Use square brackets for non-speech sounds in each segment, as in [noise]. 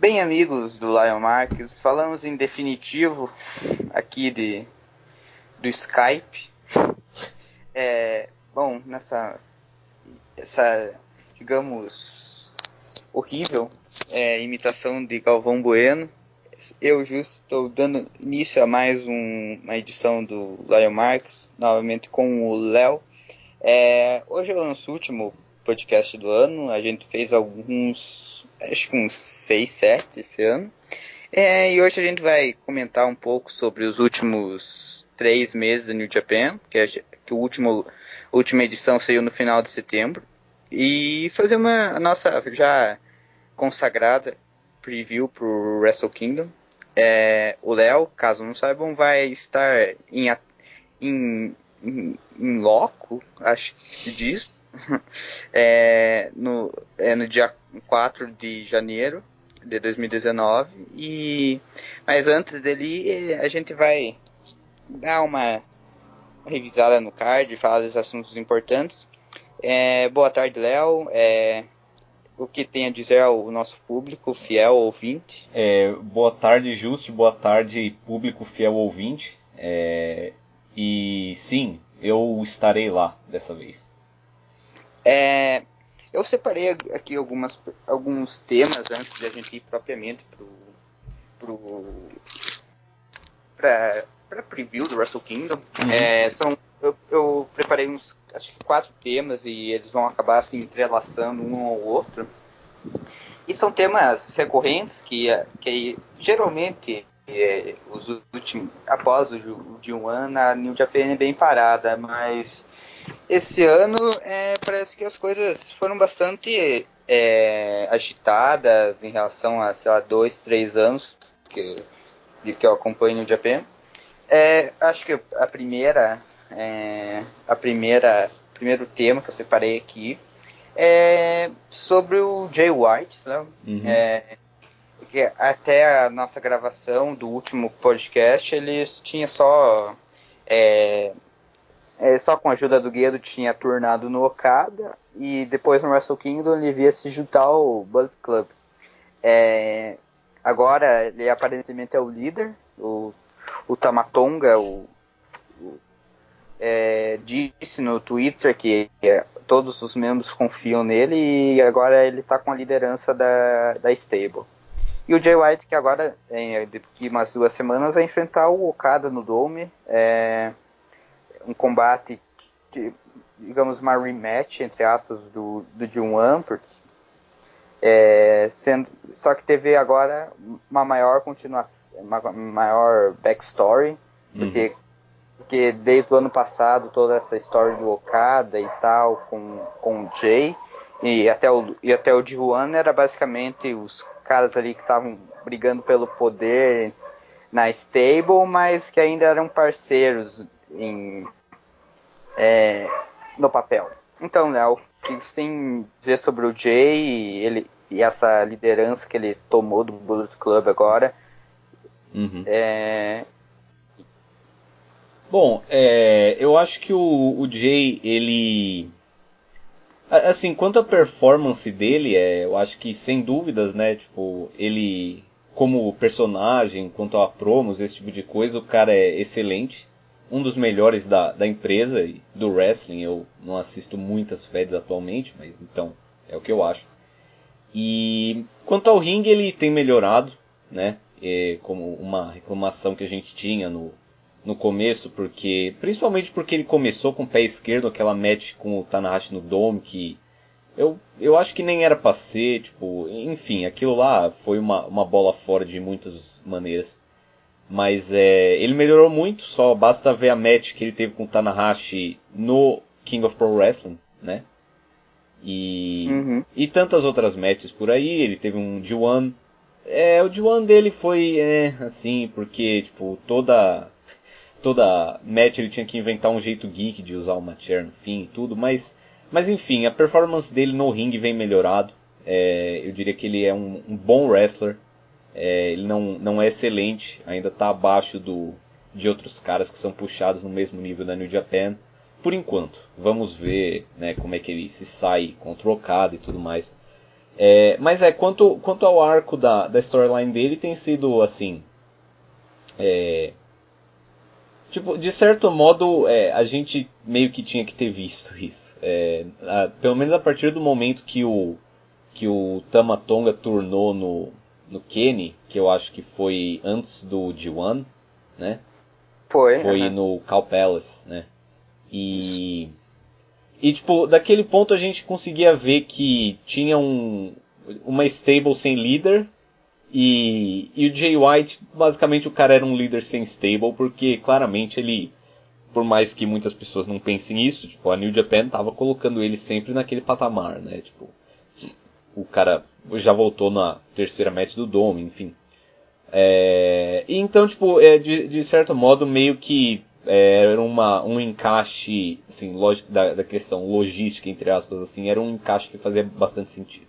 Bem, amigos do Lion Marques, falamos em definitivo aqui de do Skype. É, bom, nessa essa, digamos, horrível é, imitação de Galvão Bueno, eu justo estou dando início a mais um, uma edição do Lion Marques, novamente com o Léo. É, hoje é o nosso último podcast do ano, a gente fez alguns, acho que uns 6, 7 esse ano. É, e hoje a gente vai comentar um pouco sobre os últimos três meses do New Japan, que, a, que o último, a última edição saiu no final de setembro, e fazer uma nossa já consagrada preview pro Wrestle Kingdom. É, o Léo, caso não saibam, vai estar em, em, em, em loco, acho que se diz, [laughs] é, no, é no dia 4 de janeiro de 2019. E, mas antes dele, a gente vai dar uma revisada no card, falar dos assuntos importantes. É, boa tarde, Léo. É, o que tem a dizer ao nosso público fiel ouvinte? É, boa tarde, Juste. Boa tarde, público fiel ouvinte. É, e sim, eu estarei lá dessa vez. É, eu separei aqui algumas, alguns temas antes de a gente ir propriamente pro, pro preview do Wrestle Kingdom. Uhum. É, são, eu, eu, preparei uns acho que quatro temas e eles vão acabar se entrelaçando um ao outro. E são temas recorrentes que, que geralmente é, os últimos, após o, o de um ano a New Japan é bem parada, mas esse ano é, parece que as coisas foram bastante é, agitadas em relação a, sei lá, dois, três anos que, de que eu acompanho no Japan. É, acho que a primeira, é, a primeira, primeiro tema que eu separei aqui é sobre o Jay White, né? Uhum. É, até a nossa gravação do último podcast, ele tinha só é, é, só com a ajuda do Guedo tinha turnado no Okada e depois no Wrestle Kingdom ele via se juntar ao Bullet Club. É, agora ele aparentemente é o líder, o, o Tamatonga, o, o é, disse no Twitter que é, todos os membros confiam nele e agora ele está com a liderança da, da stable. E o Jay White que agora, é, daqui umas duas semanas, vai enfrentar o Okada no Dome. É, um combate, que, digamos, uma rematch, entre aspas, do, do G1, porque, é, sendo, só que teve agora uma maior continuação, uma maior backstory, porque, uhum. porque desde o ano passado toda essa história do Okada e tal, com, com o Jay, e até o, e até o G1 era basicamente os caras ali que estavam brigando pelo poder na stable, mas que ainda eram parceiros em, é, no papel. Então, Léo, o que você tem a dizer sobre o Jay e, ele, e essa liderança que ele tomou do Bullet Club agora? Uhum. É... Bom, é, eu acho que o, o Jay, ele. Assim, quanto à performance dele, é, eu acho que sem dúvidas, né? Tipo, ele, como personagem, quanto a promos, esse tipo de coisa, o cara é excelente um dos melhores da, da empresa e do wrestling. Eu não assisto muitas feds atualmente, mas então é o que eu acho. E quanto ao ringue, ele tem melhorado, né? É, como uma reclamação que a gente tinha no, no começo, porque principalmente porque ele começou com o pé esquerdo, aquela match com o Tanahashi no Dome, que eu, eu acho que nem era pra ser, tipo, enfim, aquilo lá foi uma, uma bola fora de muitas maneiras. Mas é, ele melhorou muito, só basta ver a match que ele teve com o Tanahashi no King of Pro Wrestling, né? E, uhum. e tantas outras matches por aí, ele teve um D1. É, o D1 dele foi é, assim, porque tipo, toda toda match ele tinha que inventar um jeito geek de usar uma chair no fim e tudo, mas, mas enfim, a performance dele no ringue vem melhorado. É, eu diria que ele é um, um bom wrestler. É, ele não, não é excelente, ainda está abaixo do, de outros caras que são puxados no mesmo nível da New Japan. Por enquanto, vamos ver né, como é que ele se sai contra o Okada e tudo mais. É, mas é, quanto, quanto ao arco da, da storyline dele, tem sido assim. É, tipo, de certo modo, é, a gente meio que tinha que ter visto isso. É, a, pelo menos a partir do momento que o, que o Tamatonga tornou no, no Kenny, que eu acho que foi antes do G1, né? Foi. Foi uhum. no Cal Palace, né? E. E, tipo, daquele ponto a gente conseguia ver que tinha um, uma stable sem líder. E, e o Jay White, basicamente o cara era um líder sem stable, porque claramente ele, por mais que muitas pessoas não pensem isso, tipo, a New Japan tava colocando ele sempre naquele patamar, né? Tipo, o cara já voltou na terceira match do Dome, enfim. É, então, tipo, é, de, de certo modo, meio que é, era uma, um encaixe, assim, lógico, da, da questão logística, entre aspas, assim, era um encaixe que fazia bastante sentido.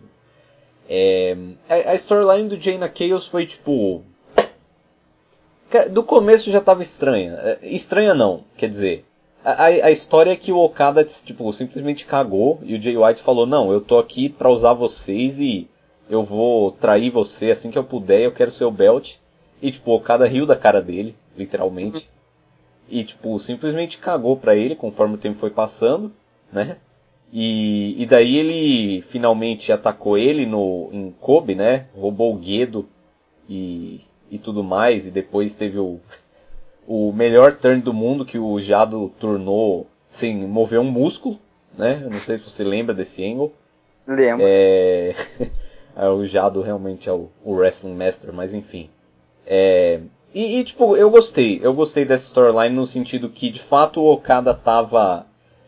É, a, a storyline do Jaina Chaos foi, tipo... Do começo já tava estranha. É, estranha não, quer dizer... A, a história é que o Okada, tipo, simplesmente cagou e o Jay White falou, não, eu tô aqui pra usar vocês e eu vou trair você assim que eu puder, eu quero seu belt. E, tipo, o Okada riu da cara dele, literalmente. E, tipo, simplesmente cagou pra ele conforme o tempo foi passando, né? E, e daí ele finalmente atacou ele no, em Kobe, né? Roubou o Guedo e, e tudo mais. E depois teve o, o melhor turn do mundo que o Jado tornou sem mover um músculo, né? Eu não sei se você lembra desse angle. Lembro. [laughs] É... o Jado realmente é o, o Wrestling Master, mas enfim. É... E, e, tipo, eu gostei. Eu gostei dessa storyline no sentido que, de fato, o Okada tava...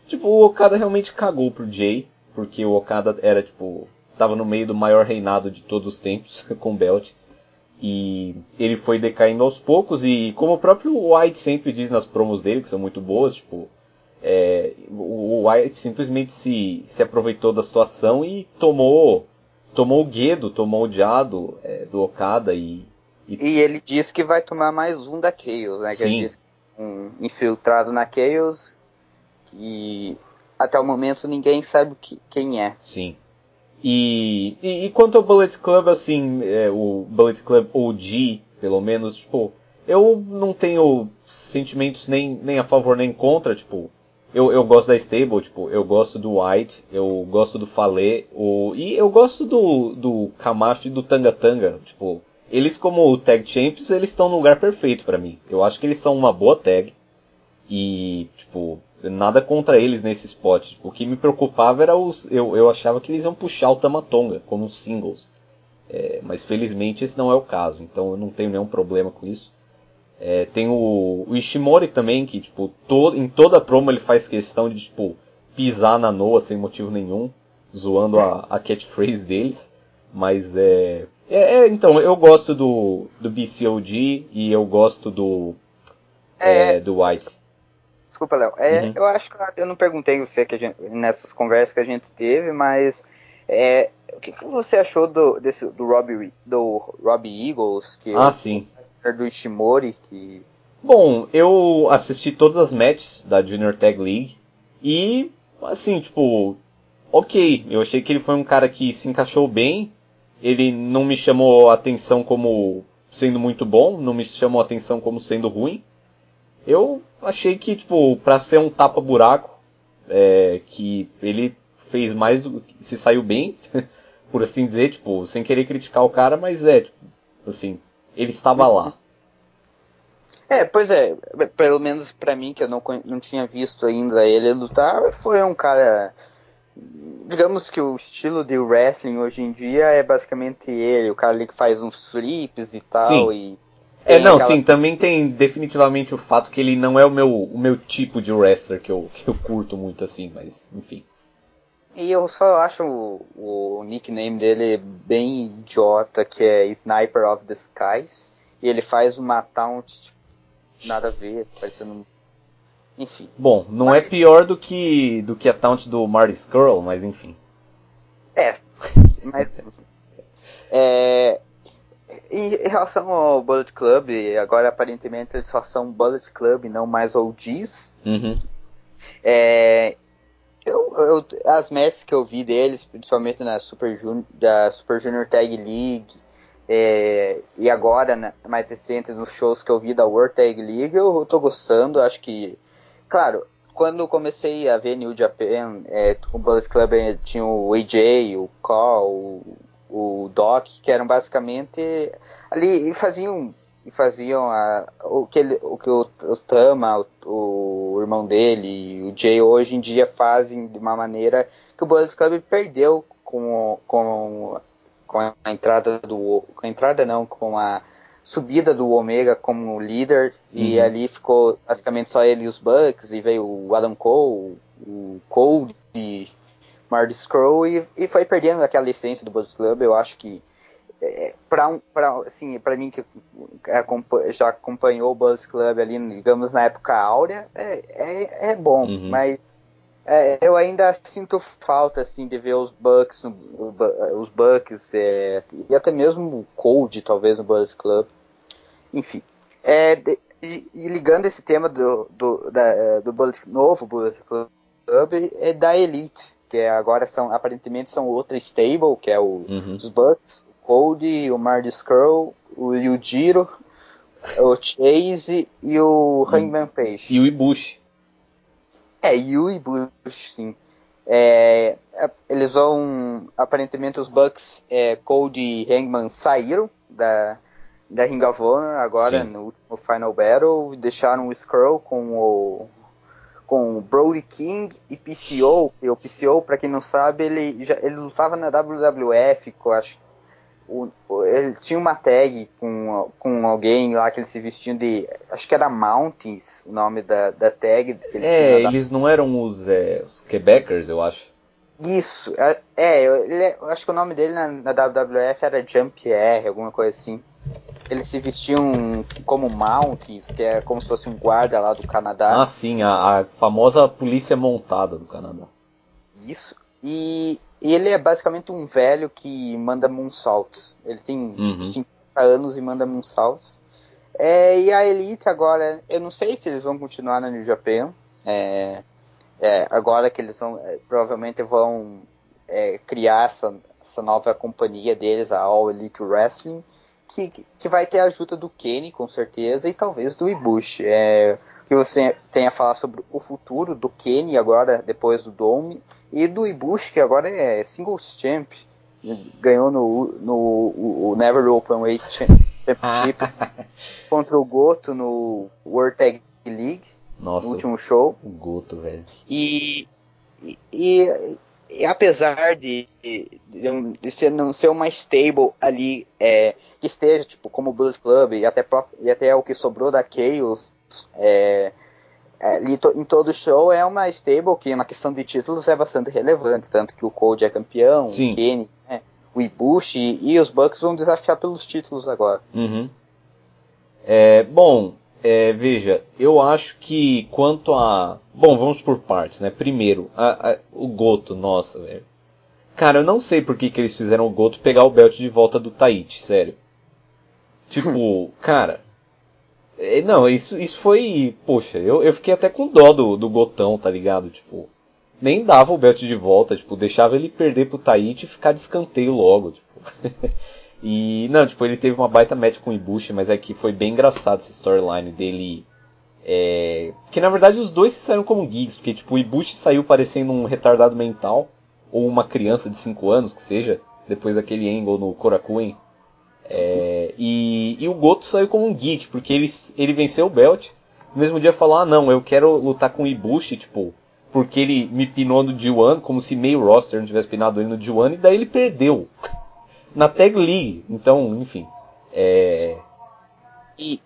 Tipo, o Okada realmente cagou pro Jay, porque o Okada era, tipo... Tava no meio do maior reinado de todos os tempos, [laughs] com Belt. E ele foi decaindo aos poucos, e como o próprio White sempre diz nas promos dele, que são muito boas, tipo... É, o White simplesmente se, se aproveitou da situação e tomou tomou o Guedo, tomou o Jado é, do Okada e, e... E ele disse que vai tomar mais um da Chaos, né? Sim. Que ele disse um infiltrado na Chaos que até o momento ninguém sabe que, quem é. Sim. E, e, e, quanto ao Bullet Club, assim, é, o Bullet Club OG, pelo menos, tipo, eu não tenho sentimentos nem, nem a favor nem contra, tipo, eu, eu gosto da Stable, tipo, eu gosto do White, eu gosto do Falê, o, e eu gosto do, do Camacho e do Tanga Tanga, tipo, eles como Tag Champions, eles estão no lugar perfeito para mim. Eu acho que eles são uma boa tag, e, tipo, nada contra eles nesse spot. O que me preocupava era os, eu, eu achava que eles iam puxar o Tamatonga como singles. É, mas felizmente esse não é o caso, então eu não tenho nenhum problema com isso. É, tem o, o, Ishimori também, que tipo, to, em toda a promo ele faz questão de tipo, pisar na Noa sem motivo nenhum, zoando a, a catchphrase deles. Mas é, é, é, Então, eu gosto do, do BCOG e eu gosto do. É, do White. Desculpa, Léo. É, uhum. Eu acho que eu não perguntei você que gente, nessas conversas que a gente teve, mas é, o que, que você achou do, desse, do Robbie, do Robbie Eagles? Que ah, sim do Ishimori, que... Bom, eu assisti todas as matches da Junior Tag League e, assim, tipo, ok, eu achei que ele foi um cara que se encaixou bem, ele não me chamou a atenção como sendo muito bom, não me chamou a atenção como sendo ruim. Eu achei que, tipo, pra ser um tapa-buraco, é, que ele fez mais do que se saiu bem, [laughs] por assim dizer, tipo, sem querer criticar o cara, mas é, tipo, assim, ele estava lá. É, pois é, pelo menos para mim, que eu não, não tinha visto ainda ele lutar, foi um cara. Digamos que o estilo de wrestling hoje em dia é basicamente ele, o cara ali que faz uns flips e tal. Sim. E é, não, aquela... sim, também tem definitivamente o fato que ele não é o meu, o meu tipo de wrestler que eu, que eu curto muito assim, mas enfim. E eu só acho o, o nickname dele bem idiota, que é Sniper of the Skies. E ele faz uma taunt, tipo, nada a ver, parecendo. Enfim. Bom, não mas... é pior do que, do que a taunt do Marty Skrull, mas enfim. É. Mas. [laughs] é. Em relação ao Bullet Club, agora aparentemente eles só são Bullet Club, não mais OGs. Uhum. É, eu, eu, as matches que eu vi deles, principalmente na Super Junior, da Super Junior Tag League, é, e agora, né, mais recente, nos shows que eu vi da World Tag League, eu, eu tô gostando, acho que, claro, quando comecei a ver New Japan, é, o Bullet Club tinha o AJ, o Call, o, Doc, que eram basicamente ali e faziam e faziam a, o que ele, o que o, o Tama, o, o, irmão dele, o Jay hoje em dia fazem de uma maneira que o Bullet Club perdeu com, com, com a entrada do com a entrada não, com a subida do Omega como líder uhum. e ali ficou basicamente só ele e os Bucks e veio o Adam Cole, o Cold Marty Scroll e, e foi perdendo aquela essência do Bullet Club. Eu acho que é, para um, pra, assim, para mim que já acompanhou o Bullet Club ali, digamos, na época áurea, é, é, é bom, uhum. mas é, eu ainda sinto falta, assim, de ver os Bucks, os Bucks, é, e até mesmo o Cold, talvez, no Bullet Club. Enfim, é, de, e, e, ligando esse tema do, do, da, é, do Bullet, novo Bullet Club, é da Elite, que agora são, aparentemente são outra stable, que é o, uhum. os Bucks, Cody, o Marty Skrull, o Yujiro, o Chase e o Hangman Page. E o Ibushi. É, e o Ibushi, sim. É, é, eles vão. Aparentemente os Bucks, é, Cody e Hangman saíram da, da Ring of Honor agora sim. no último Final Battle. Deixaram o Skrull com o. Com Brody King e PCO. E o PCO, pra quem não sabe, ele, já, ele lutava na WWF, eu acho o, ele tinha uma tag com, com alguém lá que eles se vestiam de. Acho que era Mountains o nome da, da tag. é, eles da... não eram os, é, os Quebecers, eu acho. Isso, é, é ele, é, eu acho que o nome dele na, na WWF era Jump R, alguma coisa assim. Eles se vestiam como Mountains, que é como se fosse um guarda lá do Canadá. Ah, sim, a, a famosa polícia montada do Canadá. Isso. E e ele é basicamente um velho que manda moonsaults. Ele tem uhum. tipo, 50 anos e manda moonsaults. É, e a Elite agora, eu não sei se eles vão continuar na New Japan. É, é, agora que eles vão, é, provavelmente vão é, criar essa, essa nova companhia deles, a All Elite Wrestling, que, que vai ter a ajuda do Kenny, com certeza, e talvez do Ibushi. É, que você tem a falar sobre o futuro do Kenny agora, depois do Dome, e do Ibushi, que agora é singles champ, ganhou no, no o Never Open Weight Championship [laughs] contra o Goto no World Tag League, Nossa, no último show. O Goto, velho. E, e, e, e apesar de, de, ser, não ser uma stable ali é, que esteja tipo como o Bullet Club e até, e até o que sobrou da Chaos, é, é, em todo show é uma stable que na questão de títulos é bastante relevante, tanto que o Code é campeão, Sim. o Kenny, né, o Ibushi e, e, os Bucks vão desafiar pelos títulos agora. Uhum. É, bom, é, veja, eu acho que quanto a. Bom, vamos por partes, né? Primeiro, a, a, o Goto, nossa, velho. Cara, eu não sei por que, que eles fizeram o Goto pegar o belt de volta do Taichi, sério. Tipo, [laughs] cara, é, não, isso, isso foi. Poxa, eu, eu fiquei até com dó do, do Gotão, tá ligado? Tipo, nem dava o belt de volta, tipo, deixava ele perder pro Taichi e ficar de escanteio logo, tipo. [laughs] e, não, tipo, ele teve uma baita match com o Ibushi, mas é que foi bem engraçado essa storyline dele. É... Que na verdade os dois saíram como geeks, porque, tipo, o Ibushi saiu parecendo um retardado mental, ou uma criança de 5 anos, que seja, depois daquele angle no Korakuen. É, e, e, o Goto saiu como um geek, porque ele, ele venceu o Belt. No mesmo dia falou: Ah, não, eu quero lutar com o Ibushi, tipo, porque ele me pinou no G1, como se meio roster não tivesse pinado ele no G1, e daí ele perdeu [laughs] na Tag League. Então, enfim. É... E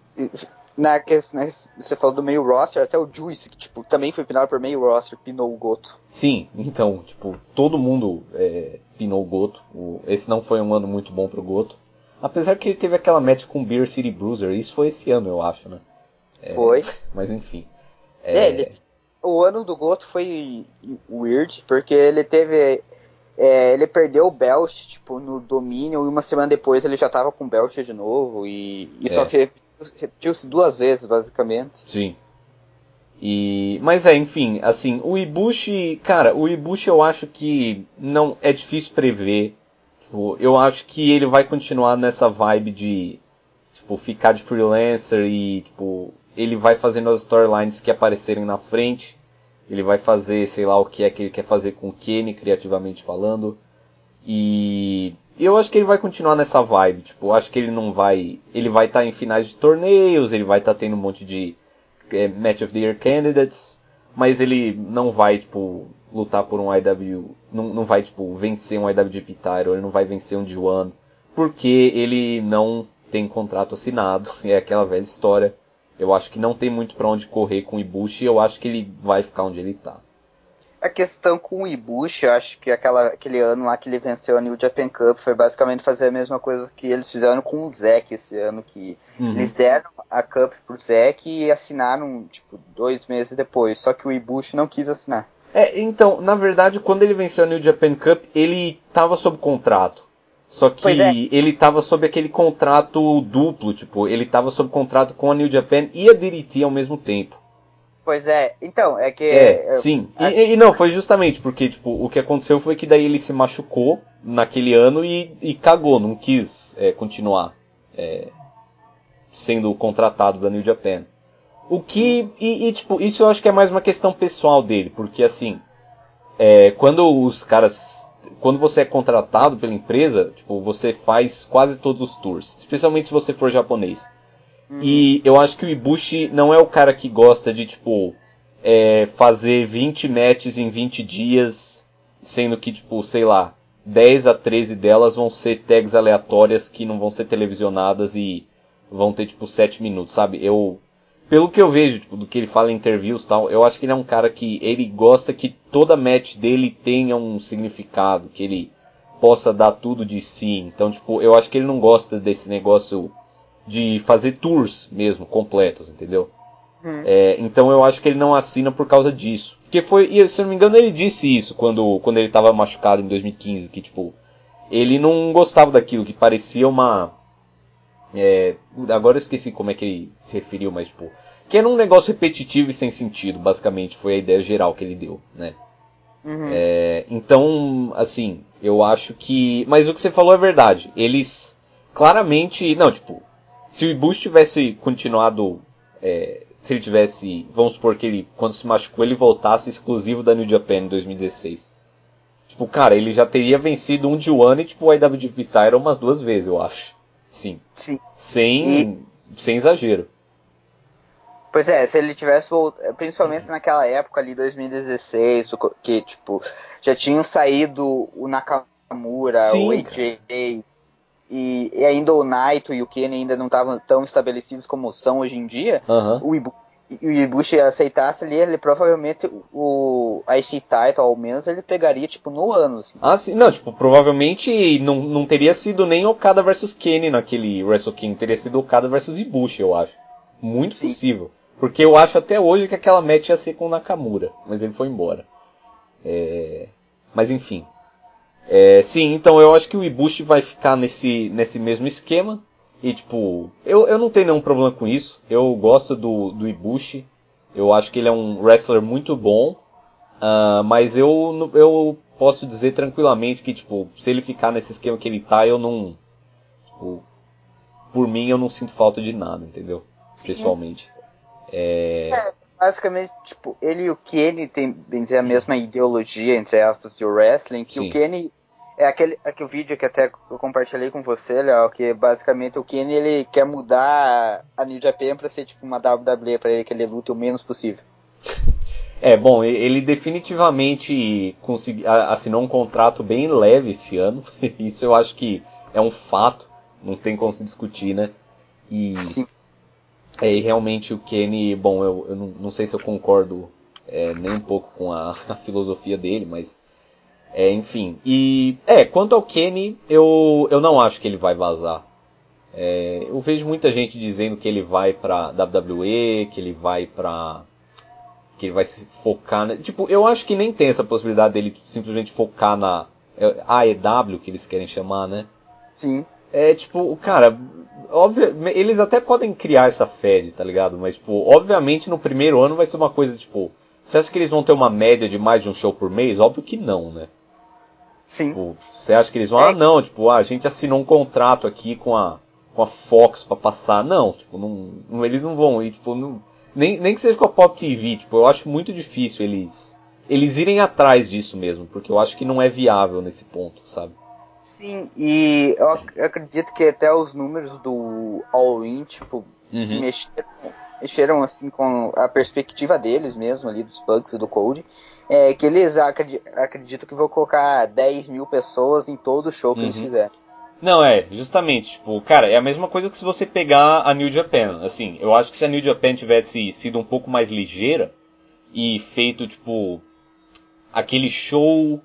na questão, você falou do meio roster, até o Juice, que tipo, também foi pinado por meio roster, pinou o Goto. Sim, então, tipo, todo mundo é, pinou o Goto. O, esse não foi um ano muito bom pro Goto. Apesar que ele teve aquela match com o Beer City Bruiser, isso foi esse ano, eu acho, né? É, foi. Mas enfim. É... é, ele, o ano do Goto foi weird, porque ele teve. É, ele perdeu o belt, tipo, no domínio, e uma semana depois ele já tava com o belt de novo, e, e só é. que repetiu-se duas vezes, basicamente. Sim. E, mas é, enfim, assim, o Ibushi, cara, o Ibushi eu acho que não é difícil prever. Tipo, eu acho que ele vai continuar nessa vibe de tipo ficar de freelancer e tipo ele vai fazendo as storylines que aparecerem na frente. Ele vai fazer, sei lá, o que é que ele quer fazer com o Kenny, criativamente falando. E eu acho que ele vai continuar nessa vibe. Tipo, acho que ele não vai. Ele vai estar tá em finais de torneios, ele vai estar tá tendo um monte de é, Match of the Year Candidates, mas ele não vai, tipo, lutar por um IW. Não, não vai, tipo, vencer um IWGP title, ele não vai vencer um G1, porque ele não tem contrato assinado. [laughs] É aquela velha história. Eu acho que não tem muito para onde correr com o Ibushi e eu acho que ele vai ficar onde ele tá. A questão com o Ibushi, eu acho que aquela, aquele ano lá que ele venceu a New Japan Cup foi basicamente fazer a mesma coisa que eles fizeram com o Zack esse ano, que uhum. eles deram a Cup pro Zack e assinaram, tipo, dois meses depois, só que o Ibushi não quis assinar. É, então, na verdade, quando ele venceu a New Japan Cup, ele tava sob contrato. Só que é. ele estava sob aquele contrato duplo, tipo, ele estava sob contrato com a New Japan e a DDT ao mesmo tempo. Pois é, então, é que. É, sim. E, e, não, foi justamente porque, tipo, o que aconteceu foi que daí ele se machucou naquele ano e, e cagou, não quis é, continuar é, sendo contratado da New Japan. O que. E, e, tipo, isso eu acho que é mais uma questão pessoal dele, porque assim. É, quando os caras quando você é contratado pela empresa, tipo, você faz quase todos os tours, especialmente se você for japonês. Uhum. E eu acho que o Ibushi não é o cara que gosta de, tipo, é, fazer 20 matches em 20 dias, sendo que, tipo, sei lá, 10 a 13 delas vão ser tags aleatórias que não vão ser televisionadas e vão ter, tipo, 7 minutos, sabe? Eu pelo que eu vejo, tipo, do que ele fala em interviews e tal, eu acho que ele é um cara que ele gosta que toda match dele tenha um significado, que ele possa dar tudo de si. Então, tipo, eu acho que ele não gosta desse negócio de fazer tours mesmo, completos, entendeu? Hum. É, então eu acho que ele não assina por causa disso. Porque foi, e se eu não me engano, ele disse isso quando, quando ele estava machucado em 2015, que tipo, ele não gostava daquilo, que parecia uma é, agora eu esqueci como é que ele se referiu, mas tipo, que era um negócio repetitivo e sem sentido, basicamente, foi a ideia geral que ele deu, né? Uhum. É, então, assim, eu acho que. Mas o que você falou é verdade. Eles claramente. Não, tipo, se o Ibushi tivesse continuado. É, se ele tivesse. Vamos supor que ele, quando se machucou, ele voltasse exclusivo da New Japan em 2016. Tipo, cara, ele já teria vencido um de One e tipo o IWGP Title umas duas vezes, eu acho. Sim. Sim. Sem, e... sem exagero. Pois é, se ele tivesse voltado, principalmente naquela época ali, 2016, que tipo, já tinham saído o Nakamura, Sim, o AJ e, e, ainda o Naito e o Kenny ainda não estavam tão estabelecidos como são hoje em dia, o Ibushi e o Ibushi aceitasse ali, ele provavelmente o IC Title, ao menos, ele pegaria, tipo, no ano. Assim. Ah, sim. Não, tipo, provavelmente não, não teria sido nem Okada versus Kenny naquele Wrestle King, teria sido Okada versus Ibushi, eu acho. Muito sim. possível. Porque eu acho até hoje que aquela match ia ser com o Nakamura, mas ele foi embora. É... Mas enfim. É, sim, então eu acho que o Ibushi vai ficar nesse, nesse mesmo esquema. E tipo, eu, eu não tenho nenhum problema com isso. Eu gosto do, do Ibushi. Eu acho que ele é um wrestler muito bom. Uh, mas eu, eu posso dizer tranquilamente que, tipo, se ele ficar nesse esquema que ele tá, eu não. Tipo, por mim eu não sinto falta de nada, entendeu? Sim. Pessoalmente. É... é... basicamente, tipo, ele e o Kenny tem, bem dizer, a mesma ideologia, entre aspas, de wrestling, que Sim. o Kenny é aquele, aquele vídeo que até eu compartilhei com você, Léo, que basicamente o Kenny ele quer mudar a New Japan pra ser tipo uma WWE pra ele, que ele lute o menos possível. É, bom, ele definitivamente consegui, assinou um contrato bem leve esse ano. [laughs] Isso eu acho que é um fato, não tem como se discutir, né? E, Sim. É, e realmente o Kenny, bom, eu, eu não, não sei se eu concordo é, nem um pouco com a, [laughs] a filosofia dele, mas é, enfim, e é, quanto ao Kenny, eu, eu não acho que ele vai vazar. É, eu vejo muita gente dizendo que ele vai pra WWE, que ele vai pra. que ele vai se focar. Na, tipo, eu acho que nem tem essa possibilidade dele simplesmente focar na é, AEW, que eles querem chamar, né? Sim. É tipo, cara, óbvio, eles até podem criar essa Fed, tá ligado? Mas, tipo, obviamente no primeiro ano vai ser uma coisa, tipo, você acha que eles vão ter uma média de mais de um show por mês? Óbvio que não, né? Sim. Tipo, você acha que eles vão, é. ah não, tipo, ah, a gente assinou um contrato aqui com a, com a Fox para passar. Não, tipo, não, não, eles não vão ir, tipo, não, nem, nem que seja com a Pop TV, tipo, eu acho muito difícil eles, eles irem atrás disso mesmo, porque eu acho que não é viável nesse ponto, sabe? Sim, e eu acredito que até os números do All-In, tipo, uhum. se mexeram, mexeram assim com a perspectiva deles mesmo ali, dos bugs e do code. É, que eles acreditam que vão colocar 10 mil pessoas em todo show que uhum. eles fizerem. Não, é, justamente, tipo, cara, é a mesma coisa que se você pegar a New Japan, assim, eu acho que se a New Japan tivesse sido um pouco mais ligeira e feito, tipo, aquele show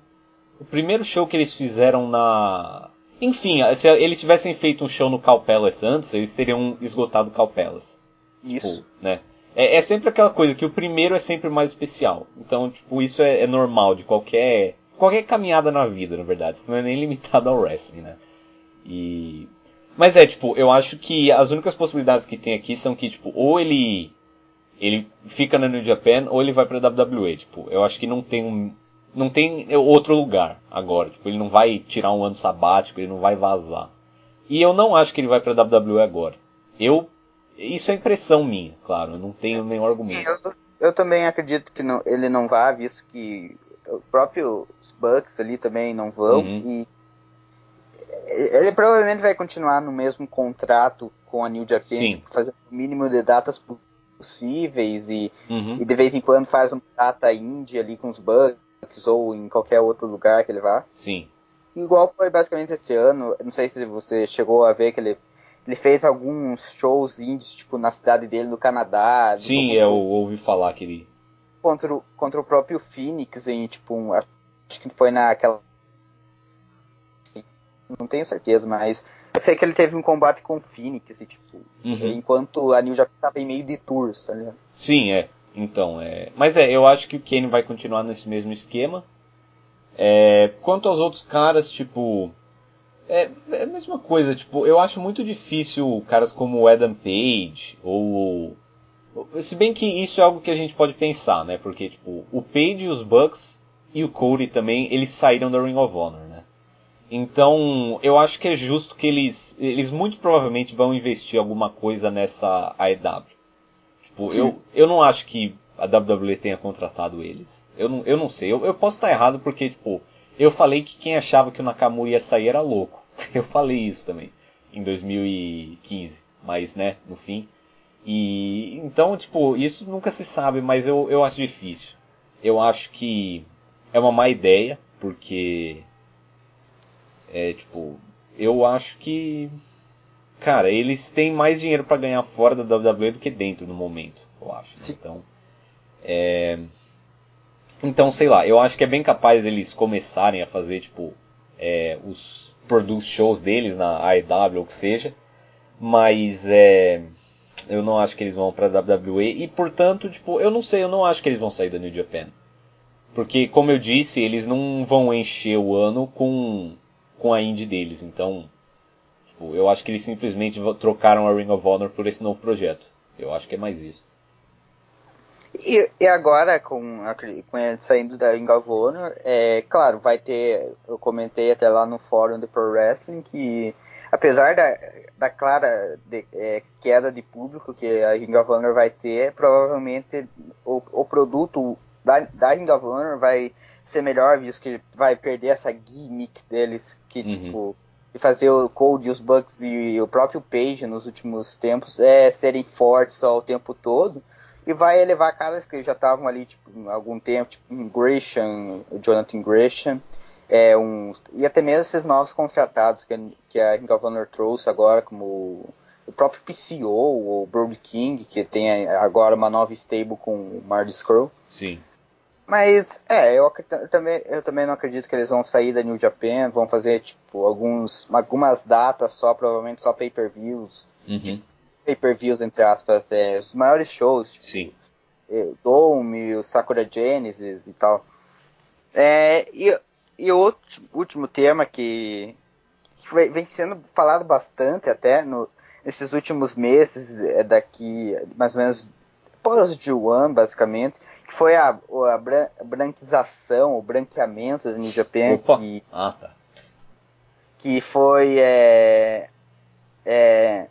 o primeiro show que eles fizeram na. Enfim, se eles tivessem feito um show no Calpelas antes, eles teriam esgotado Calpelas. Isso. Tipo, né? É, é, sempre aquela coisa que o primeiro é sempre mais especial. Então, tipo, isso é, é, normal de qualquer. qualquer caminhada na vida, na verdade. Isso não é nem [laughs] limitado ao wrestling, né? E. Mas é, tipo, eu acho que as únicas possibilidades que tem aqui são que, tipo, ou ele. ele fica na New Japan, ou ele vai pra WWE. Tipo, eu acho que não tem um não tem outro lugar agora. Tipo, ele não vai tirar um ano sabático, ele não vai vazar. E eu não acho que ele vai pra WWE agora. Eu. Isso é impressão minha, claro, eu não tenho nenhum argumento. Sim, eu, eu, também acredito que não, ele não vá, visto que o próprio Bucks ali também não vão. Uhum. E ele provavelmente vai continuar no mesmo contrato com a New Japan, tipo, fazer o mínimo de datas possíveis e, uhum. e de vez em quando faz uma data indie ali com os Bucks ou em qualquer outro lugar que ele vá. Sim. Igual foi basicamente esse ano, não sei se você chegou a ver que ele, ele fez alguns shows indies, tipo, na cidade dele, no Canadá. Sim, eu ouvi falar que ele... Contra, o, contra o próprio Phoenix, em, tipo, um, acho que foi naquela... Não tenho certeza, mas eu sei que ele teve um combate com o Phoenix, e, tipo, uhum. enquanto a New já estava em meio de tours, tá ligado? Sim, é. Então, é. Mas é, eu acho que o Kane vai continuar nesse mesmo esquema. É, quanto aos outros caras, tipo. É, é a mesma coisa, tipo, eu acho muito difícil caras como o Adam Page ou. Se bem que isso é algo que a gente pode pensar, né? Porque, tipo, o Page e os Bucks e o Cody também, eles saíram da Ring of Honor, né? Então, eu acho que é justo que eles, eles muito provavelmente vão investir alguma coisa nessa AEW. Tipo, eu, eu não acho que a WWE tenha contratado eles. Eu não, eu não sei. Eu, eu posso estar errado porque, tipo, eu falei que quem achava que o Nakamura ia sair era louco. [laughs] Eu falei isso também em 2015, mas né, no fim. E então, tipo, isso nunca se sabe, mas eu, eu acho difícil. Eu acho que é uma má ideia, porque é tipo, eu acho que cara, eles têm mais dinheiro para ganhar fora da WWE do que dentro no momento, eu acho. Né? Então, é... então, sei lá, eu acho que é bem capaz deles começarem a fazer, tipo, é, os produce shows deles na AEW ou o que seja, mas é, eu não acho que eles vão para WWE e, portanto, tipo, eu não sei, eu não acho que eles vão sair da New Japan. Porque, como eu disse, eles não vão encher o ano com, com a indie deles, então Tipo, eu acho que eles simplesmente trocaram a Ring of Honor por esse novo projeto. Eu acho que é mais isso. E, e agora, com, a, com ele saindo da Honor, é claro, vai ter. Eu comentei até lá no fórum do Pro Wrestling que, apesar da, da clara de, é, queda de público que a Ring of Honor vai ter, provavelmente o, o produto da, da Ring of Honor vai ser melhor, visto que vai perder essa gimmick deles, que uhum. tipo fazer o Cold, os Bucks e o próprio Page nos últimos tempos é serem fortes ao tempo todo e vai elevar caras que já estavam ali tipo, há algum tempo, tipo Gresham, Jonathan Gresham, é, um, e até mesmo esses novos contratados que, que a Ring of Honor trouxe agora, como o próprio PCO, o Brody King, que tem agora uma nova stable com o Marty Scurll. Sim. Mas, é, eu, eu, também, eu também não acredito que eles vão sair da New Japan, vão fazer, tipo, alguns, algumas datas só, provavelmente só pay-per-views. Uhum. Tipo, pay-per-views, entre aspas, é, os maiores shows. Tipo, Sim. O Dome, o Sakura Genesis e tal. É, e, e o outro, último tema que, que vem sendo falado bastante até no, nesses últimos meses, é daqui mais ou menos pós de One, basicamente, que foi a, a branquização, o branqueamento da New Japan. Opa. Que, ah, tá. que foi é, é,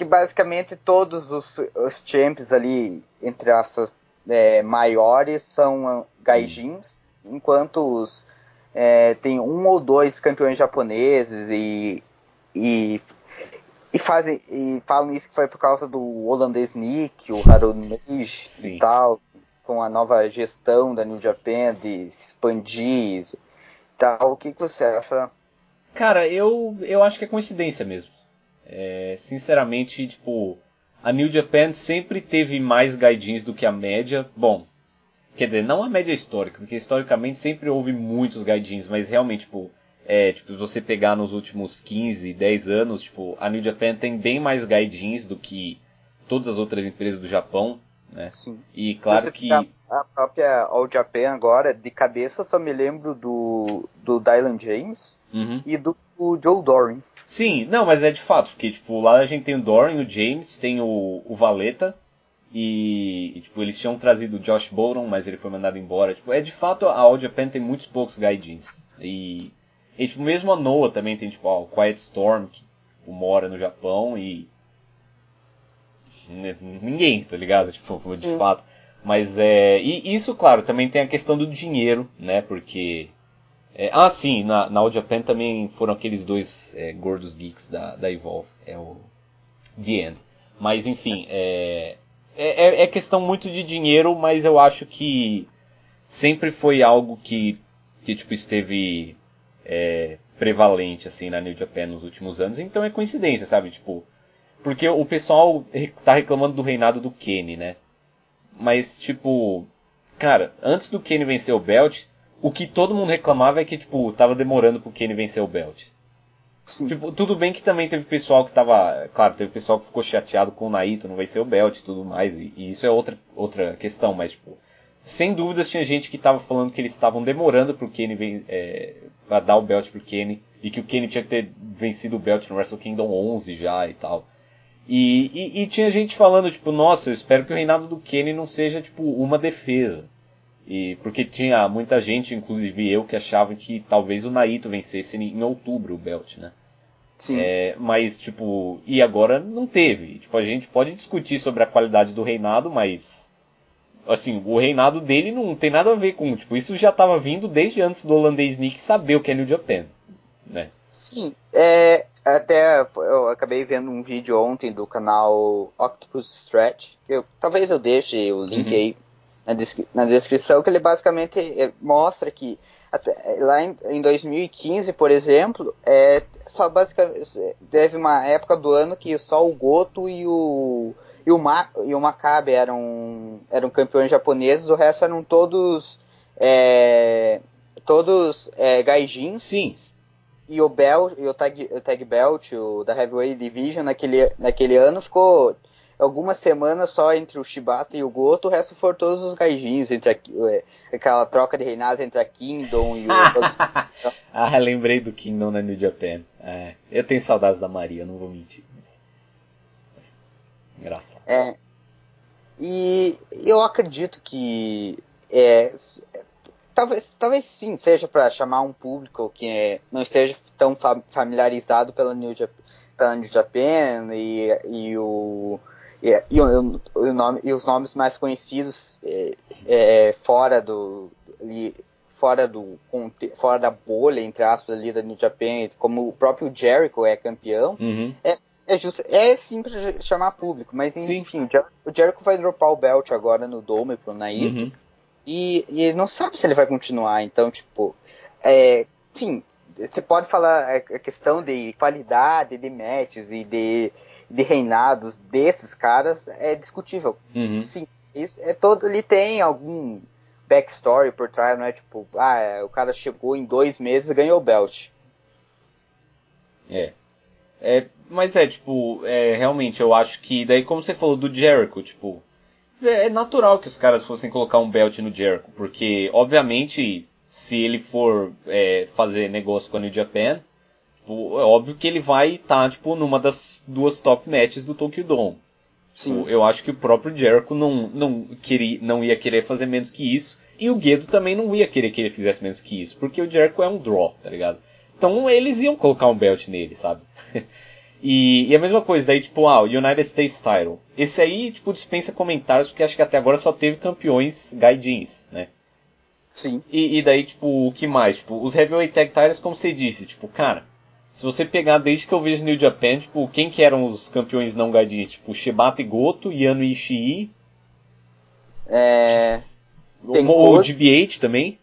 que basicamente todos os, os champs ali, entre as é, maiores, são gaijins, hum. enquanto os, é, tem um ou dois campeões japoneses e, e e fazem e falam isso que foi por causa do holandês Nick, o Harold e tal, com a nova gestão da New Japan de se expandir e tal. O que, que você acha? Cara, eu, eu acho que é coincidência mesmo. É, sinceramente, tipo, a New Japan sempre teve mais gaidins do que a média. Bom, quer dizer, não a média histórica, porque historicamente sempre houve muitos gaidins, mas realmente, tipo, é, tipo, se você pegar nos últimos 15, 10 anos, tipo, a New Japan tem bem mais gaijins do que todas as outras empresas do Japão, né? Sim. E claro que... A, a própria All Japan agora, de cabeça, só me lembro do, do Dylan James uhum. e do, do Joe Doran. Sim, não, mas é de fato, porque, tipo, lá a gente tem o Doran, o James, tem o, o Valeta, e, e, tipo, eles tinham trazido o Josh Bolton, mas ele foi mandado embora. Tipo, é de fato, a All Japan tem muitos poucos gaijins. E e tipo, mesmo a Noah também tem tipo, ó, o Quiet Storm, que tipo, mora no Japão e. Ninguém, tá ligado? Tipo, de Sim. fato. Mas é. E isso, claro, também tem a questão do dinheiro, né? Porque. É... ah, sim, na, na All Japan também foram aqueles dois é, gordos geeks da, da Evolve. É o. The End. Mas enfim, é, é, é, é questão muito de dinheiro, mas eu acho que sempre foi algo que, que tipo, esteve é, prevalente assim na New Japan nos últimos anos, então é coincidência, sabe? Tipo, porque o pessoal tá reclamando do reinado do Kenny, né? Mas tipo, cara, antes do Kenny vencer o belt, o que todo mundo reclamava é que tipo, tava demorando pro Kenny vencer o belt. Sim. Tipo, tudo bem que também teve pessoal que tava, claro, teve pessoal que ficou chateado com o Naito, não vai ser o belt e tudo mais, e, e isso é outra outra questão, mas tipo, sem dúvidas tinha gente que tava falando que eles estavam demorando pro Kenny é, para dar o belt pro Kenny e que o Kenny tinha que ter vencido o belt no Wrestle Kingdom 11 já e tal. E, e, e, tinha gente falando, tipo, nossa, eu espero que o reinado do Kenny não seja, tipo, uma defesa. E porque tinha muita gente, inclusive eu, que achavam que talvez o Naito vencesse em outubro o belt, né? Sim. É, mas, tipo, e agora não teve. Tipo, a gente pode discutir sobre a qualidade do reinado, mas assim, o reinado dele não tem nada a ver com, tipo, isso já estava vindo desde antes do holandês Nick saber o que é New Japan, né? Sim, é, até eu acabei vendo um vídeo ontem do canal Octopus Stretch, que eu, talvez eu deixe o link uhum. aí na, descri na, descrição, que ele basicamente é, mostra que até, lá em, em 2015, por exemplo, é, só basicamente teve uma época do ano que só o Goto e o e o, Ma, e o Maccabi eram, eram campeões japoneses, o resto eram todos é, todos é, gaijins. Sim. E o Belt, e o Tag, o tag Belt, o da Heavyweight Division naquele, naquele ano ficou algumas semanas só entre o Shibata e o Goto, o resto foram todos os gaijins, entre a, é, aquela troca de reinados entre a Kingdom e o... [laughs] ah, lembrei do Kingdom na New Japan. É, eu tenho saudades da Maria, não vou mentir. Engraçado. É, e eu acredito que é, talvez, talvez sim seja para chamar um público que é, não esteja tão familiarizado pela New, Japan, pela New Japan e, e o e, e, o, o nome, e os nomes mais conhecidos é, é, fora do ali, fora do fora da bolha entre aspas ali da New Japan como o próprio Jericho é campeão uhum. é, é justo, é simples chamar público, mas enfim, o Jericho vai dropar o belt agora no Dome pro Naito. Uhum. E, e ele não sabe se ele vai continuar, então, tipo, é, sim, você pode falar a questão de qualidade de matches e de, de reinados desses caras é discutível. Uhum. Sim, isso é todo, ele tem algum backstory por trás, não é tipo, ah, é, o cara chegou em dois meses e ganhou o belt. É. É, mas é, tipo, é, realmente, eu acho que, daí como você falou do Jericho, tipo, é, é natural que os caras fossem colocar um belt no Jericho, porque, obviamente, se ele for é, fazer negócio com a New Japan, tipo, é óbvio que ele vai estar, tá, tipo, numa das duas top matches do Tokyo Dome. Sim. Eu acho que o próprio Jericho não, não, queria, não ia querer fazer menos que isso. E o Guedo também não ia querer que ele fizesse menos que isso. Porque o Jericho é um draw, tá ligado? Então eles iam colocar um belt nele, sabe? [laughs] e, e, a mesma coisa, daí tipo, ah, o United States Title. Esse aí, tipo, dispensa comentários, porque acho que até agora só teve campeões gaijins, né? Sim. E, e, daí, tipo, o que mais? Tipo, os Heavyweight Tag Titles, como você disse, tipo, cara, se você pegar desde que eu vejo New Japan, tipo, quem que eram os campeões não gaijins? Tipo, Shibata e Goto, Yano Ishii. É... Tem o, o GBH também.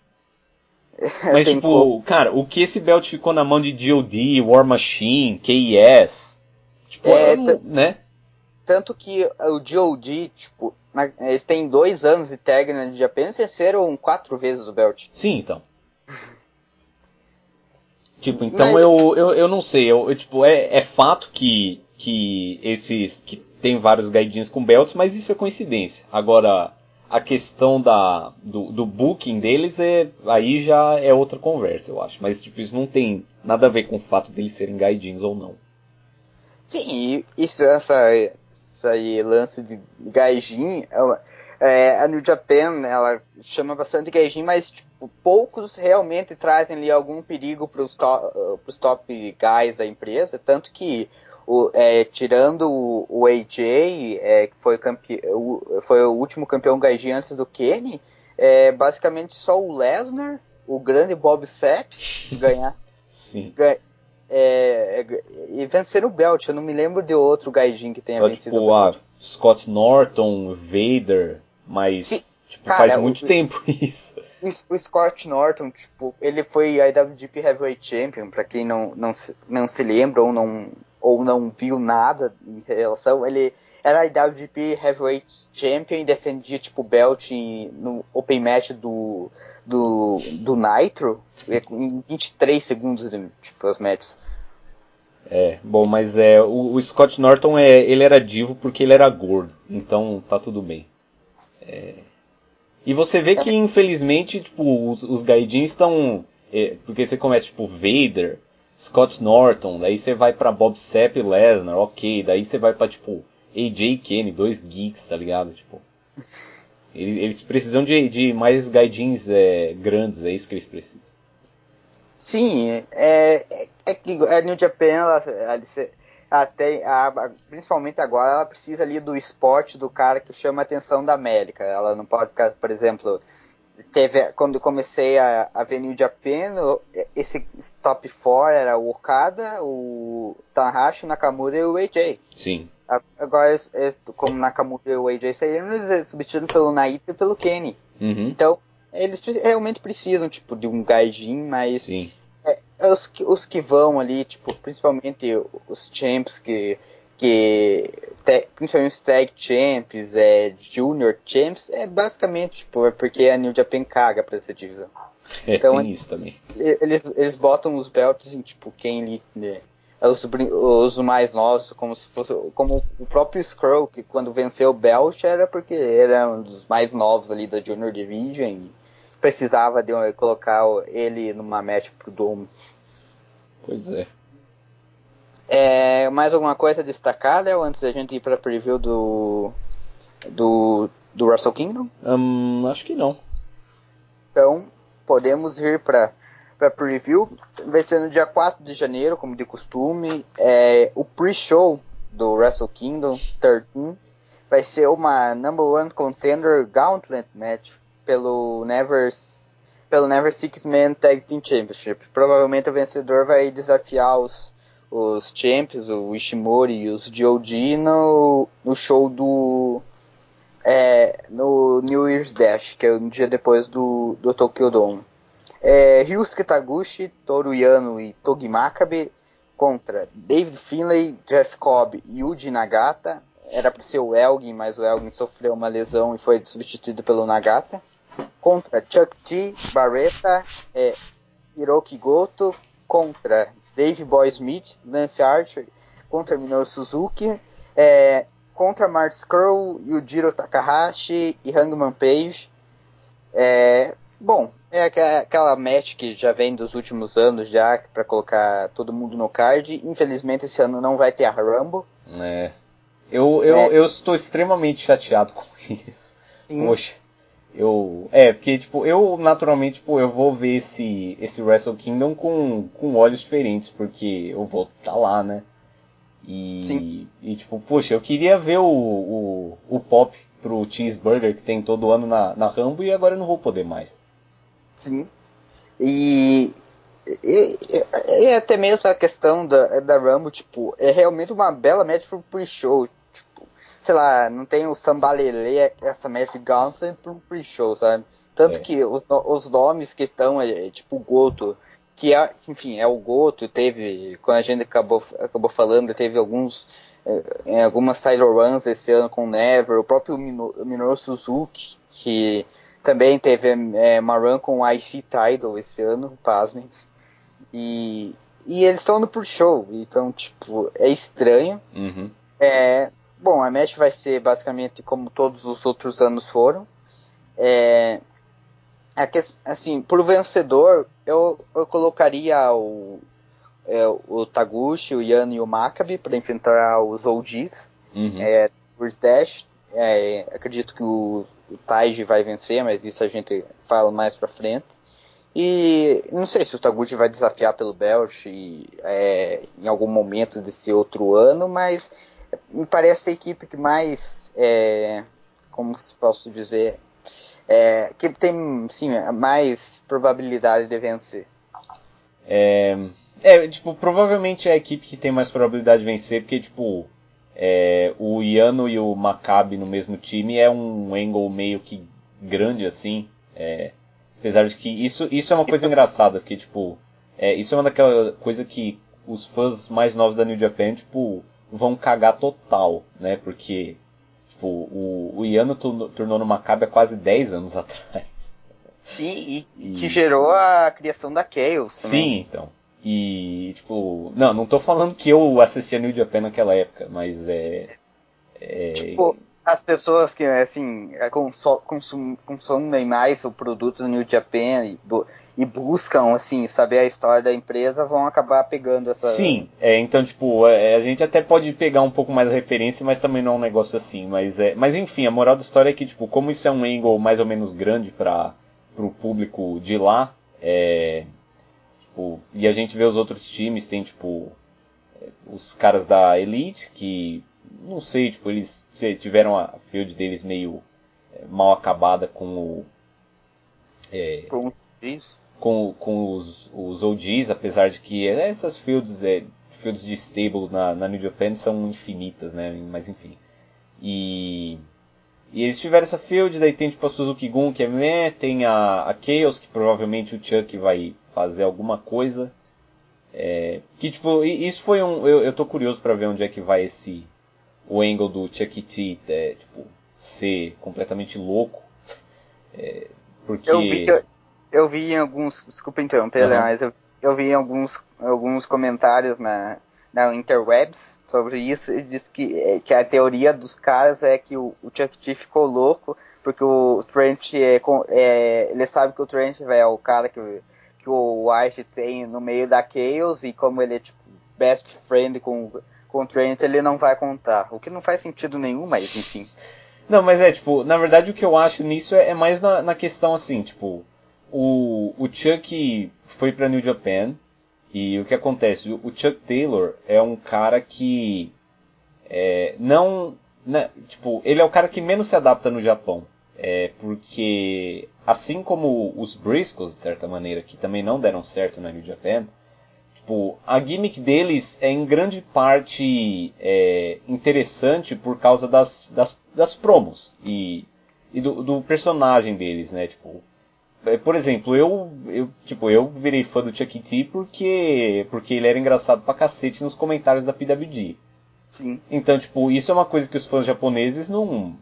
[laughs] Mas, tipo, cara, o que esse belt ficou na mão de GOD, War Machine, KES? Tipo, é, não, né? Tanto que o GOD, tipo, na, eles têm dois anos de tag na de Japan e venceram quatro vezes o belt. Sim, então. [laughs] tipo, então Mas... eu, eu, eu não sei, eu, eu tipo, é, é fato que, que esses, que tem vários guidinhos com belts, mas isso é coincidência. Agora, a questão da, do, do booking deles é aí já é outra conversa, eu acho. Mas tipo, isso não tem nada a ver com o fato deles serem gaijins ou não. Sim, isso, essa, essa aí, lance de gaijin, é, é, a New Japan, ela chama bastante gaijin, mas tipo, poucos realmente trazem ali algum perigo para os to, top guys da empresa, tanto que o, é, tirando o, o AJ, é, que foi, o, foi o último campeão gaijin antes do Kenny, é basicamente só o Lesnar, o grande Bob Sapp, ganhar. [laughs] Sim. Ganha, é, é, e vencer o Belt. Eu não me lembro de outro gaijin que tenha só, vencido tipo, o Belt. Scott Norton, Vader, mas tipo, Cara, faz muito tempo [laughs] isso. O, Scott Norton, tipo, ele foi IWGP Heavyweight Champion, para quem não, não, se, não se lembra ou não ou não viu nada em relação, ele era IWGP Heavyweight Champion e defendia tipo belt no Open Match do, do, do Nitro em 23 segundos tipo, as matches. É, bom, mas é o, o, Scott Norton é ele era divo porque ele era gordo, então tá tudo bem. É, e você vê que infelizmente tipo os, os gaidins estão é, porque você começa tipo Vader, Scott Norton, daí você vai para Bob Sepp e Lesnar, ok, daí você vai para tipo AJ Kenny, dois geeks, tá ligado? Tipo, eles precisam de, de mais gaidins é, grandes, é isso que eles precisam. Sim, é, é, é que a New Japan, ela, ela, até, a, principalmente agora, ela precisa ali do esporte do cara que chama a atenção da América. Ela não pode ficar, por exemplo, teve quando comecei a, a ver New Japan, esse top 4 era o Okada, o Tanahashi, o Nakamura e o AJ. Sim. Agora, como Nakamura e o AJ saíram, eles substituíram pelo Naito e pelo Kenny. Uhum. Então, eles realmente precisam, tipo, de um gaijin, mas... Sim. É, os, os que vão ali, tipo, principalmente os champs que que te, principalmente os Tag Champs, é, Junior Champs, é basicamente tipo, é porque a New Japan caga pra essa divisão. É, então, tem isso também. Eles, eles botam os belts em tipo quem né, os, os mais novos, como se fosse como o próprio Skrull, que quando venceu o belt era porque era um dos mais novos ali da Junior Division precisava de colocar ele numa match pro Dome. Pois é. É, mais alguma coisa destacada antes da gente ir para preview do do do Wrestle Kingdom? Um, acho que não. Então, podemos ir para para preview. Vai ser no dia 4 de janeiro, como de costume. É, o pre-show do Wrestle Kingdom 13 vai ser uma number one contender gauntlet match pelo Never pelo Never Six Man Tag Team Championship. Provavelmente o vencedor vai desafiar os os Champs, o Ishimori e os Joji no, no show do. É, no New Year's Dash, que é um dia depois do, do Tokyo Dome. É, Ryusuke Taguchi, Toru Yano e Togi Makabe contra David Finlay, Jeff Cobb e Yuji Nagata. Era para ser o Elgin, mas o Elgin sofreu uma lesão e foi substituído pelo Nagata. Contra Chuck T, Barreta, é, Hiroki Goto. Contra Dave Boy Smith, Lance Archer contra Minoru Suzuki, é, contra Mark Skrull, Yujiro Takahashi e Hangman Page. É, Bom, é aquela match que já vem dos últimos anos já, para colocar todo mundo no card. Infelizmente esse ano não vai ter a Rumble. É. Eu, eu, é. eu estou extremamente chateado [laughs] com isso. Sim. Poxa. Eu. É, porque, tipo, eu naturalmente, tipo, eu vou ver esse, esse Wrestle Kingdom com, com olhos diferentes, porque eu vou estar tá lá, né? E, Sim. e, tipo, poxa, eu queria ver o, o, o pop pro cheeseburger que tem todo ano na, na Rambo e agora eu não vou poder mais. Sim. E, e, e, e até mesmo a questão da, da Rambo, tipo, é realmente uma bela média pro pre-show sei lá, não tem o sambalele, essa Magic Gauntlet pro pre-show, sabe? Tanto é. que os, os nomes que estão, é, tipo, Goto, que é, enfim, é o Goto, teve, quando a gente acabou, acabou falando, teve alguns, é, em algumas title runs esse ano com o Never, o próprio Minoru Suzuki, que também teve é, uma run com o IC Title esse ano, pasmem. E, e eles estão no pre-show, então, tipo, é estranho. Uhum. É, Bom, a match vai ser basicamente como todos os outros anos foram. É, assim, por vencedor, eu, eu colocaria o, é, o Taguchi, o Yan e o Maccabi para enfrentar os OGs. Uhum. É, Dash, é, acredito que o, o Taiji vai vencer, mas isso a gente fala mais pra frente. E não sei se o Taguchi vai desafiar pelo belt é, em algum momento desse outro ano, mas me parece a equipe que mais, é, como se posso dizer, é, que tem, sim, mais probabilidade de vencer. É, é, tipo, provavelmente é a equipe que tem mais probabilidade de vencer, porque, tipo, é, o Iano e o Maccabi no mesmo time é um angle meio que grande, assim, é, apesar de que isso, isso é uma coisa [laughs] engraçada, porque, tipo, é, isso é uma daquela coisa que os fãs mais novos da New Japan, tipo, vão cagar total, né? Porque tipo, o, o Iano tornou no Maccabi há quase 10 anos [laughs] atrás. Sim, e, e, que gerou a criação da Chaos. Sim, então. E, tipo, não, não tô falando que eu assistia New Japan naquela época, mas é. é... Tipo, as pessoas que, assim, consum, consumem mais o produto do New Japan e, e, buscam, assim, saber a história da empresa, vão acabar pegando essa... Sim, é, então, tipo, é, a gente até pode pegar um pouco mais a referência, mas também não é um negócio assim, mas é... Mas enfim, a moral da história é que, tipo, como isso é um angle mais ou menos grande para o público de lá, é... Tipo, e a gente vê os outros times, tem, tipo, os caras da Elite, que não sei, tipo, eles tiveram a field deles meio é, mal acabada com o. É, com os com, com os, os OGs, apesar de que essas fields, é, fields de stable na, na New Japan são infinitas, né? Mas enfim. E. E eles tiveram essa field, daí tem tipo a Suzuki Gun, que é meh, tem a, a Chaos, que provavelmente o Chuck vai fazer alguma coisa. É, que tipo, isso foi um. Eu, eu tô curioso para ver onde é que vai esse, o angle do Chuck T é, tipo, ser completamente louco. É, porque... Eu vi, eu, eu vi em alguns. Desculpa interromper, uhum. mas eu, eu vi em alguns, alguns comentários na, na interwebs sobre isso e diz que, é, que a teoria dos caras é que o, o Chuck T ficou louco porque o Trent é, é, ele sabe que o Trent é o cara que, que o White tem no meio da Chaos e como ele é tipo best friend com com o Trent ele não vai contar. O que não faz sentido nenhum, mas enfim. Não, mas é, tipo, na verdade o que eu acho nisso é, é mais na, na, questão assim, tipo, o, o Chuck foi pra New Japan e o que acontece? O, Chuck Taylor é um cara que é, não. Né, tipo, ele é o cara que menos se adapta no Japão. É, porque assim como os Briscoes, de certa maneira, que também não deram certo na New Japan, Tipo, a gimmick deles é em grande parte é, interessante por causa das, das, das promos e, e do, do, personagem deles, né? Tipo, por exemplo, eu, eu, tipo, eu virei fã do Chuck T porque, porque ele era engraçado pra cacete nos comentários da PWG. Sim. Então, tipo, isso é uma coisa que os fãs japoneses não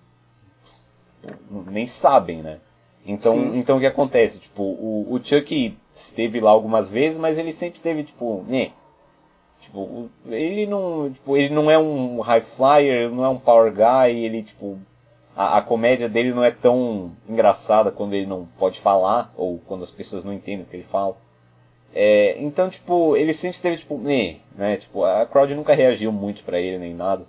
nem sabem, né? Então, então o que acontece? Tipo, o, o Chuck esteve lá algumas vezes, mas ele sempre esteve, tipo, né? Tipo, ele não, tipo, ele não é um high flyer, não é um power guy, ele, tipo, a, a, comédia dele não é tão engraçada quando ele não pode falar, ou quando as pessoas não entendem o que ele fala. É, então, tipo, ele sempre esteve, tipo, né, né, tipo, a crowd nunca reagiu muito para ele, nem nada.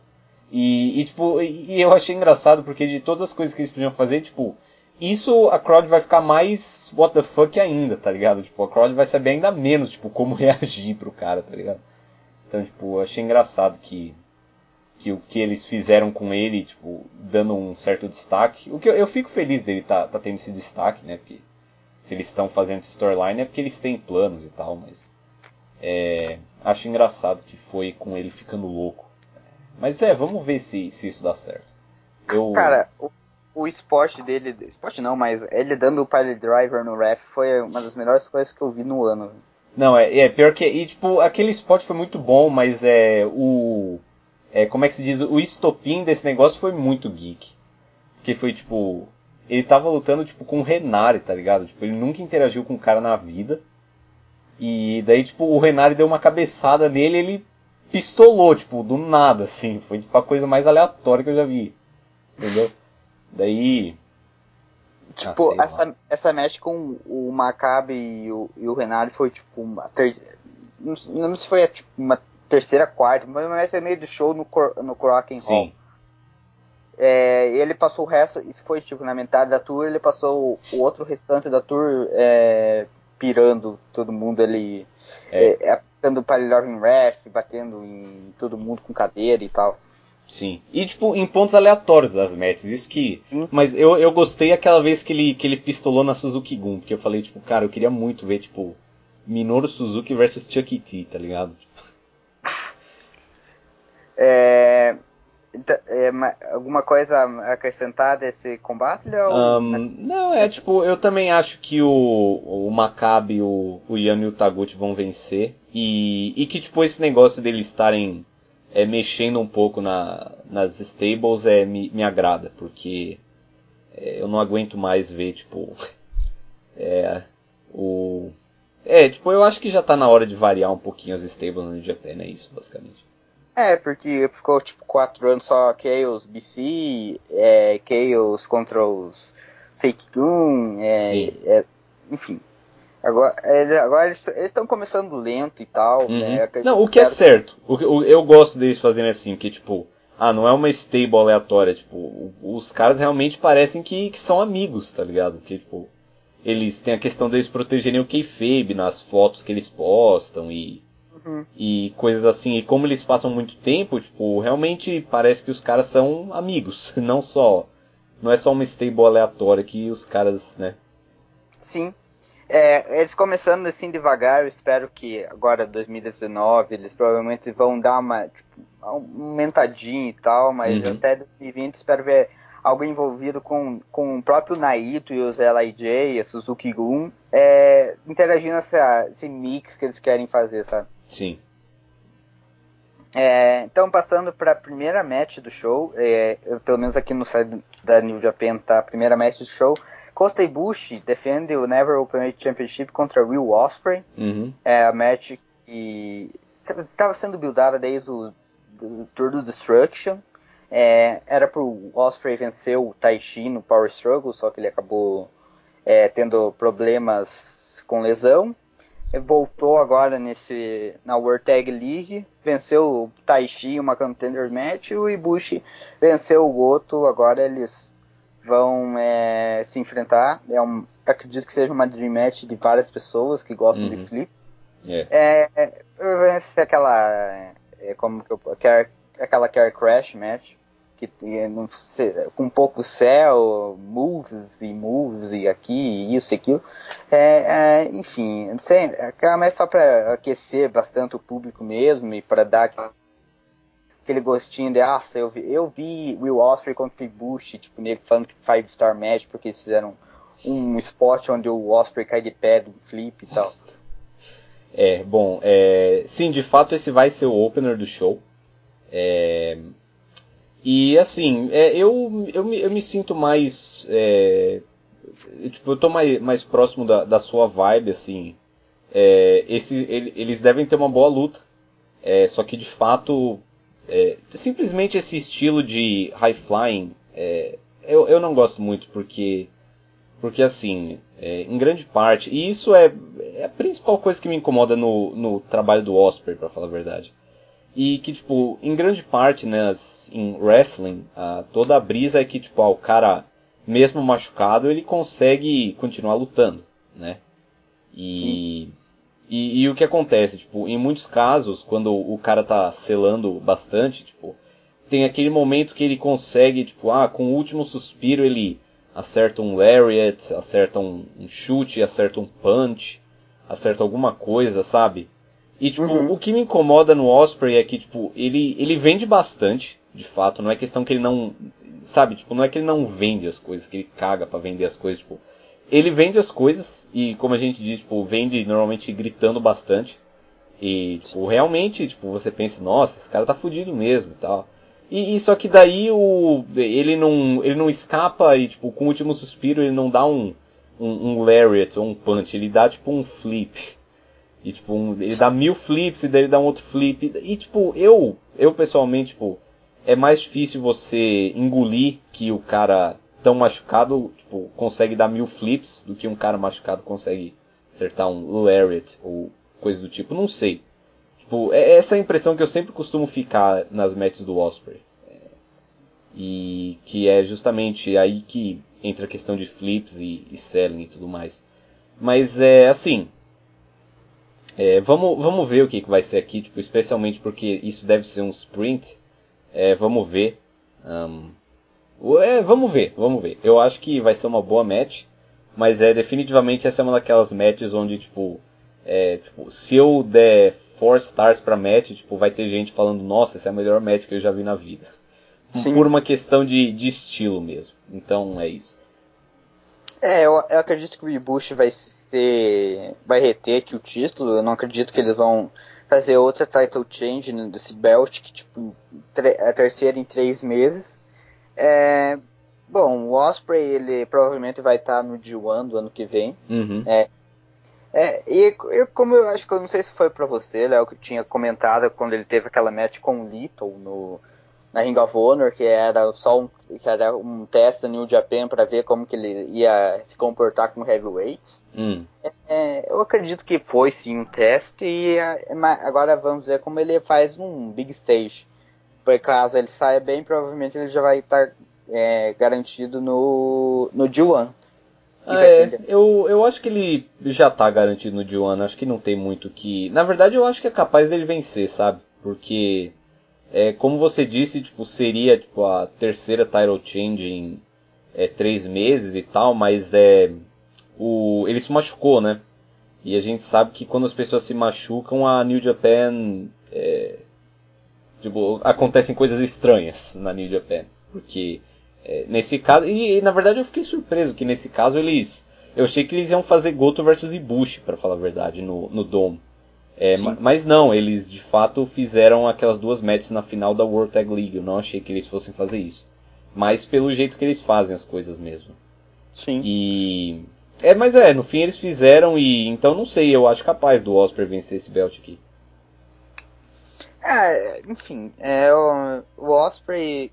E, e tipo, e, e eu achei engraçado, porque de todas as coisas que eles podiam fazer, tipo, isso a crowd vai ficar mais what the fuck ainda, tá ligado? Tipo, a crowd vai saber ainda menos, tipo, como [laughs] reagir pro cara, tá ligado? Então, tipo, eu achei engraçado que que o que eles fizeram com ele, tipo, dando um certo destaque. O que eu, eu fico feliz dele tá, tá tendo esse destaque, né? Porque se eles estão fazendo esse storyline é porque eles têm planos e tal, mas é, acho engraçado que foi com ele ficando louco. Mas é, vamos ver se, se isso dá certo. Eu... Cara, o, o esporte dele, esporte não, mas ele dando o pilot driver no ref foi uma das melhores coisas que eu vi no ano. Não, é, é pior que. E, tipo, aquele esporte foi muito bom, mas é. O é, como é que se diz, o estopim desse negócio foi muito geek. Porque foi tipo, ele tava lutando tipo com o Renari, tá ligado? Tipo, ele nunca interagiu com o cara na vida. E daí, tipo, o Renari deu uma cabeçada nele ele pistolou, tipo, do nada, assim. Foi tipo a coisa mais aleatória que eu já vi. Entendeu? Daí. Tipo, ah, essa, essa match com o Maccabi e o, e o Renari foi tipo uma ter... Não, não sei se foi tipo, uma terceira, quarta, mas ser meio do show no, no Crocken Hall. É, ele passou o resto, isso foi tipo na metade da tour, ele passou o, outro restante da tour é, pirando todo mundo, ele é. é, aplicando palilhar em ref, batendo em todo mundo com cadeira e tal. Sim. E tipo, em pontos aleatórios das matches, isso que. Sim. Mas eu, eu gostei aquela vez que ele, que ele pistolou na Suzuki Gun, porque eu falei, tipo, cara, eu queria muito ver, tipo, Minoru Suzuki versus Chuck E. T, tá ligado? É, então, é, alguma coisa acrescentar desse combate? Ou... Um, não, é tipo, eu também acho que o, o Maccabi, o, o Yan e o Taguchi vão vencer. E, e que tipo, esse negócio deles estarem é, mexendo um pouco na, nas stables é, me, me agrada, porque é, eu não aguento mais ver, tipo, [laughs] é, o... É, tipo, eu acho que já tá na hora de variar um pouquinho as stables no Japan, é isso, basicamente. É, porque ficou tipo quatro anos só Chaos BC, é, Chaos contra os Fake Gun, é, é, enfim. Agora, é, agora eles estão começando lento e tal. Uhum. Né, não, o que é certo. O, o, eu gosto deles fazendo assim, que tipo, ah, não é uma stable aleatória, tipo, os caras realmente parecem que, que são amigos, tá ligado? Que tipo, eles têm a questão deles protegerem o kayfabe nas fotos que eles postam e Uhum. E coisas assim. E como eles passam muito tempo, tipo, realmente parece que os caras são amigos. [laughs] Não só. Não é só uma stable aleatória que os caras, né? Sim. É, eles começando assim devagar, eu espero que agora 2019 eles provavelmente vão dar uma tipo, aumentadinha e tal, mas uhum. até 2020 espero ver algo envolvido com, com o próprio Naito e os LIJ, a Suzuki Gun, é, interagindo essa, esse mix que eles querem fazer, sabe? Sim. É, então, passando para a primeira match do show, é, pelo menos aqui no site da New Japan tá a primeira match do show. Kota Ibushi defende o Never Openweight Championship contra Will Ospreay. Uhum. É a match que estava sendo buildada desde o do Tour do Destruction. É, era pro Osprey vencer o Taichi no Power Struggle, só que ele acabou é, tendo problemas com lesão voltou agora nesse na World Tag League, venceu o Taichi uma contender match o Ibushi venceu o Goto, agora eles vão é, se enfrentar. É um, acredito que seja uma dream match de várias pessoas que gostam uhum. de flips. Yeah. É, é, é aquela é, como que eu, aquela Care Crash match que não sei, com pouco céu, moves e moves e aqui, isso e aquilo. É, é, enfim, não sei, é só para aquecer bastante o público mesmo e para dar aquele gostinho de, ah, eu vi, eu vi Will Osprey contra Bush, tipo, nele falando que Five Star Match, porque eles fizeram um esporte onde o Osprey cai de pé do flip e tal. É, bom, é, sim, de fato esse vai ser o opener do show. É, e assim, é, eu, eu, me, eu me sinto mais. É, tipo, eu tô mais, mais próximo da, da sua vibe, assim. É, esse, ele, eles devem ter uma boa luta. É, só que de fato, é, simplesmente esse estilo de high flying é, eu, eu não gosto muito porque porque assim, é, em grande parte, e isso é, é, a principal coisa que me incomoda no, no trabalho do Osprey, para falar a verdade. E que, tipo, em grande parte, né, em wrestling, a, toda a brisa é que, tipo, ó, o cara, mesmo machucado, ele consegue continuar lutando, né? E, e, e, o que acontece, tipo, em muitos casos, quando o cara tá selando bastante, tipo, tem aquele momento que ele consegue, tipo, ah, com o último suspiro ele acerta um lariat, acerta um, um chute, acerta um punch, acerta alguma coisa, sabe? E, tipo, uhum. o que me incomoda no Osprey é que, tipo, ele, ele vende bastante, de fato. Não é questão que ele não. Sabe, tipo, não é que ele não vende as coisas, que ele caga para vender as coisas, tipo. Ele vende as coisas e, como a gente diz, tipo, vende normalmente gritando bastante. E, tipo, realmente, tipo, você pensa, nossa, esse cara tá fudido mesmo e tal. E, e, só que daí o, ele, não, ele não escapa e, tipo, com o último suspiro ele não dá um, um, um lariat ou um punch, ele dá, tipo, um flip. E, tipo, um, ele dá mil flips e daí ele dá um outro flip. E, tipo, eu, eu pessoalmente, tipo, é mais difícil você engolir que o cara tão machucado, tipo, consegue dar mil flips do que um cara machucado consegue acertar um lariat ou coisa do tipo. Não sei. Tipo, é essa é a impressão que eu sempre costumo ficar nas matches do Osprey. É, e que é justamente aí que entra a questão de flips e, e selling e tudo mais. Mas é assim, é, vamos, vamos ver o que, que vai ser aqui, tipo, especialmente porque isso deve ser um sprint. É, vamos ver. Um, é, vamos ver, vamos ver. Eu acho que vai ser uma boa match, mas é definitivamente essa é uma daquelas matches onde, tipo, é, tipo se eu der 4 stars pra match, tipo, vai ter gente falando, nossa, essa é a melhor match que eu já vi na vida. Sim. Por uma questão de, de estilo mesmo. Então é isso. É, eu, eu, acredito que o Ibushi vai ser. vai reter aqui o título. Eu não acredito que eles vão fazer outra title change desse belt, que tipo, a terceira em três meses. É, bom, o Osprey ele provavelmente vai estar no G1 do ano que vem. Uhum. É, é, e, e, como eu acho que eu não sei se foi para você, Léo, que tinha comentado quando ele teve aquela match com o Little no, na Ring of Honor, que era só um, que era um teste no New Japan para ver como que ele ia se comportar com heavyweights. Hum. É, eu acredito que foi sim um teste e é, agora vamos ver como ele faz um big stage. Por caso ele saia bem, provavelmente ele já vai estar é, garantido no, no G1. Ah, é, eu, eu acho que ele já tá garantido no G1, acho que não tem muito que. Na verdade, eu acho que é capaz dele vencer, sabe? Porque é, como você disse, tipo, seria tipo, a terceira title change em é, três meses e tal, mas é, o, ele se machucou, né? E a gente sabe que quando as pessoas se machucam, a New Japan. É, tipo, acontecem coisas estranhas na New Japan. Porque é, nesse caso. E, e, na verdade eu fiquei surpreso que nesse caso eles. Eu achei que eles iam fazer Goto versus Ibushi, para falar a verdade, no, no Dome. É, mas não, eles de fato fizeram aquelas duas matches na final da World Tag League. Eu não achei que eles fossem fazer isso. Mas pelo jeito que eles fazem as coisas mesmo. Sim. E. É, mas é, no fim eles fizeram e. Então não sei, eu acho capaz do Osprey vencer esse belt aqui. É, enfim, é, o, o Osprey.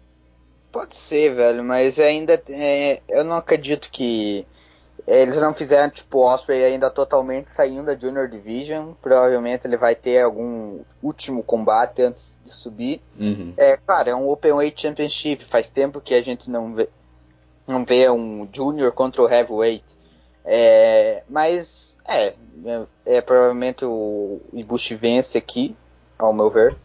Pode ser, velho, mas ainda. É, eu não acredito que eles não fizeram, tipo, o Osprey ainda totalmente saindo da Junior Division. Provavelmente ele vai ter algum último combate antes de subir. Uhum. É, claro, é um Open Weight Championship. Faz tempo que a gente não vê, não vê um Junior contra o Heavyweight. É, mas, é, é, é provavelmente o Ibushi vence aqui, ao meu ver.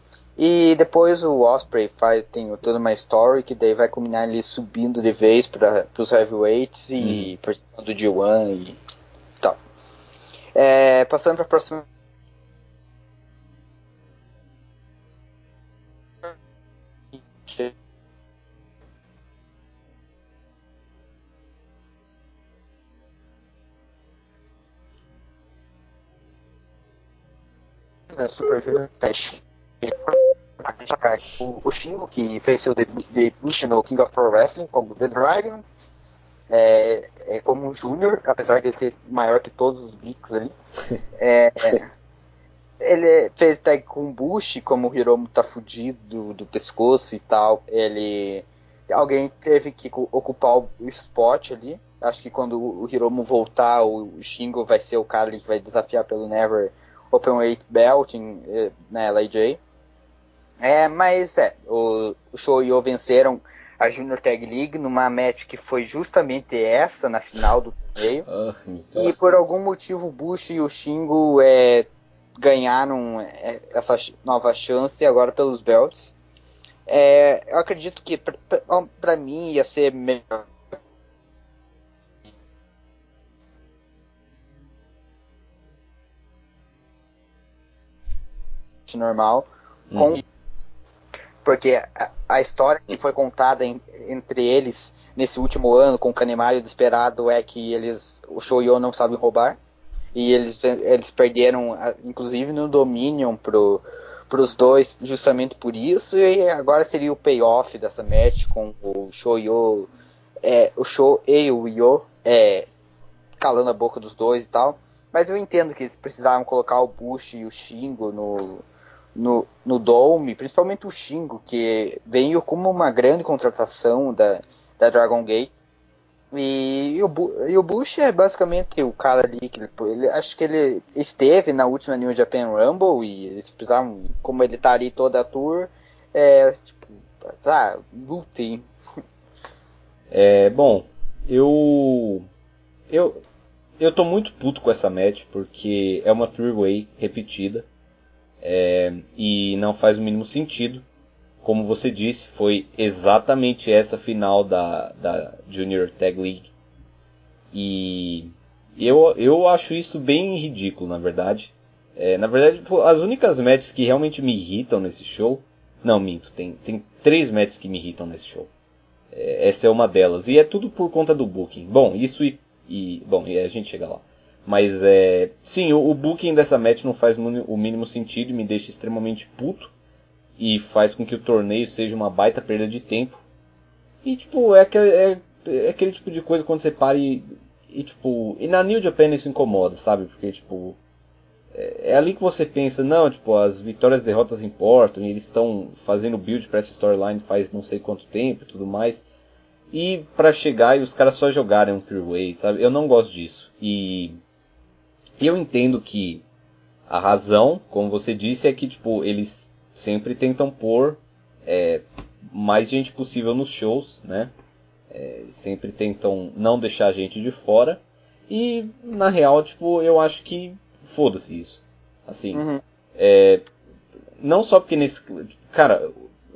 E depois o Osprey faz, tem toda uma story que daí vai combinar ele subindo de vez para os heavyweights e uhum. participando do G1 e tal. É, passando para a próxima. Super Junior O, o Shingo, que fez seu debut no King of Pro Wrestling como The Dragon, é, é como um Júnior, apesar de ser maior que todos os bicos ali. [laughs] É, ele fez tag com Bush, como o Hiromu tá fudido do, do pescoço e tal. Ele alguém teve que ocupar o spot ali. Acho que quando o Hiromu voltar, o Shingo vai ser o cara que vai desafiar pelo Never Open Weight Belt em, eh, na LAJ. É, mas é, o, o Show e o venceram a Junior Tag League numa match que foi justamente essa na final do torneio. Ah, e por algum motivo o Bush e o Shingo é, ganharam é, essa nova chance agora pelos belts. É, eu acredito que para mim ia ser melhor normal com uhum. Porque a, a, história que foi contada em, entre eles nesse último ano com o Canemário Desesperado é que eles o Shoyo não sabe roubar. E eles, eles perderam inclusive no Dominion pro para os dois justamente por isso. E agora seria o payoff dessa match com o Shoyo é, o Show e o Yo é, calando a boca dos dois e tal. Mas eu entendo que eles precisavam colocar o Bush e o Shingo no, no, no Dome, principalmente o Shingo, que veio como uma grande contratação da, da Dragon Gate. E, e, o, o Bush é basicamente o cara ali que ele, ele, acho que ele esteve na última New Japan Rumble e eles precisavam, como ele tá ali toda a tour, é tipo, tá, lutem. É, bom, eu eu eu tô muito puto com essa match porque é uma three-way repetida é, e não faz o mínimo sentido. Como você disse, foi exatamente essa final da, da Junior Tag League. E eu, eu acho isso bem ridículo, na verdade. É, na verdade, as únicas matches que realmente me irritam nesse show. Não, minto, tem, tem três matches que me irritam nesse show. É, essa é uma delas. E é tudo por conta do booking. Bom, isso e. e bom, e a gente chega lá. Mas é. Sim, o, o booking dessa match não faz o mínimo sentido me deixa extremamente puto. E faz com que o torneio seja uma baita perda de tempo. E tipo, é aquele, é, é aquele tipo de coisa quando você para e, e tipo. E na New Japan isso incomoda, sabe? Porque tipo. É, é ali que você pensa, não, tipo, as vitórias e derrotas importam, e eles estão fazendo build para essa storyline faz não sei quanto tempo e tudo mais. E para chegar e os caras só jogarem um three-way, sabe? Eu não gosto disso. E eu entendo que a razão, como você disse, é que tipo eles sempre tentam pôr é, mais gente possível nos shows, né? É, sempre tentam não deixar a gente de fora. E na real, tipo, eu acho que foda-se isso. Assim, uhum. é, não só porque nesse, cara,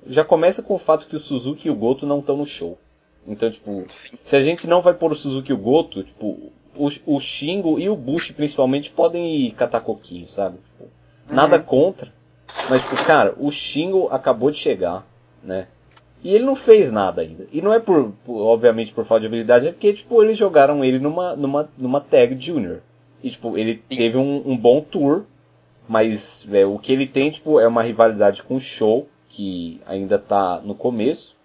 já começa com o fato que o Suzuki e o Goto não estão no show. Então, tipo, Sim. se a gente não vai pôr o Suzuki e o Goto, tipo, o, o Shingo e o Bush principalmente podem ir catar coquinho, sabe? Tipo, uhum. Nada contra. Mas, tipo, cara, o Shingo acabou de chegar, né? E ele não fez nada ainda. E não é por, por obviamente, por falta de habilidade, é porque, tipo, eles jogaram ele numa, numa, numa tag junior. E, tipo, ele teve um, um bom tour, mas é, o que ele tem, tipo, é uma rivalidade com o Show, que ainda tá no começo.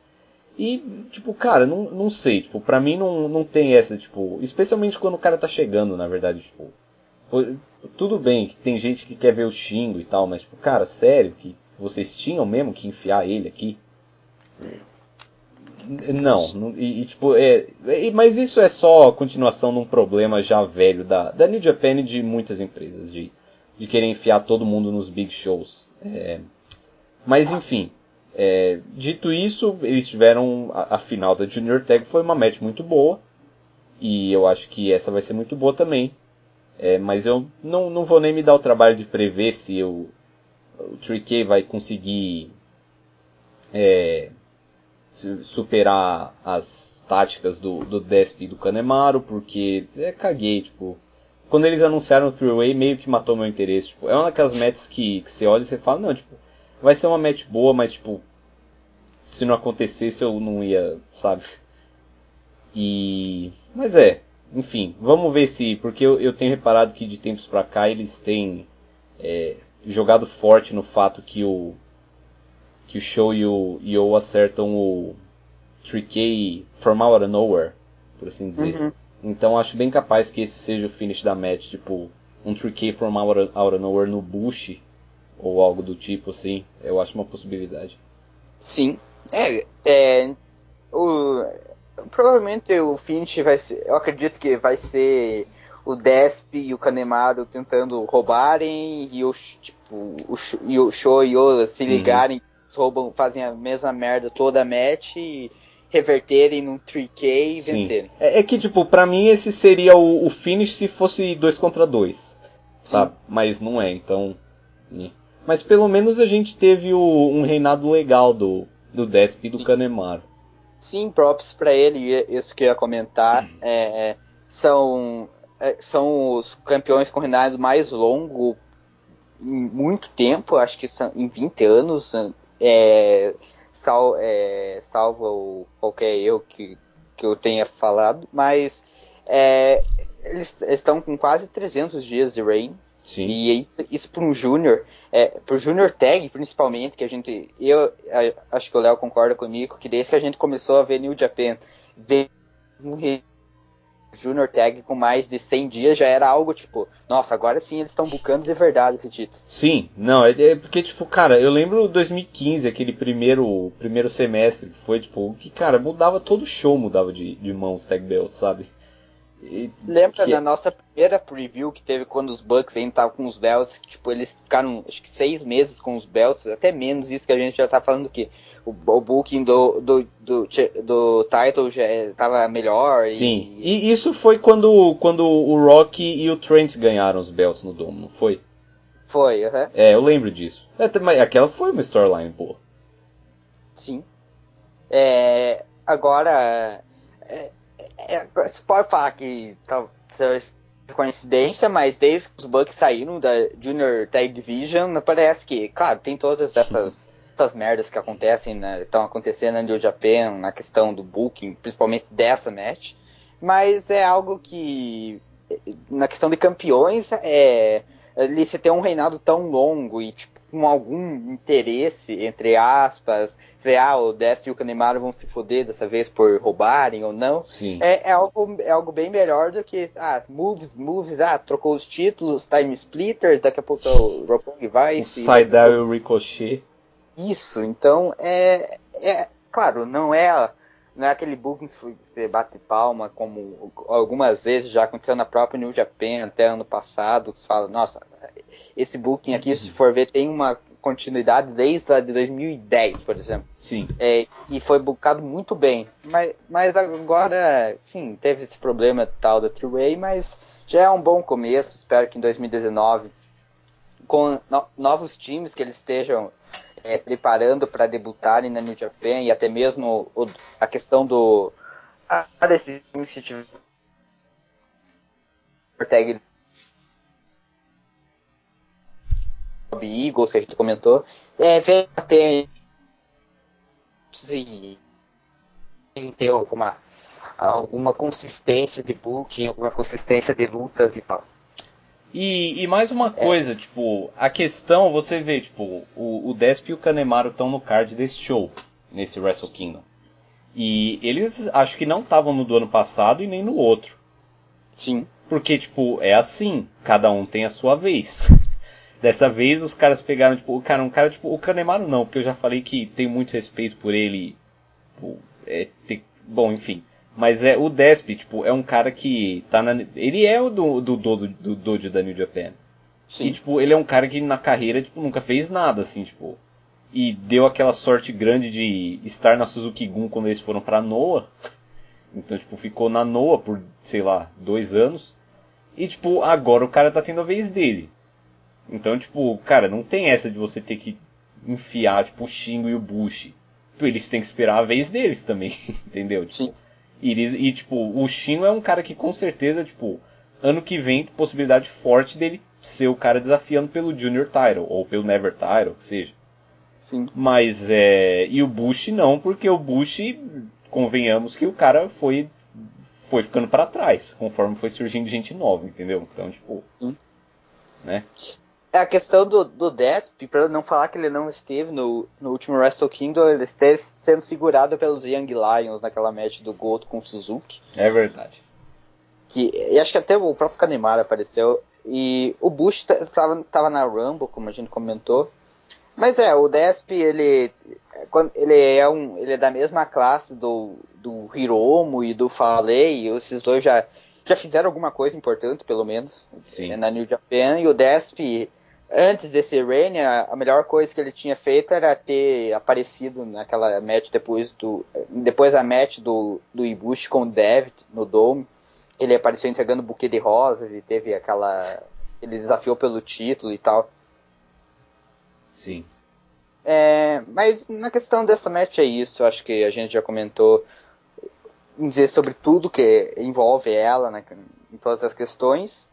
E, tipo, cara, não, não sei, tipo, pra mim não, não tem essa, tipo, especialmente quando o cara tá chegando, na verdade, tipo, tudo bem que tem gente que quer ver o Xingo e tal, mas, tipo, cara, sério, que vocês tinham mesmo que enfiar ele aqui? Não, e, e, tipo, é, é, mas isso é só a continuação de um problema já velho da, da New Japan e de muitas empresas, de, de querer enfiar todo mundo nos big shows. É, mas enfim, é, dito isso, eles tiveram a, a, final da Junior Tag foi uma match muito boa e eu acho que essa vai ser muito boa também. É, mas eu não, não vou nem me dar o trabalho de prever se o, o Trick vai conseguir é, superar as táticas do, do Desp e do Kanemaru, porque é, caguei, tipo. Quando eles anunciaram o Three-Way, meio que matou meu interesse. Tipo, é uma daquelas matches que, que você olha e você fala, não, tipo, vai ser uma match boa, mas tipo, se não acontecesse eu não ia, sabe? E. Mas é, enfim, vamos ver se. Porque eu, eu tenho reparado que de tempos pra cá eles têm é, jogado forte no fato que o. Que o Show e o Yo acertam o 3K from out of nowhere, por assim dizer. Uhum. Então acho bem capaz que esse seja o finish da match, tipo, um 3K from out of, out of nowhere no Bush, ou algo do tipo assim, eu acho uma possibilidade. Sim. É, é o, provavelmente o finish vai ser. Eu acredito que vai ser o Desp e o Kanemaru tentando roubarem e o, tipo, o, e o Show e o se uhum. ligarem, uhum. roubam, fazem a mesma merda toda a match e reverterem num 3K e Sim. vencerem. É, é, que, tipo, pra mim esse seria o, o finish se fosse 2 contra 2. Sabe? Sim. Mas não é, então. Né. Mas pelo menos a gente teve o, um reinado legal do, do Desp e do Sim. Kanemaru. Sim, props para ele, isso que eu ia comentar. Uhum. É, são, é, são os campeões com reinado mais longo em muito tempo, acho que são em 20 anos. É, sal, é, salvo qualquer eu que, que eu tenha falado, mas é, eles, eles estão com quase 300 dias de reign. Sim. E isso, isso para um Júnior, é, para o Júnior Tag principalmente, que a gente, eu acho que o Léo concorda comigo, que desde que a gente começou a ver New Japan, ver um Junior Tag com mais de 100 dias já era algo tipo, nossa, agora sim eles estão bucando de verdade esse título. Sim, não, é, é, porque, tipo, cara, eu lembro 2015, aquele primeiro, primeiro semestre que foi, tipo, que, cara, mudava todo show, mudava de, de mãos tag belt, sabe? E, Lembra que... na nossa primeira preview que teve quando os Bucks ainda estavam com os belts, tipo, eles ficaram acho que seis meses com os belts, até menos isso que a gente já está falando que o, o booking do, do, do, do title já estava melhor. Sim, e... e... isso foi quando, quando o Rock e o Trent ganharam os belts no Dome, não foi? Foi, uhum. É, eu lembro disso. É, mas aquela foi uma storyline boa. Sim. É, agora, é, é, você pode falar que tal, coincidência, mas desde que os Bucks saíram da Junior Tag Division, parece que, claro, tem todas essas, essas merdas que acontecem, né, estão acontecendo na New Japan, na questão do booking, principalmente dessa match, mas é algo que, na questão de campeões, é, ele se tem um reinado tão longo e, tipo, com algum interesse, entre aspas, ver, ah, o Dest e o Kanemaru vão se foder dessa vez por roubarem ou não. Sim. É, é, algo, é algo bem melhor do que, ah, moves, moves, ah, trocou os títulos, time splitters, daqui a pouco é o Roppongi vai. O Saidar e o Ricochet. Isso, então, é, é, claro, não é, não é aquele booking que você bate palma, como algumas vezes já aconteceu na própria New Japan, até ano passado, que você fala, nossa, esse booking aqui, se for ver, tem uma continuidade desde a de 2010, por exemplo. Sim. É, e foi bookado muito bem. Mas, mas agora, sim, teve esse problema tal da Three-Way, mas já é um bom começo. Espero que em 2019, com no novos times que eles estejam é, preparando para debutarem na New Japan e até mesmo o, a questão do. A, desse se tiver tag Eagles que a gente comentou, é, ver até se ter alguma, alguma consistência de booking, alguma consistência de lutas e tal. E, e mais uma é. coisa, é. tipo, a questão, você vê, tipo, o, o Desp e o Kanemaru estão no card desse show, nesse Wrestle Kingdom. E eles acho que não estavam no do ano passado e nem no outro. Sim. Porque, tipo, é assim, cada um tem a sua vez. Dessa vez os caras pegaram, tipo, o cara, um cara, tipo, o Kanemaru não, porque eu já falei que tenho muito respeito por ele. Tipo, é, ter, bom, enfim. Mas é o Desp, tipo, é um cara que tá na. Ele é o do, do, do, do dojo da New Japan. Sim. E, tipo, ele é um cara que na carreira, tipo, nunca fez nada, assim, tipo. E deu aquela sorte grande de estar na Suzuki Gun quando eles foram pra Noah. Então, tipo, ficou na Noah por, sei lá, dois anos. E, tipo, agora o cara tá tendo a vez dele. Então, tipo, cara, não tem essa de você ter que enfiar, tipo, o Shingo e o Bush. Tipo, eles têm que esperar a vez deles também, [laughs] entendeu? Tipo, Sim. E, e, tipo, o Shingo é um cara que com certeza, tipo, ano que vem, possibilidade forte dele ser o cara desafiando pelo Junior Title, ou pelo Never Title, que seja. Sim. Mas, é... E o Bush não, porque o Bush, convenhamos que o cara foi foi ficando para trás, conforme foi surgindo gente nova, entendeu? Então, tipo... Sim. Né? É a questão do, do Desp, para não falar que ele não esteve no, no último Wrestle Kingdom, ele esteve sendo segurado pelos Young Lions naquela match do Goto com o Suzuki. É verdade. Que, e acho que até o próprio Kanemaru apareceu. E o Bush estava tava na Rumble, como a gente comentou. Mas é, o Desp, ele, ele é um, ele é da mesma classe do, do Hiromo e do Falei, esses dois já, já fizeram alguma coisa importante, pelo menos, Sim. na New Japan, e o Desp, antes desse Reign, a, melhor coisa que ele tinha feito era ter aparecido naquela match depois do, depois da match do, do Ibushi com o Devitt no Dome, ele apareceu entregando um buquê de rosas e teve aquela, ele desafiou pelo título e tal. Sim. É, mas na questão dessa match é isso, acho que a gente já comentou dizer sobre tudo que envolve ela né, em todas as questões.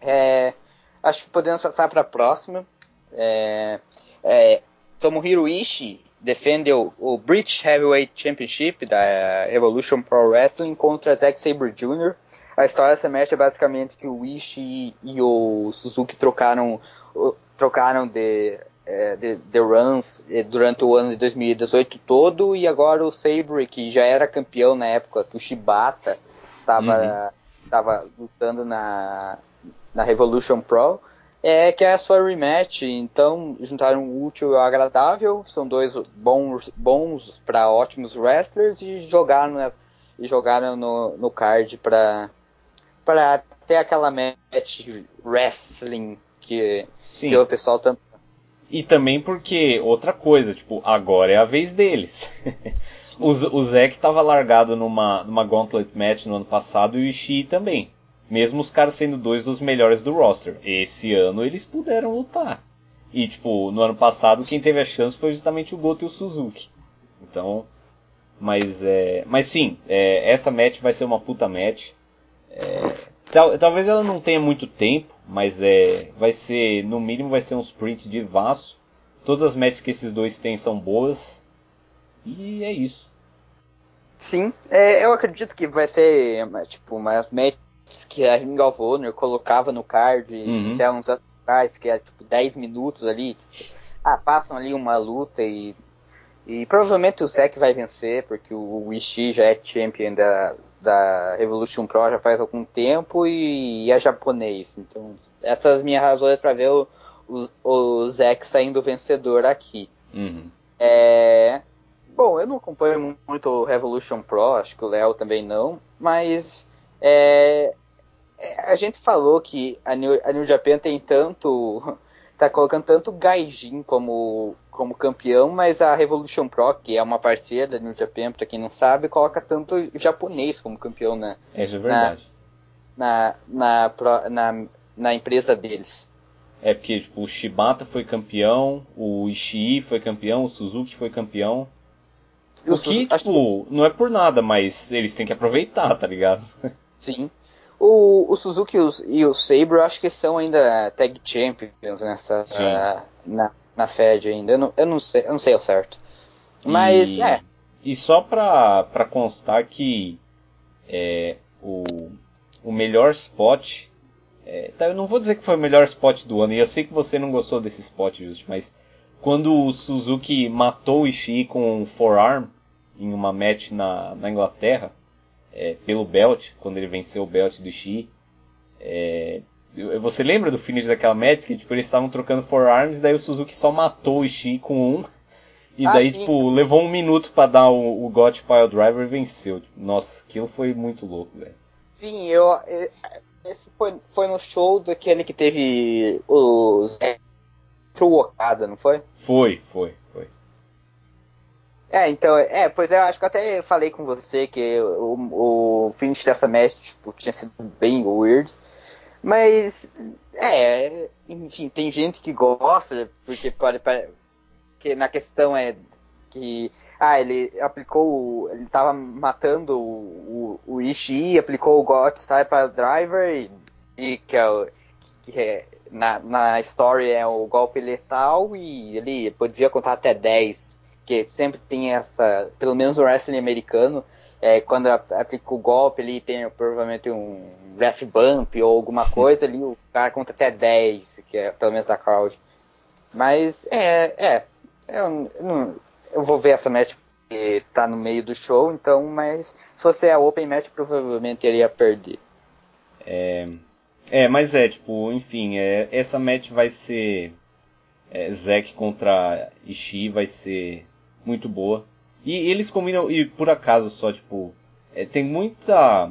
É, acho que podemos passar para a próxima. É, é, Tomohiro Ishii defende o, o, British Heavyweight Championship da Revolution Pro Wrestling contra Zack Sabre Jr. A história match é basicamente que o Ishii e o Suzuki trocaram, trocaram de é, de, de, runs é, durante o ano de 2018 todo e agora o Sabre que já era campeão na época que o Shibata estava uhum. lutando na, na Revolution Pro é que é a sua rematch então juntaram o útil ao agradável são dois bons bons para ótimos wrestlers e jogaram nas, e jogaram no, no card para para ter aquela match wrestling que, que o pessoal tanto e também porque, outra coisa, tipo, agora é a vez deles. [laughs] o, o Zack tava largado numa, numa Gauntlet Match no ano passado e o Ishii também. Mesmo os caras sendo dois dos melhores do roster. Esse ano eles puderam lutar. E, tipo, no ano passado quem teve a chance foi justamente o Goto e o Suzuki. Então, mas é. Mas sim, é, essa match vai ser uma puta match. É, tal, talvez ela não tenha muito tempo, mas é, vai ser, no mínimo vai ser um sprint de vaso. Todas as matches que esses dois têm são boas. E é isso. Sim, é, eu acredito que vai ser tipo umas que a Ring of Honor colocava no card uhum. até uns atrás, que é tipo 10 minutos ali. Tipo, ah, passam ali uma luta e. E provavelmente o Sek vai vencer, porque o Ishii já é champion da, da Revolution Pro já faz algum tempo e, e é japonês. Então, essas as minhas razões para ver o, o, o Zack saindo vencedor aqui. Uhum. É, bom, eu não acompanho muito o Revolution Pro, acho que o Léo também não, mas é, a gente falou que a New, a New Japan tem tanto. [laughs] tá colocando tanto Gaijin como como campeão, mas a Revolution Pro, que é uma parceira da New Japan, pra quem não sabe, coloca tanto japonês como campeão na, é, isso é verdade. Na, na, na, na, na empresa deles. É porque tipo, o Shibata foi campeão, o Ishii foi campeão, o Suzuki foi campeão. O, o que, tipo, não é por nada, mas eles têm que aproveitar, tá ligado? Sim. O, o Suzuki e o, Sabre eu acho que são ainda tag champions nessa. Uh, na, na Fed ainda. Eu não, eu não, sei, eu não sei ao certo. Mas e, é. E só pra, pra constar que é, o, o melhor spot. É, tá, eu não vou dizer que foi o melhor spot do ano, e eu sei que você não gostou desse spot, Just, mas quando o Suzuki matou o Ishii com um forearm em uma match na, na Inglaterra, é, pelo belt, quando ele venceu o belt do Ishii, é, você lembra do finish daquela match que tipo, eles estavam trocando forearms, daí o Suzuki só matou o Ishii com um. E ah, daí, sim. tipo, levou um minuto para dar o, o Got Pile Driver e venceu. Nossa, aquilo foi muito louco, velho. Sim, eu. Esse foi, foi no show daquele que teve os. Pro Okada, não? Foi, foi, foi. É, então, é, pois é, eu acho que até falei com você que o, o finish dessa match tipo, tinha sido bem weird. Mas, é, enfim, tem gente que gosta, porque pode, porque na questão é que, ah, ele aplicou, ele tava matando o, o, o Ishii, aplicou o God Style para Driver, e, e que, é, que é, na, na story é o golpe letal, e ele podia contar até 10, que sempre tem essa, pelo menos o wrestling americano, é, quando aplica o golpe ali, tem provavelmente um ref bump ou alguma coisa ali, o cara conta até 10, que é pelo menos a crowd. Mas é, é. Eu, eu, não, eu vou ver essa match que tá no meio do show, então, mas se fosse a Open Match, provavelmente iria perder. É, é mas é, tipo, enfim, é, essa match vai ser. é, Zack contra Ishii vai ser muito boa. E eles combinam, e por acaso só, tipo, é, tem muita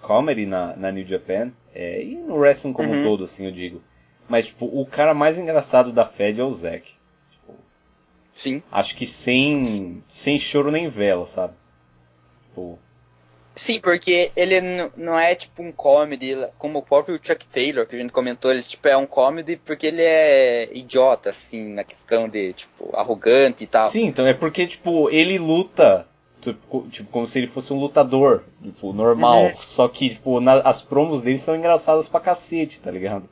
comedy na, na New Japan, é, e no wrestling como uhum. um todo, assim, eu digo. Mas, tipo, o cara mais engraçado da Fed é o Zack. Tipo, Sim. Acho que sem, sem choro nem vela, sabe? Tipo, Sim, porque ele não é tipo um comedy, como o próprio Chuck Taylor, que a gente comentou, ele tipo, é um comedy porque ele é idiota, assim, na questão de, tipo, arrogante e tal. Sim, então é porque, tipo, ele luta, tipo, tipo como se ele fosse um lutador, tipo, normal. Uhum. Só que, tipo, na, as promos dele são engraçadas pra cacete, tá ligado?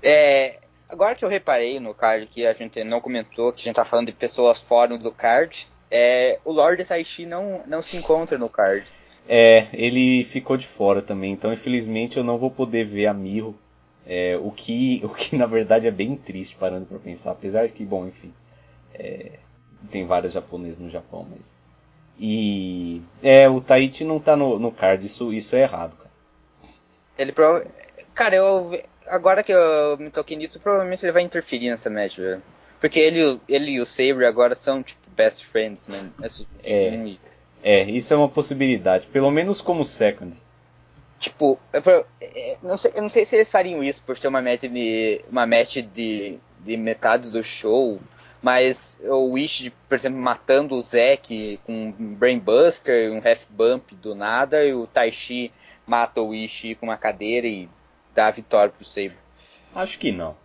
É, agora que eu reparei no card que a gente não comentou, que a gente tá falando de pessoas fora do card, é, o Lord Taishi não, não se encontra no card. É, ele ficou de fora também, então infelizmente eu não vou poder ver a Miho. É, o, que, o que na verdade é bem triste parando para pensar, apesar de que, bom, enfim. É, tem vários japoneses no Japão, mas. E. É, o Taichi não tá no, no card, isso, isso é errado, cara. Ele prova. Cara, eu. Agora que eu me toquei nisso, provavelmente ele vai interferir nessa match, velho. Porque ele, ele e o Sabre agora são, tipo, best friends, né? É, é, isso é uma possibilidade. Pelo menos como second. Tipo, eu, é, não sei, eu não sei se eles fariam isso por ser uma match de. uma match de, de metade do show. Mas o Wish, por exemplo, matando o Zack com um Brainbuster, um Half Bump do nada, e o Taishi mata o Wish com uma cadeira e dá a vitória pro Sabre. Acho que não.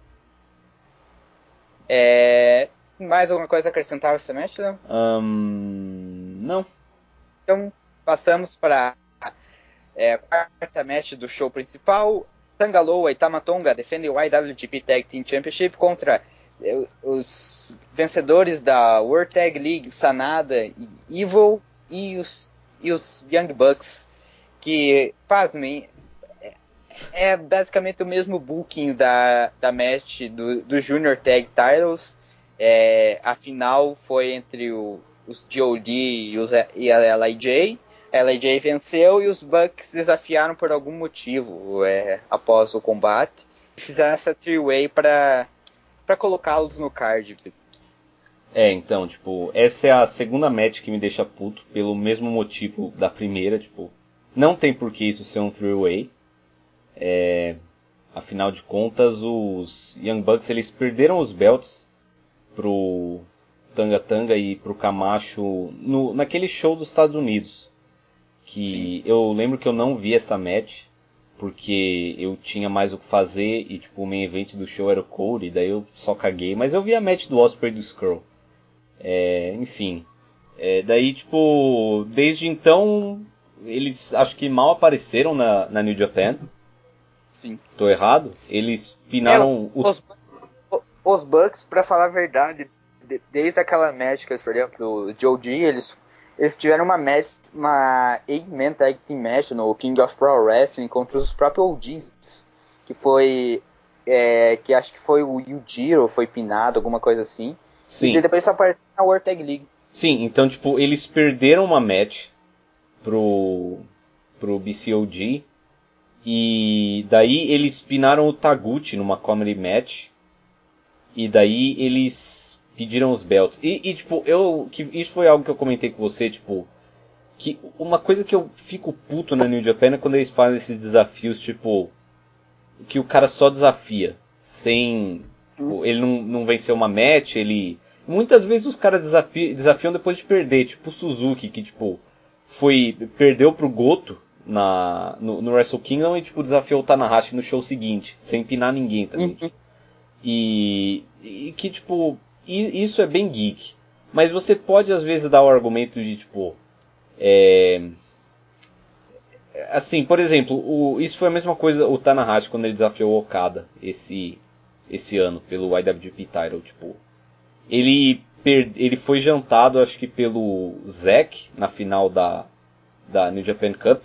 É, mais alguma coisa a acrescentar esse match, Léo? Um, não. Então, passamos para é, a quarta match do show principal. Tangaloa e Tamatonga defendem o IWGP Tag Team Championship contra é, os vencedores da World Tag League, Sanada e Evil, e os, e os Young Bucks, que, pasmem, é, é basicamente o mesmo booking da, da match do, do Junior Tag Titles, é, a final foi entre o, os GOD e, os, e a LIJ. A LIJ venceu e os Bucks desafiaram por algum motivo é, após o combate. E fizeram essa three-way para colocá-los no card. É, então, tipo, essa é a segunda match que me deixa puto, pelo mesmo motivo da primeira, tipo, não tem por que isso ser um three-way. É, afinal de contas, os Young Bucks eles perderam os belts pro Tanga Tanga e pro Camacho no, naquele show dos Estados Unidos. Que Sim. eu lembro que eu não vi essa match, porque eu tinha mais o que fazer e tipo o main event do show era o Cody, daí eu só caguei, mas eu vi a match do Osprey e do Skrull. É, enfim. É, daí tipo, desde então eles acho que mal apareceram na, na New Japan. Sim. Tô errado? Eles pinaram é, os... os os Bucks, para falar a verdade, de, desde aquela match que eles perderam pro Joe G, eles, eles tiveram uma match, uma 8-man tag team match no King of Pro Wrestling contra os próprios OGs, que foi, é, que acho que foi o Yujiro, foi pinado, alguma coisa assim. Sim. E depois só apareceu na World Tag League. Sim, então, tipo, eles perderam uma match pro, pro BCOG, e daí eles pinaram o Taguchi numa comedy match, e daí eles pediram os belts. E, e, tipo, eu. Que, isso foi algo que eu comentei com você, tipo. Que uma coisa que eu fico puto na New Japan é quando eles fazem esses desafios, tipo. Que o cara só desafia. Sem. Tipo, ele não, não venceu uma match, ele. Muitas vezes os caras desafiam, desafiam depois de perder, tipo o Suzuki, que tipo. Foi. Perdeu pro Goto na, no, no Wrestle Kingdom e tipo desafiou o Tanahashi no show seguinte, sem pinar ninguém também. Uhum. E, e que, tipo, isso é bem geek. Mas você pode, às vezes, dar o argumento de, tipo, é... Assim, por exemplo, o, isso foi a mesma coisa o Tanahashi quando ele desafiou o Okada esse, esse ano pelo IWGP Title, tipo... Ele, per, ele foi jantado, acho que pelo Zack na final da, da New Japan Cup.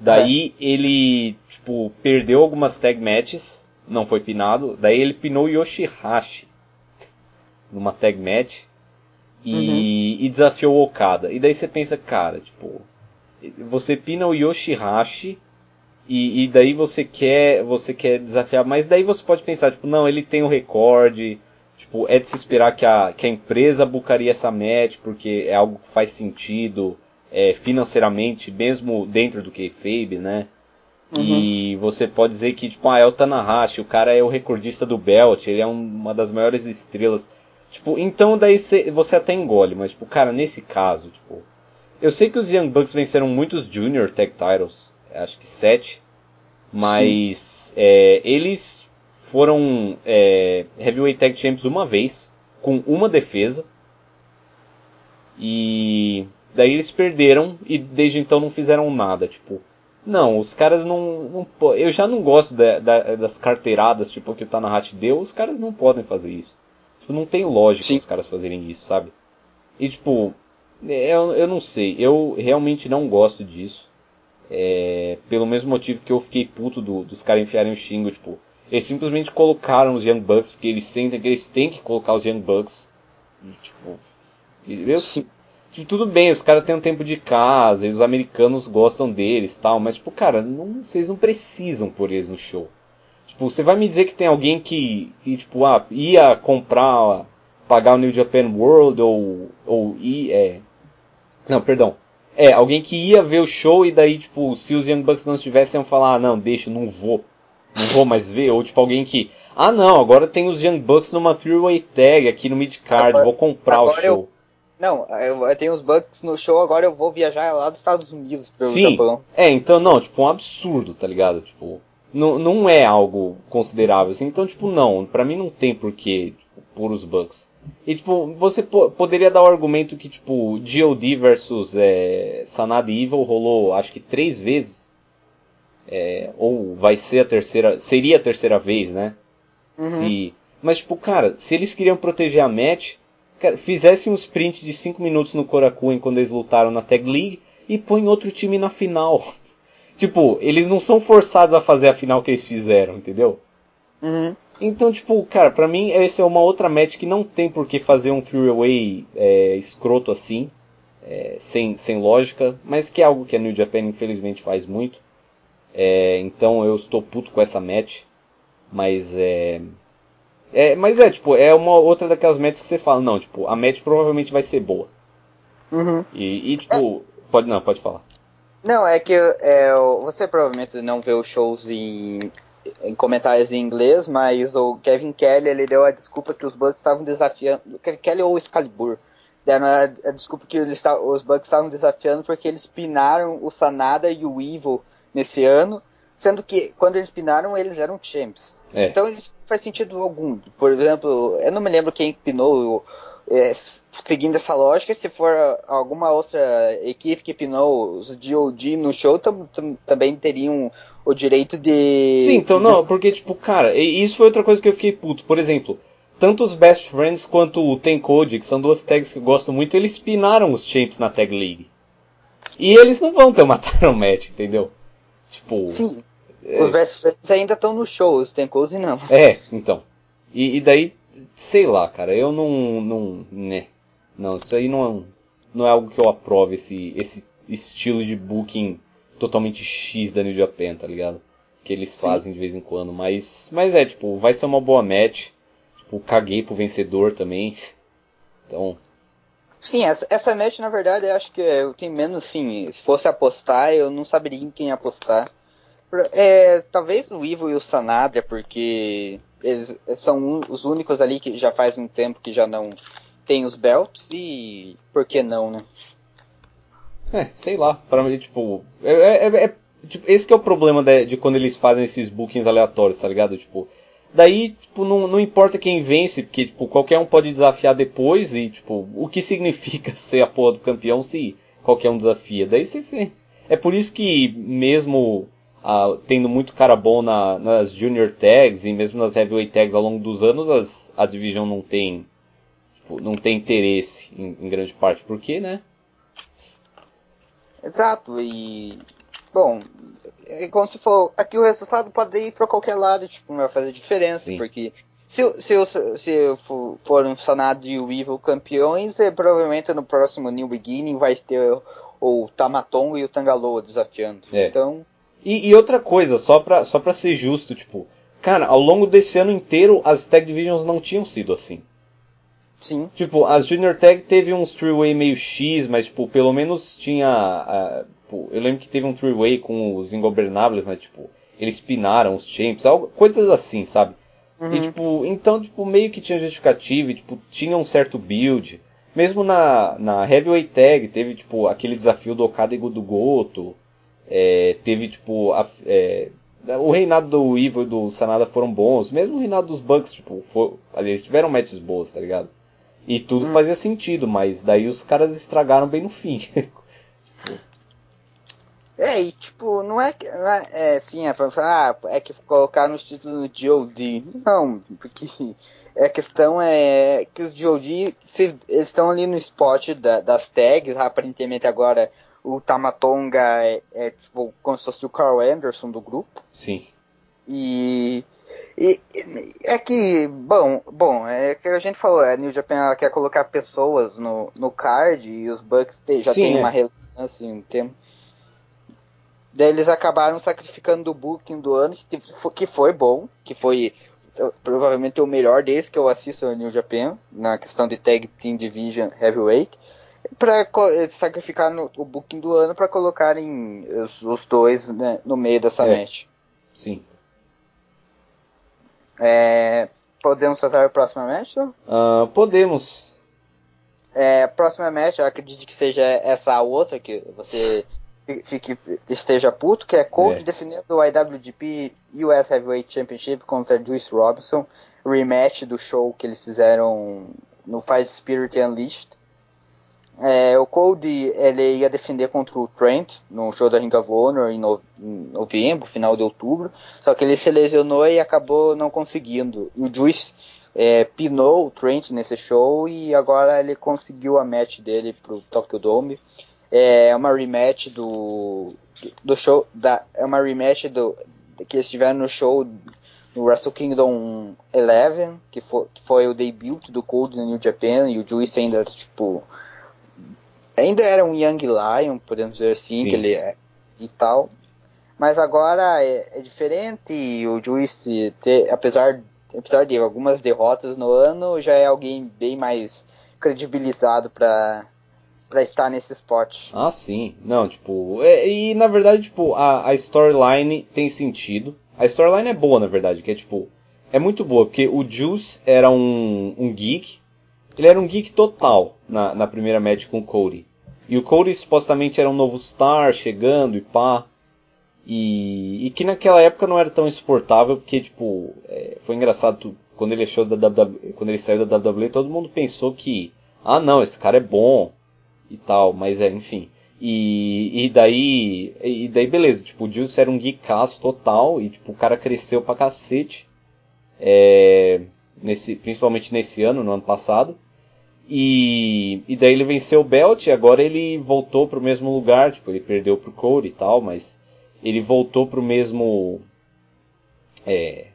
Daí é. ele, tipo, perdeu algumas tag matches não foi pinado. Daí ele pinou Yoshihashi numa tag match e, uhum. e desafiou o Okada. E daí você pensa, cara, tipo, você pina o Yoshihashi e, e, daí você quer você quer desafiar, mas daí você pode pensar, tipo, não, ele tem o um recorde, tipo, é de se esperar que a, que a empresa bucaria essa match, porque é algo que faz sentido é, financeiramente, mesmo dentro do kayfabe, né? Uhum. E você pode dizer que, tipo, ah, é o Tanahashi, o cara é o recordista do Belt, ele é um, uma das maiores estrelas. Tipo, então daí cê, você até engole, mas, tipo, cara, nesse caso, tipo... Eu sei que os Young Bucks venceram muitos Junior Tag Titles, acho que sete, mas é, eles foram é, Heavyweight Tag Champions uma vez, com uma defesa, e daí eles perderam e desde então não fizeram nada, tipo... Não, os caras não. não eu já não gosto da, da, das carteiradas, tipo, que o Tanahashi deu, os caras não podem fazer isso. Tipo, não tem lógica Sim. os caras fazerem isso, sabe? E tipo, é, eu, eu não sei, eu realmente não gosto disso. É, pelo mesmo motivo que eu fiquei puto do, dos caras enfiarem o xingo, tipo, eles simplesmente colocaram os Young Bucks porque eles sentem que eles têm que colocar os Young Bucks. E, tipo, eu, Tipo, tudo bem, os caras têm um tempo de casa e os americanos gostam deles tal, mas, tipo, cara, não, vocês não precisam por eles no show. Tipo, você vai me dizer que tem alguém que, que tipo, ah, ia comprar, pagar o New Japan World ou, ou ia, é... Não, perdão. É, alguém que ia ver o show e daí, tipo, se os Young Bucks não estivessem, iam falar, ah, não, deixa, não vou. Não vou mais ver. Ou, tipo, alguém que, ah, não, agora tem os Young Bucks numa three-way tag aqui no mid-card, vou comprar o show. Eu não, eu, eu tenho os Bucks no show, agora eu vou viajar lá dos Estados Unidos pro Sim. Japão. É, então não, tipo, um absurdo, tá ligado? Tipo, não, não é algo considerável assim. Então, tipo, não, pra mim não tem porquê tipo, por os Bucks. E, tipo, você po poderia dar o argumento que, tipo, G.O.D. versus é, Sanada Evil rolou, acho que três vezes. É, ou vai ser a terceira, seria a terceira vez, né? Uhum. Se, mas, tipo, cara, se eles queriam proteger a match, Cara, fizessem um sprint de 5 minutos no Korakuen quando eles lutaram na Tag League e põe outro time na final. [laughs] Tipo, eles não são forçados a fazer a final que eles fizeram, entendeu? Uhum. Então, tipo, cara, pra mim essa é uma outra match que não tem por que fazer um three-way é, escroto assim, é, sem, sem lógica, mas que é algo que a New Japan infelizmente faz muito. É, então eu estou puto com essa match, mas é, é, mas é, tipo, é uma outra daquelas metas que você fala, não, tipo, a match provavelmente vai ser boa. Uhum. E, e, tipo, é. pode não, pode falar. Não, é que é, você provavelmente não vê os shows em, em comentários em inglês, mas o Kevin Kelly ele deu a desculpa que os Bucks estavam desafiando. Kevin Kelly ou Excalibur deram a, a desculpa que eles, os Bucks estavam desafiando porque eles pinaram o Sanada e o Evil nesse ano, sendo que quando eles pinaram eles eram champs. É. Então isso faz sentido algum. Por exemplo, eu não me lembro quem pinou, é, seguindo essa lógica, se for alguma outra equipe que pinou os DOD no show, tam, tam, também teriam o direito de. Sim, então não, porque, tipo, cara, isso foi outra coisa que eu fiquei puto. Por exemplo, tanto os Best Friends quanto o Ten Code, que são duas tags que eu gosto muito, eles pinaram os champs na Tag League. E eles não vão ter uma [laughs] Title Match, entendeu? Tipo. Sim. Os Best ainda estão no show, os Tenkose não. [laughs] É, então. E, e, daí, sei lá, cara, eu não. não né. Não, isso aí não, não é algo que eu aprove, esse, esse estilo de booking totalmente X da New Japan, tá ligado? Que eles fazem Sim. de vez em quando. Mas, mas é, tipo, vai ser uma boa match. Tipo, caguei pro vencedor também. Então. Sim, essa, essa match, na verdade, eu acho que eu tenho menos, sim. Se fosse apostar, eu não saberia em quem apostar. É, talvez o Ivo e o Sanada, porque eles são os únicos ali que já faz um tempo que já não tem os belts e por que não, né? É, sei lá, para mim, tipo, é, é, é, é, tipo, esse que é o problema de, de, quando eles fazem esses bookings aleatórios, tá ligado? Tipo, daí, tipo, não, não importa quem vence, porque, tipo, qualquer um pode desafiar depois e, tipo, o que [laughs] significa ser a porra do campeão se qualquer um desafia? Daí você É por isso que mesmo ah, tendo muito cara bom na, nas Junior Tags e mesmo nas Heavyweight Tags ao longo dos anos, as, a Division não tem, tipo, não tem interesse em, em, grande parte. Por quê, né? Exato, e. Bom, é como se for. Aqui o resultado pode ir para qualquer lado, tipo, não vai fazer diferença, Sim. porque. Se, se, se for um Sanado e o Evil campeões, é, provavelmente no próximo New Beginning vai ter o Tamatongo e o Tangaloa desafiando. É. Então, E, e, outra coisa, só pra, só pra ser justo, tipo, cara, ao longo desse ano inteiro as Tag Divisions não tinham sido assim. Sim. Tipo, a Junior Tag teve um three-way meio X, mas, tipo, pelo menos tinha. Uh, eu lembro que teve um three-way com os Ingobernables, né? Tipo, eles pinaram os champs, algo, coisas assim, sabe? Uhum. E, tipo, então, tipo, meio que tinha justificativa, e, tipo, tinha um certo build. Mesmo na, na Heavyweight Tag, teve, tipo, aquele desafio do Okada e do Goto. É, teve, tipo, a, é, o reinado do Evil e do Sanada foram bons. Mesmo o reinado dos Bucks, tipo, foi, eles tiveram matches boas, tá ligado? E tudo hum. fazia sentido, mas daí os caras estragaram bem no fim. [laughs] é, e tipo, não é que. Não é, é assim, é pra falar, ah, é que colocaram os títulos no GOD. Não, porque a questão é que os GOD, se, eles estão ali no spot da, das tags, aparentemente agora o Tamatonga é, é tipo como se fosse o Carl Anderson do grupo. Sim. E e, é que, bom, bom, é que a gente falou, a New Japan quer colocar pessoas no, no card e os Bucks já Sim, tem é. uma relevância em um tempo. Daí eles acabaram sacrificando o booking do ano, que, foi bom, que foi provavelmente o melhor desde que eu assisto a New Japan, na questão de Tag Team Division Heavyweight, para sacrificar no, o booking do ano para colocarem os, os dois né, no meio dessa é. match. Sim. É, podemos fazer a próxima match? Uh, podemos. É, a próxima match, eu acredito que seja essa outra que você fique, esteja puto, que é Cold é. defendendo o IWGP US Heavyweight Championship contra Juice Robinson, rematch do show que eles fizeram no Fight Spirit Unleashed. É, o Cody ele ia defender contra o Trent no show da Ring of Honor em, no, em, novembro, final de outubro. Só que ele se lesionou e acabou não conseguindo. O Juice é, pinou o Trent nesse show e agora ele conseguiu a match dele pro Tokyo Dome. É uma rematch do, do show da é uma rematch do que eles tiveram no show no Wrestle Kingdom 11, que foi, que foi o debut do Cody no New Japan e o Juice ainda tipo ainda era um Young Lion, podemos dizer assim, Sim. que ele é e tal. Mas agora é, é diferente, o Juice, ter, apesar, apesar de algumas derrotas no ano, já é alguém bem mais credibilizado para para estar nesse spot. Ah, sim. Não, tipo, é, e na verdade, tipo, a, a storyline tem sentido. A storyline é boa, na verdade, que é tipo, é muito boa, porque o Juice era um, um geek, ele era um geek total na, na primeira match com o Cody. E o Cody supostamente era um novo star chegando e pá. E, e que naquela época não era tão insuportável, porque, tipo, é, foi engraçado, quando ele achou da WWE, quando ele saiu da WWE, todo mundo pensou que, ah não, esse cara é bom e tal, mas é, enfim. E, e daí, e daí beleza, tipo, o Juice era um geekaço total, e tipo, o cara cresceu pra cacete, é, nesse, principalmente nesse ano, no ano passado. E, e daí ele venceu o Belt e agora ele voltou para o mesmo lugar. Tipo, ele perdeu pro Cody e tal, mas ele voltou para o mesmo. É,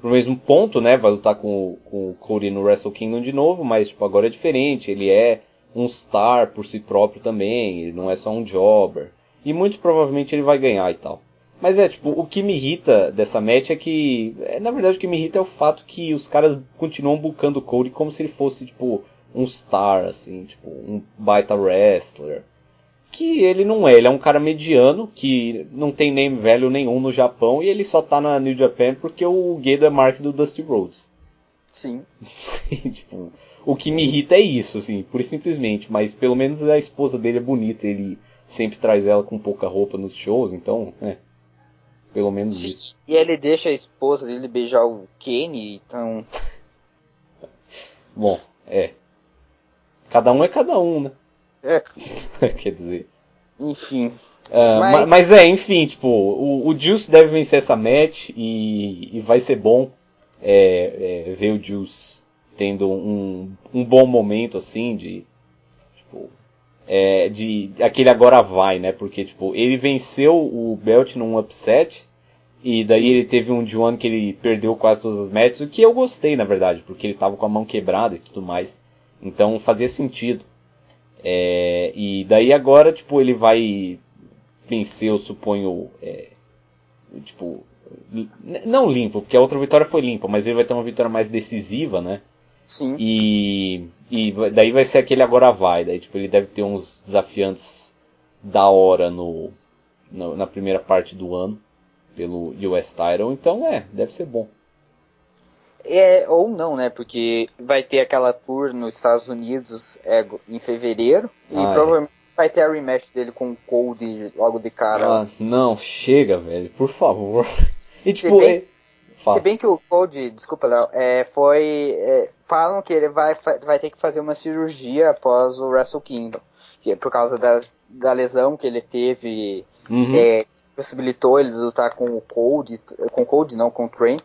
pro mesmo ponto, né? Vai lutar com, com o Cody no Wrestle Kingdom de novo, mas tipo, agora é diferente. Ele é um star por si próprio também, ele não é só um jobber. E muito provavelmente ele vai ganhar e tal. Mas é, tipo, o que me irrita dessa match é que. É, na verdade, o que me irrita é o fato que os caras continuam bucando o Cody como se ele fosse, tipo, um star, assim, tipo, um baita wrestler. Que ele não é, ele é um cara mediano, que não tem nem velho nenhum no Japão, e ele só tá na New Japan porque o Gedo é Mark do Dusty Rhodes. Sim. [laughs] tipo, o que me irrita é isso, assim, pura e simplesmente, mas pelo menos a esposa dele é bonita, ele sempre traz ela com pouca roupa nos shows, então, é. Pelo menos Sim. isso. E ele deixa a esposa dele beijar o Kenny, então. Bom, é. Cada um é cada um, né? É. [laughs] Quer dizer. Enfim. Uh, mas... mas... é, enfim, tipo, o, o Juice deve vencer essa match e, e vai ser bom é, é, ver o Juice tendo um, um bom momento assim de tipo, é, de aquele agora vai, né? Porque tipo, ele venceu o Belt num upset e daí Sim. ele teve um de ano que ele perdeu quase todas as matches, o que eu gostei na verdade, porque ele tava com a mão quebrada e tudo mais. Então fazia sentido. É, e daí agora, tipo, ele vai vencer, eu suponho, é, tipo, não limpo, porque a outra vitória foi limpa, mas ele vai ter uma vitória mais decisiva, né? Sim. E, e daí vai ser aquele agora vai, daí tipo, ele deve ter uns desafiantes da hora no, no na primeira parte do ano pelo US Title, então é, deve ser bom. É, ou não, né? Porque vai ter aquela tour nos Estados Unidos é, em fevereiro e Ah, é. provavelmente vai ter a rematch dele com o Cold logo de cara. Ah, não, chega, velho, por favor. E tipo, bem- é- fala. Se bem que o Cold, desculpa, Léo, é, foi. é, falam que ele vai, vai ter que fazer uma cirurgia após o Wrestle Kingdom. Que é por causa da, da lesão que ele teve, Uhum. é, possibilitou ele lutar com o Cold, com o Cold não, com o Trent.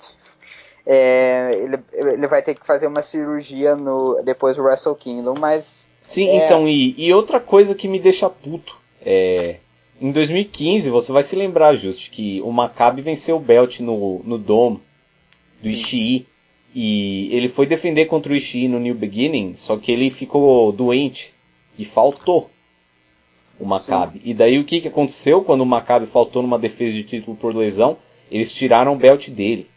É, ele, ele vai ter que fazer uma cirurgia no, depois do Wrestle Kingdom, mas Sim, É. então, e, e outra coisa que me deixa puto é. Em 2015, você vai se lembrar, Just, que o Maccabi venceu o Belt no, no Dome do Sim. Ishii. E ele foi defender contra o Ishii no New Beginning, só que ele ficou doente e faltou o Maccabi. E daí o que, que aconteceu quando o Maccabi faltou numa defesa de título por lesão? Eles tiraram o belt dele.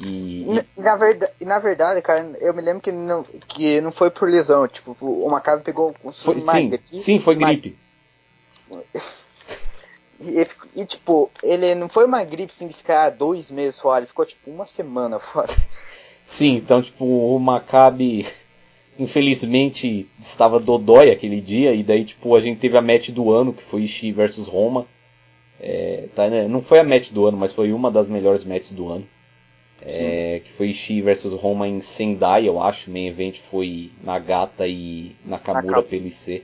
E, E, na- verdade, na verdade, cara, eu me lembro que não, que não foi por lesão. Tipo, o Maccabi pegou foi, sim, sim, foi gripe. [laughs] E, e, tipo, ele não foi uma gripe assim de ficar dois meses fora, ele ficou tipo uma semana [laughs] fora. Sim, então, tipo, o Maccabi, infelizmente, estava dodói aquele dia, e daí, tipo, a gente teve a match do ano, que foi Ishii versus Roma. É, tá, né? Não foi a match do ano, mas foi uma das melhores matches do ano. É, que foi Ishii versus Roma em Sendai, eu acho. O main event foi Nagata e Nakamura Nakam- pelo IC.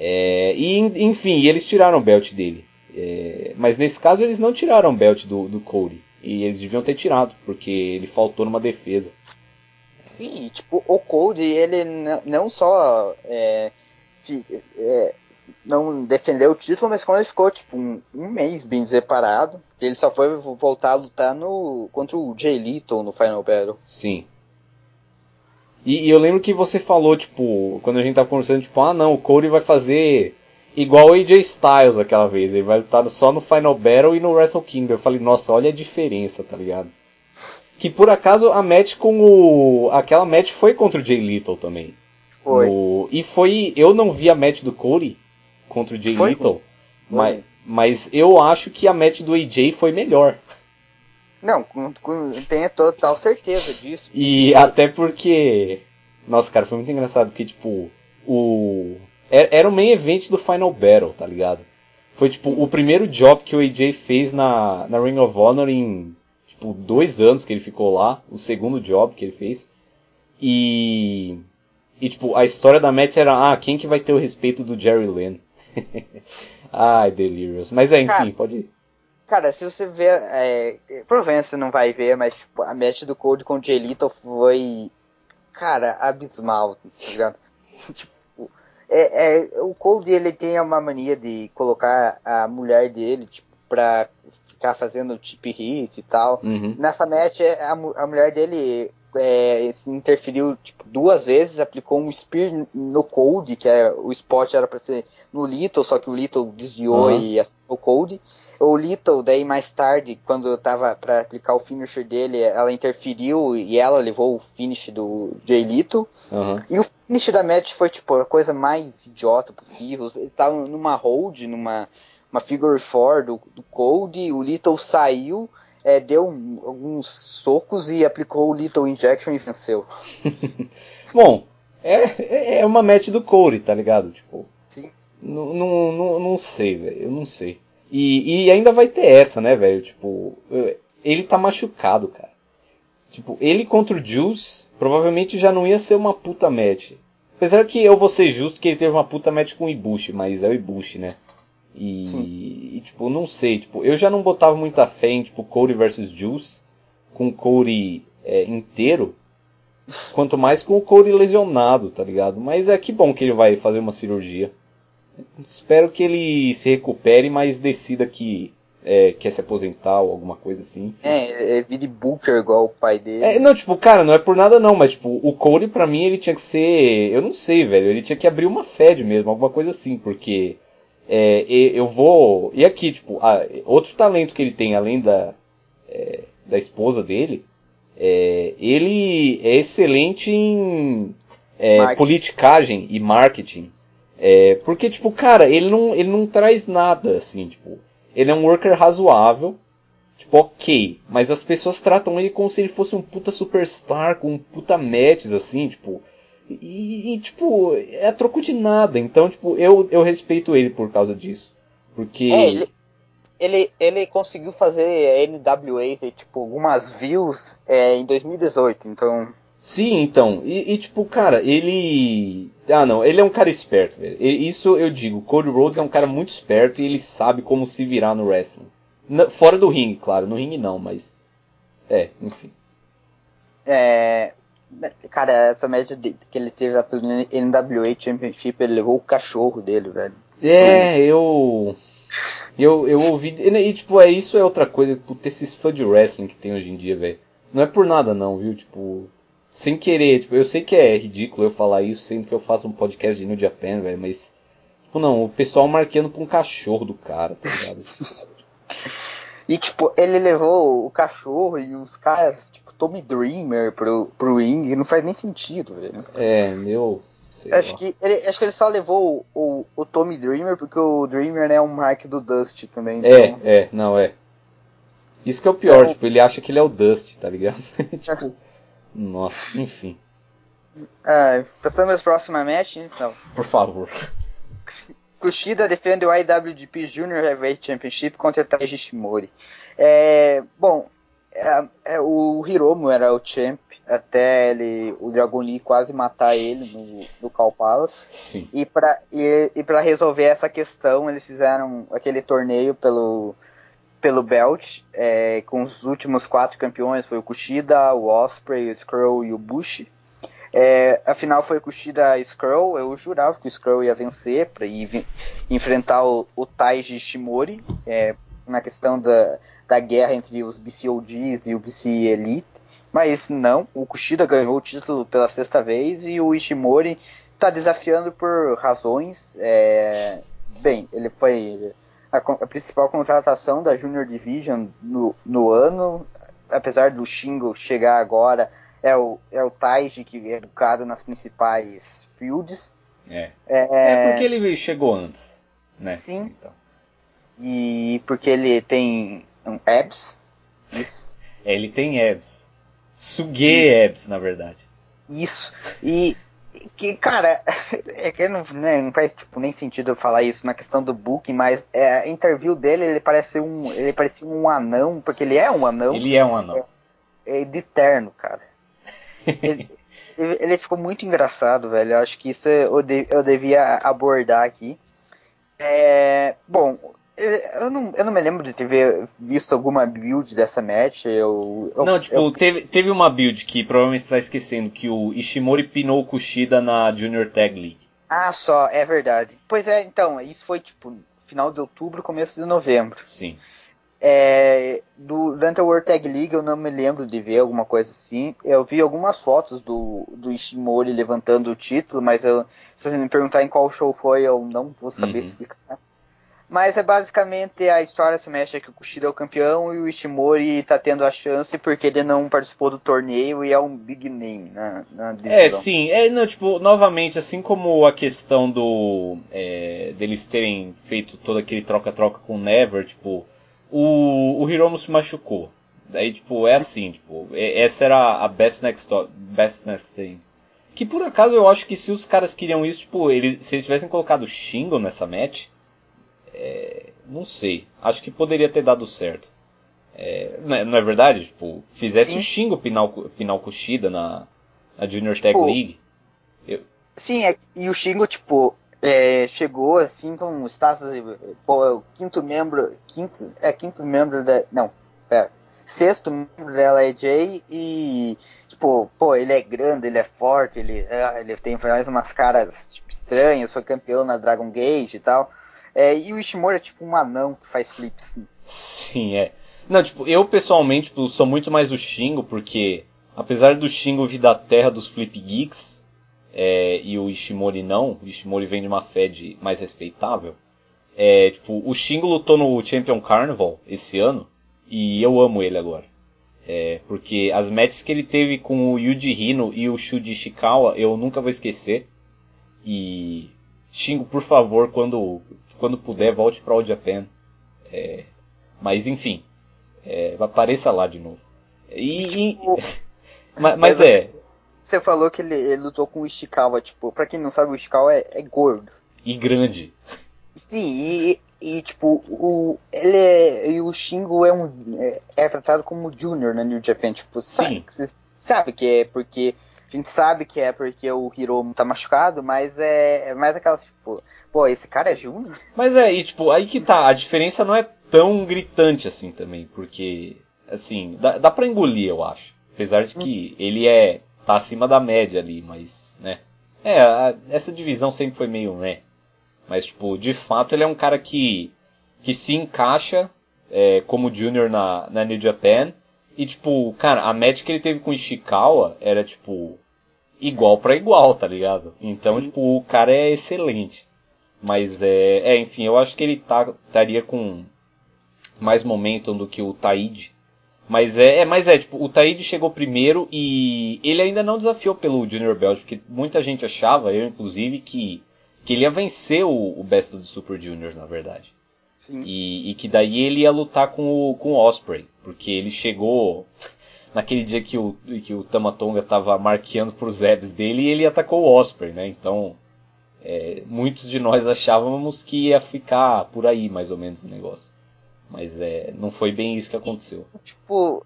É, e, enfim, eles tiraram o belt dele. É, mas nesse caso eles não tiraram o belt do, do Cody. E eles deviam ter tirado, porque ele faltou numa defesa. Sim, tipo, o Cold, ele não só é, é, não defendeu o título, mas como ele ficou, tipo, um, um mês bem separado, ele só foi vo- voltar a lutar no, contra o Jay Little no Final Battle. Sim. E, e eu lembro que você falou, tipo, quando a gente tava conversando, tipo, ah não, o Cody vai fazer igual o AJ Styles aquela vez, ele vai lutar só no Final Battle e no Wrestle Kingdom. Eu falei, nossa, olha a diferença, tá ligado? Que por acaso a match com o. aquela match foi contra o Jay Little também. Foi. No- e foi. Eu não vi a match do Cody contra o Jay Foi Little, mas, mas eu acho que a match do AJ foi melhor. Não, com, com, tenho total certeza disso. E até porque. Nossa, cara, foi muito engraçado porque, tipo, o. Era era o main event do Final Battle, tá ligado? Foi, tipo, o primeiro job que o AJ fez na, na Ring of Honor em, tipo, dois anos que ele ficou lá. O segundo job que ele fez. E. E, tipo, a história da match era, ah, quem que vai ter o respeito do Jerry Lynn? [laughs] Ai, Delirious. Mas é, enfim, Cara, pode ir. Cara, se você ver, é, provavelmente você não vai ver, mas tipo, a match do Cold com o Little foi, cara, abismal, tá ligado? [laughs] tipo, é, é, o Cold ele tem uma mania de colocar a mulher dele, tipo, pra ficar fazendo tip hit e tal. Uhum. Nessa match, é, a, a mulher dele é, se interferiu tipo, duas vezes, aplicou um spear no Cold, que é, o spot era pra ser no Little, só que o Little desviou Aham. e acertou o Cold. O Little, daí mais tarde, quando tava pra aplicar o finisher dele, ela interferiu e ela levou o finish do Jay Little. Aham. E o finish da match foi tipo a coisa mais idiota possível. Eles estavam numa hold, numa uma figure four do, do Cold, o Little saiu, é, deu um- alguns socos e aplicou o Little Injection e venceu. [laughs] Bom, é, é uma match do Corey, tá ligado? Tipo, Sim. não, não, não sei, velho, eu não sei. E, e ainda vai ter essa, né, velho? Tipo, ele tá machucado, cara. Tipo, ele contra o Juice provavelmente já não ia ser uma puta match. Apesar que eu vou ser justo que ele teve uma puta match com o Ibushi, mas é o Ibushi, né? E, e, tipo, não sei, tipo, eu já não botava muita fé em, tipo, Cody versus Juice, com o Cody é, inteiro, quanto mais com o Cody lesionado, tá ligado? Mas é que bom que ele vai fazer uma cirurgia. Espero que ele se recupere, mas decida que é, quer se aposentar ou alguma coisa assim. É, é vire Booker igual o pai dele. É, não, tipo, cara, não é por nada não, mas tipo, o Cody pra mim ele tinha que ser, eu não sei, velho, ele tinha que abrir uma Fed mesmo, alguma coisa assim, porque É, eu vou. E aqui, tipo, outro talento que ele tem, além da, é, da esposa dele, é, ele é excelente em é, politicagem e marketing. É, porque, tipo, cara, ele não, ele não traz nada, assim, tipo, ele é um worker razoável, tipo, ok, mas as pessoas tratam ele como se ele fosse um puta superstar, com um puta matches, assim, tipo, e, e, tipo, é a troco de nada. Então, tipo, eu, eu respeito ele por causa disso. Porque. É, ele, ele, ele conseguiu fazer NWA, tipo, algumas views é, em 2018, então. Sim, então. E, e, tipo, cara, ele. Ah, não, ele é um cara esperto, velho. Isso eu digo. Cody Rhodes é um cara muito esperto e ele sabe como se virar no wrestling. fora do ringue, claro. No ringue não, mas. É, enfim. É, Cara, essa média que ele teve na NWA Championship, ele levou o cachorro dele, velho. É, eu. Eu, eu ouvi. E, tipo, é isso é outra coisa, ter esses fãs de wrestling que tem hoje em dia, velho. Não é por nada não, viu? Tipo. Sem querer, tipo, eu sei que é ridículo eu falar isso sempre que eu faço um podcast de New Japan, velho, mas. Tipo, não, o pessoal marcando pra um cachorro do cara, tá ligado? [laughs] e tipo, ele levou o cachorro e os caras, tipo, Tommy Dreamer pro, pro ring, não faz nem sentido, velho. É, meu. Acho que, ele, acho que ele só levou o, o, o, Tommy Dreamer porque o Dreamer é um mark do Dust também. Então... É, é, não, é. Isso que é o pior, então... tipo, ele acha que ele é o Dust, tá ligado? [laughs] tipo, nossa, enfim. Ah, passamos para a próxima match, então. Por favor. Kushida defende o IWGP Junior Heavyweight Championship contra Taiji Shimori. É, bom, é, é, o Hiromu era o champ até ele, o Dragon Lee quase matar ele no, no Cal Palace. Sim. E para e, e pra resolver essa questão, eles fizeram aquele torneio pelo, pelo belt, é, com os últimos quatro campeões, foi o Kushida, o Osprey, o Skrull e o Bush. É, afinal foi Kushida Skrull, eu jurava que o Skrull ia vencer para enfrentar o, o Taiji Shimori, é, na questão da, da guerra entre os BCOGs e o BC Elite, mas não, o Kushida ganhou o título pela sexta vez e o Ishimori está desafiando por razões. É, bem, ele foi a, a, principal contratação da Junior Division no, no ano, apesar do Shingo chegar agora, é o, é o Taiji que é educado nas principais fields. É. É, é porque ele chegou antes, né? Sim. Então. E porque ele tem um abs. Isso. É, ele tem abs. Sugue abs, na verdade. Isso. E que, cara, [laughs] é que não, né, não faz tipo, nem sentido eu falar isso na questão do book, mas é, a interview dele, ele parece um. Ele parecia um anão, porque ele é um anão. Ele é um anão. É, é de terno, cara. [laughs] ele, ele, ficou muito engraçado, velho. Eu acho que isso eu, de, eu devia abordar aqui. É, bom, eu não, eu não me lembro de ter visto alguma build dessa match. Eu, eu não, tipo, eu... Teve, teve uma build que provavelmente você está esquecendo, que o Ishimori pinou o Kushida na Junior Tag League. Ah, só, é verdade. Pois é, então, isso foi tipo final de outubro, começo de novembro. Sim. É, durante a World Tag League eu não me lembro de ver alguma coisa assim. Eu vi algumas fotos do, do Ishimori levantando o título, mas eu, se você me perguntar em qual show foi, eu não vou saber uhum. explicar. Mas é basicamente a história se mexe é que o Kushida é o campeão e o Ishimori tá tendo a chance porque ele não participou do torneio e é um big name na, na É, sim. É, não, tipo, novamente, assim como a questão do. É, deles terem feito todo aquele troca-troca com o Never, tipo, o, o Hiromu se machucou. Daí, tipo, é assim, tipo, essa era a best next, best next thing. Que por acaso eu acho que se os caras queriam isso, tipo, eles, se eles tivessem colocado Shingo nessa match é, não sei. Acho que poderia ter dado certo. É, não, é, não, é, verdade? Tipo, fizesse Sim. o Shingo pinar, pinar o Kushida na, na Junior tipo, Tag League. Eu... Sim, é, e o Shingo, tipo, é, chegou assim com o status. Pô, é o quinto membro. Quinto. É, quinto membro da. Não, pera. Sexto membro da LAJ e. Tipo, pô, ele é grande, ele é forte, ele, é, ele tem umas caras tipo, estranhas, foi campeão na Dragon Gate e tal. É, e o Ishimori é tipo um anão que faz flips. Sim, é. Não, tipo, eu pessoalmente tipo, sou muito mais o Shingo, porque apesar do Shingo vir da terra dos Flip Geeks, é, e o Ishimori não, o Ishimori vem de uma fed mais respeitável, É, tipo, o Shingo lutou no Champion Carnival esse ano e eu amo ele agora. É, porque as matches que ele teve com o Yuji Hino e o Shuji Ishikawa eu nunca vou esquecer. E Shingo, por favor, quando, quando puder, volte para o Japan. É, mas enfim, é, apareça lá de novo. E, e [laughs] mas, mas é. Você falou que ele, ele, lutou com o Ishikawa, tipo, pra quem não sabe, o Ishikawa é, é gordo. E grande. Sim, e, e tipo, o, ele é, e o Shingo é um é, é tratado como junior na New Japan, tipo, sabe, Sim. sabe que é porque a gente sabe que é porque o Hiromu tá machucado, mas é, é mais aquelas, tipo, pô, esse cara é junior? Mas é, e tipo, aí que tá, a diferença não é tão gritante assim também, porque, assim, dá, dá pra engolir, eu acho. Apesar de que hum. ele é, tá acima da média ali, mas, né. É, a, essa divisão sempre foi meio, né, mas, tipo, de fato ele é um cara que, que se encaixa é, como junior na, na New Japan. E, tipo, cara, a match que ele teve com o Ishikawa era, tipo, igual para igual, tá ligado? Então, Sim. tipo, o cara é excelente. Mas, é, é enfim, eu acho que ele tá, estaria com mais momentum do que o Taide. Mas é, é, mas é, tipo, o Taide chegou primeiro e ele ainda não desafiou pelo Junior Belt, porque muita gente achava, eu inclusive, que que ele ia vencer o, o Best of the Super Juniors, na verdade. E, e, que daí ele ia lutar com o, com o Osprey, porque ele chegou naquele dia que o, que o Tamatonga tava marqueando pros Ebs dele e ele atacou o Osprey, né? Então, é, muitos de nós achávamos que ia ficar por aí, mais ou menos, o negócio. Mas é, não foi bem isso que aconteceu. Tipo,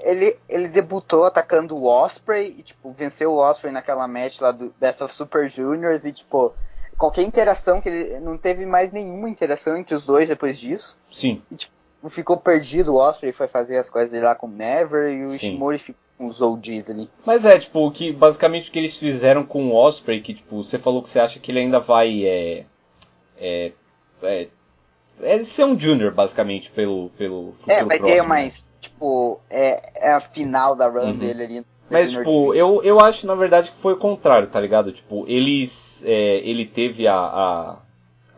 ele, ele debutou atacando o Osprey e, tipo, venceu o Osprey naquela match lá do Best of Super Juniors e, tipo, qualquer interação, que ele não teve mais nenhuma interação entre os dois depois disso. Sim. E, tipo, ficou perdido o Osprey foi fazer as coisas dele lá com o Never e o Sim. Ishimori ficou com os oldies ali. Mas é, tipo, que basicamente o que eles fizeram com o Osprey, que tipo, você falou que você acha que ele ainda vai é, é, é, é ser um junior basicamente pelo pelo É, vai ter mais, né? tipo, é, é a final da run uhum. dele ali mas, tipo, eu, eu acho, na verdade, que foi o contrário, tá ligado? Tipo, eles. É, ele teve a, a.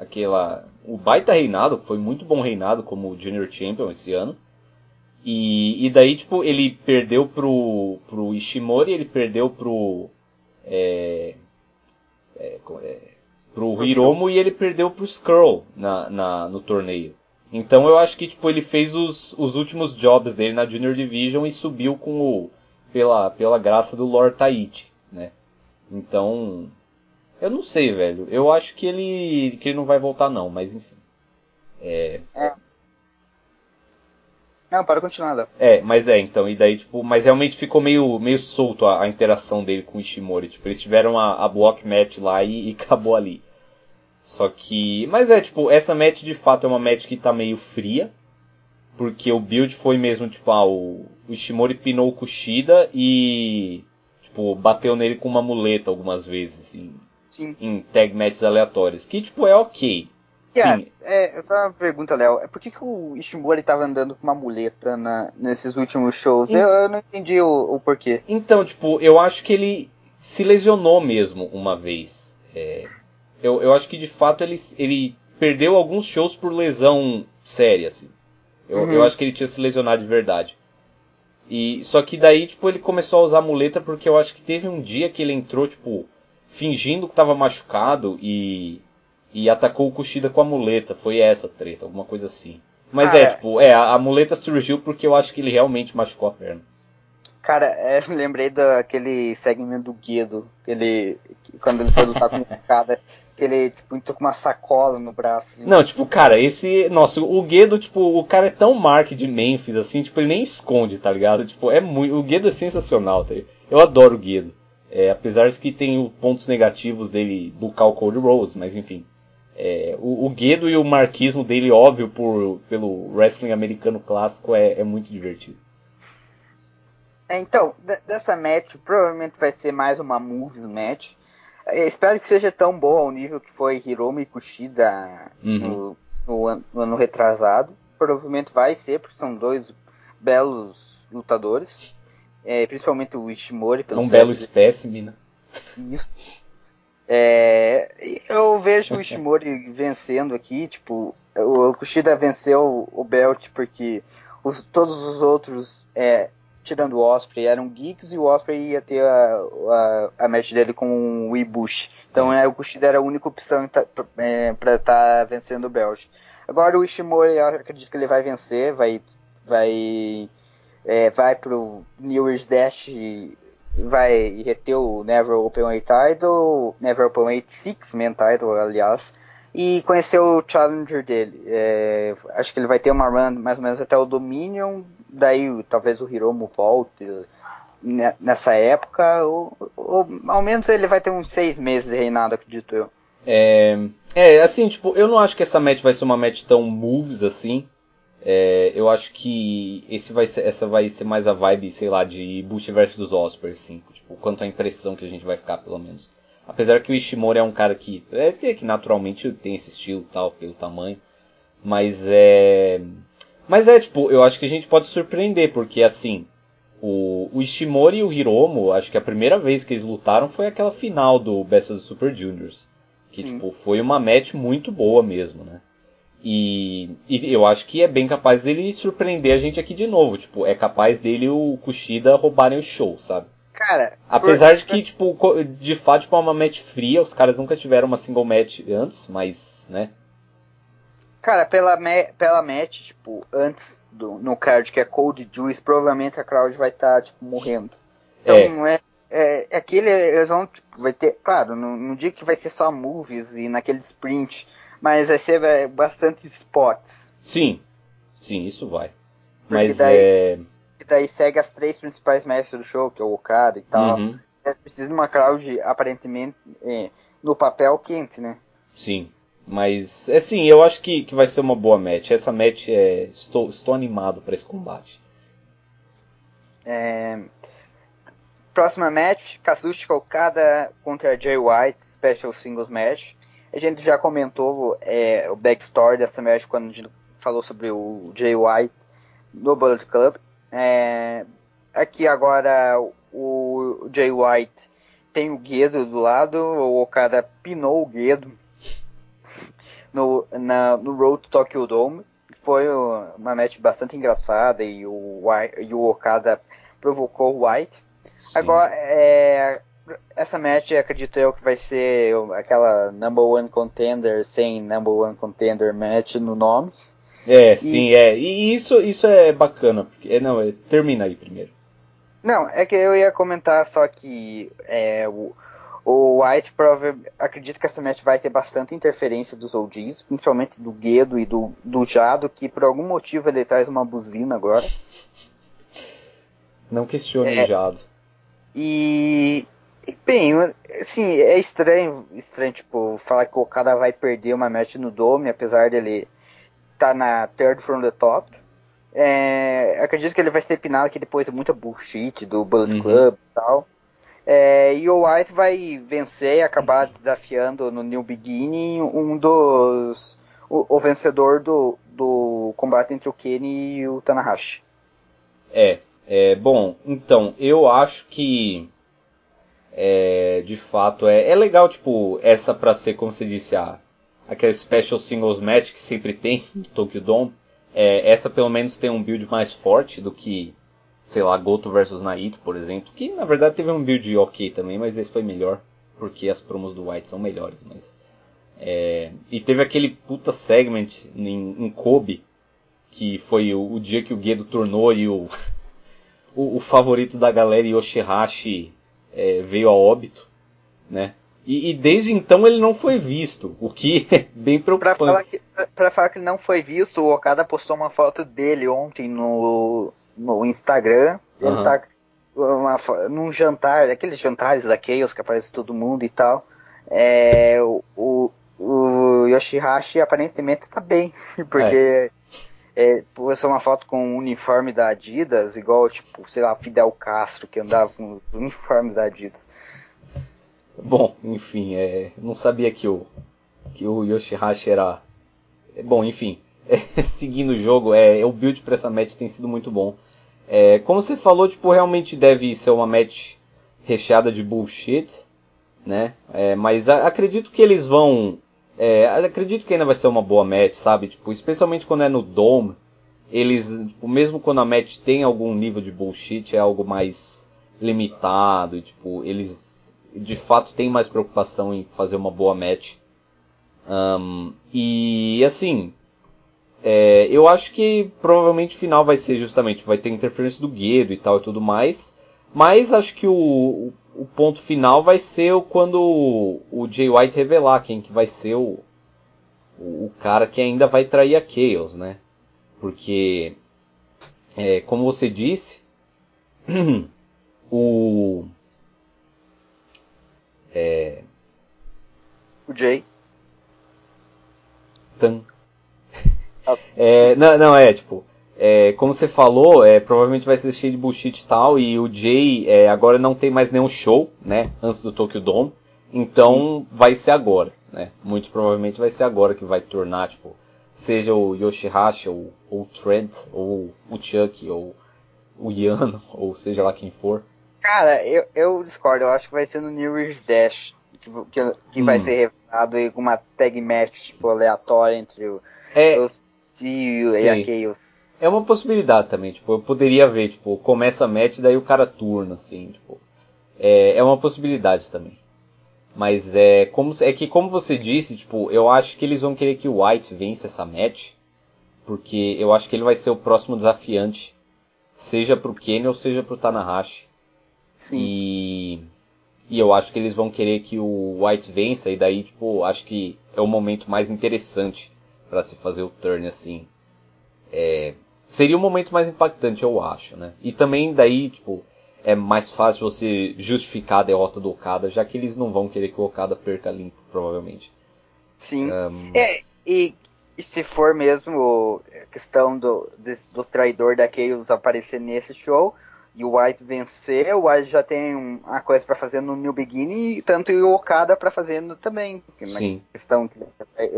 aquela. O baita reinado, foi muito bom reinado como Junior Champion esse ano. E, e daí, tipo, ele perdeu pro, pro Ishimori, ele perdeu pro. É, é, é, pro Hiromo e ele perdeu pro Skrull na, na, no torneio. Então eu acho que tipo, ele fez os, os últimos jobs dele na Junior Division e subiu com o, pela, pela graça do Lord Tahiti, né? Então, eu não sei, velho. Eu acho que ele, que ele não vai voltar não, mas enfim. É... é. Não, para continuar, Léo. É, mas é, então, e daí, tipo, mas realmente ficou meio, meio solto a, a interação dele com o Ishimori. Tipo, eles tiveram a, a block match lá e, e acabou ali. Só que. Mas é, tipo, essa match de fato é uma match que tá meio fria. Porque o build foi mesmo, tipo, ah, o, o Ishimori pinou o Kushida e, tipo, bateu nele com uma muleta algumas vezes, assim. Sim. Em tag matches aleatórias. Que, tipo, é ok. Yeah, Sim. É, eu tenho uma pergunta, Léo. É por que, que o Ishimori tava andando com uma muleta na, nesses últimos shows? Eu, eu, não entendi o, o, porquê. Então, tipo, eu acho que ele se lesionou mesmo uma vez. É, eu, eu acho que de fato ele, ele perdeu alguns shows por lesão séria, assim. Eu, uhum. eu acho que ele tinha se lesionado de verdade. E só que daí, tipo, ele começou a usar muleta porque eu acho que teve um dia que ele entrou, tipo, fingindo que tava machucado e e atacou o Kushida com a muleta. Foi essa treta, alguma coisa assim. Mas ah, é, é, tipo, é, a, a, muleta surgiu porque eu acho que ele realmente machucou a perna. Cara, é, [laughs] lembrei daquele segmento do Guido, que ele, quando ele foi lutar com o cada que ele, tipo, entrou com uma sacola no braço. Assim. Não, tipo, cara, esse. Nossa, o Guedo, tipo, o cara é tão mark de Memphis, assim, tipo, ele nem esconde, tá ligado? Tipo, é muito. O Guedo é sensacional, tá? Eu adoro o Guedo. É, apesar de que tem pontos negativos dele bucar o Cody Rose, mas enfim. É, o, o Guedo e o marquismo dele, óbvio, por, pelo wrestling americano clássico, é, é muito divertido. É, então, dessa match, provavelmente vai ser mais uma moves match. Eu espero que seja tão bom ao nível que foi Hiromi Kushida uhum. no, no, ano, no, ano, retrasado. Provavelmente vai ser, porque são dois belos lutadores. É, principalmente o Ishimori. Um belo espécime, né? Isso. É, eu vejo o Ishimori vencendo aqui, tipo, o Kushida venceu o belt porque os, todos os outros, é, tirando o Osprey, eram geeks e o Osprey ia ter a, a, a match dele com o Ibushi. Então é, o Kushida era a única opção para é, estar tá vencendo o belt. Agora o Ishimori, eu acredito que ele vai vencer, vai, vai, é, vai pro New Year's Dash vai reter o Never Openweight Title, Never Openweight Six Man Title, aliás, e conhecer o challenger dele. É, acho que ele vai ter uma run mais ou menos até o Dominion, daí talvez o Hiromu volte nessa época, ou, ou ao menos ele vai ter uns seis meses de reinado, acredito eu. É, é, assim, tipo, eu não acho que essa match vai ser uma match tão moves assim. É, eu acho que esse vai ser, essa vai ser mais a vibe, sei lá, de Bush versus Osprey, assim. Tipo, quanto a impressão que a gente vai ficar, pelo menos. Apesar que o Ishimori é um cara que, é, que naturalmente tem esse estilo tal, pelo tamanho. Mas é... Mas é, tipo, eu acho que a gente pode surpreender, porque assim, o, o Ishimori e o Hiromo, acho que a primeira vez que eles lutaram foi aquela final do Best of the Super Juniors. Que, tipo, foi uma match muito boa mesmo, né? E, e, eu acho que é bem capaz dele surpreender a gente aqui de novo. Tipo, é capaz dele o Kushida roubarem o show, sabe? Cara. Apesar por... de que, tipo, de fato, tipo, é uma match fria, os caras nunca tiveram uma single match antes, mas, né? Cara, pela, me... pela match, tipo, antes do, no card que é Cold Juice, provavelmente a crowd vai estar, tá, tipo, morrendo. Então, é. é é, é aquele, eles vão, tipo, vai ter, claro, no, no, dia que vai ser só movies e naquele sprint, mas vai ser é, bastante spots. Sim, sim, isso vai. Porque mas daí, é... daí segue as três principais mestres do show, que é o Okada e tal. Uhum. Eles precisam de uma crowd, aparentemente, é, no papel quente, né? Sim. Mas, assim, eu acho que, que vai ser uma boa match. Essa match é. Estou, estou animado para esse combate. É, próxima match: Kazuchika Okada contra Jay White, Special Singles Match. A gente já comentou é, o backstory dessa match quando a gente falou sobre o Jay White no Bullet Club. É, aqui agora o Jay White tem o Guedo do lado, o Okada pinou o Guedo [laughs] no, na, no Road to Tokyo Dome. Foi uma match bastante engraçada e o, e o Okada provocou o White. Sim. Agora, é, essa match acredito eu que vai ser aquela number one contender sem number one contender match no nome. É, e... sim, é. E isso, isso é bacana. Porque, é, não, é, termina aí primeiro. Não, é que eu ia comentar só que é, o, o White provavelmente acredito que essa match vai ter bastante interferência dos OGs, principalmente do Guedo e do, do Jado, que por algum motivo ele traz uma buzina agora. Não questione é, o Jado. E, Bem, assim, é estranho, estranho, tipo, falar que o Okada vai perder uma match no Dome, apesar dele estar tá na third from the top. É, acredito que ele vai ser pinado aqui depois de muita bullshit do Bullet uhum. Club e tal. É, e o White vai vencer e acabar desafiando no New Beginning um dos. o, o vencedor do, do combate entre o Kenny e o Tanahashi. É, é, bom, então, eu acho que é, de fato, é, é legal, tipo, essa pra ser, como você disse, a, aquele special singles match que sempre tem [laughs] no Tokyo Dome. É, essa pelo menos tem um build mais forte do que, sei lá, Goto versus Naito, por exemplo. Que na verdade teve um build ok também, mas esse foi melhor. Porque as promos do White são melhores. Mas, é, e teve aquele puta segment em, em Kobe, que foi o, o, dia que o Gedo tornou e o, [laughs] o, o favorito da galera Yoshihashi é, veio a óbito, né? E, e, desde então ele não foi visto, o que [laughs] é bem preocupante. Pra falar, que, pra, pra falar que não foi visto, o Okada postou uma foto dele ontem no, no Instagram. Ele uhum. tá uma, num jantar, aqueles jantares da Chaos que aparece todo mundo e tal. É, o, o, o Yoshihashi aparentemente tá bem, [laughs] porque é, postou uma foto com um uniforme da Adidas, igual, tipo, sei lá, Fidel Castro, que andava com os uniformes da Adidas. Bom, enfim, é, não sabia que o, que o Yoshihashi era. É, bom, enfim, [laughs] é, seguindo o jogo, é, o build para essa match tem sido muito bom. É, como você falou, tipo, realmente deve ser uma match recheada de bullshit. né? É, mas a, acredito que eles vão. É, acredito que ainda vai ser uma boa match, sabe? Tipo, especialmente quando é no Dome, eles, tipo, mesmo quando a match tem algum nível de bullshit, é algo mais limitado, tipo, eles de fato têm mais preocupação em fazer uma boa match. Um, e assim, é, eu acho que provavelmente o final vai ser justamente, vai ter interferência do Guedo e tal e tudo mais. Mas acho que o, o ponto final vai ser quando o, o Jay White revelar quem que vai ser o, o, cara que ainda vai trair a Chaos, né? Porque, é, como você disse, [clears throat] o. É, o Jay. Tan. Ah. [laughs] É, não, não, é tipo. É, como você falou, é, provavelmente vai ser cheio de bullshit e tal, e o Jay é, agora não tem mais nenhum show, né, antes do Tokyo Dome, então vai ser agora, né, muito provavelmente vai ser agora que vai tornar, tipo, seja o Yoshihashi, ou, ou o Trent, ou o Chuck, ou o Yano, [laughs] ou seja lá quem for. Cara, eu, eu discordo, eu acho que vai ser no New Year's Dash, que, que, que hum. vai ser revelado com uma tag match, tipo, aleatória entre o, é, os e a Chaos. É uma possibilidade também, tipo, eu poderia ver, tipo, começa a match daí o cara turna, assim, tipo. É, é uma possibilidade também. Mas é como é que como você disse, tipo, eu acho que eles vão querer que o White vença essa match, porque eu acho que ele vai ser o próximo desafiante, seja pro Kenny ou seja pro Tanahashi. Sim. E e eu acho que eles vão querer que o White vença e daí, tipo, acho que é o momento mais interessante para se fazer o turn assim. É, seria o momento mais impactante, eu acho, né? E também daí, tipo, é mais fácil você justificar a derrota do Okada, já que eles não vão querer que o Okada perca limpo, provavelmente. Sim. Um... É, e, e, se for mesmo a questão do, do traidor da Chaos aparecer nesse show e o White vencer, o White já tem uma coisa para fazer no New Beginning, tanto o Okada para fazer também. Sim. Na questão que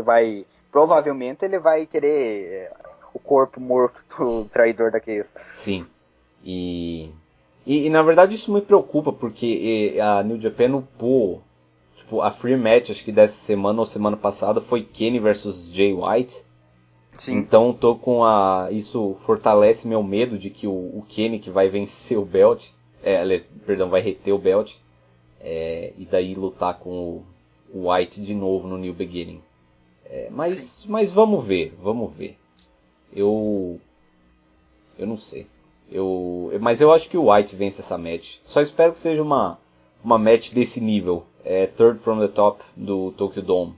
vai. Provavelmente ele vai querer o corpo morto do traidor daqueles. Sim. E, e, e, na verdade isso me preocupa, porque a New Japan upou, tipo, a free match, acho que dessa semana ou semana passada, foi Kenny versus Jay White. Sim. Então tô com a. Isso fortalece meu medo de que o, o Kenny que vai vencer o belt. É, aliás, perdão, vai reter o belt. É, e daí lutar com o, o White de novo no New Beginning. É, mas, mas vamos ver, vamos ver. Eu. Eu não sei. Eu, mas eu acho que o White vence essa match. Só espero que seja uma, uma match desse nível. É, third from the top do Tokyo Dome.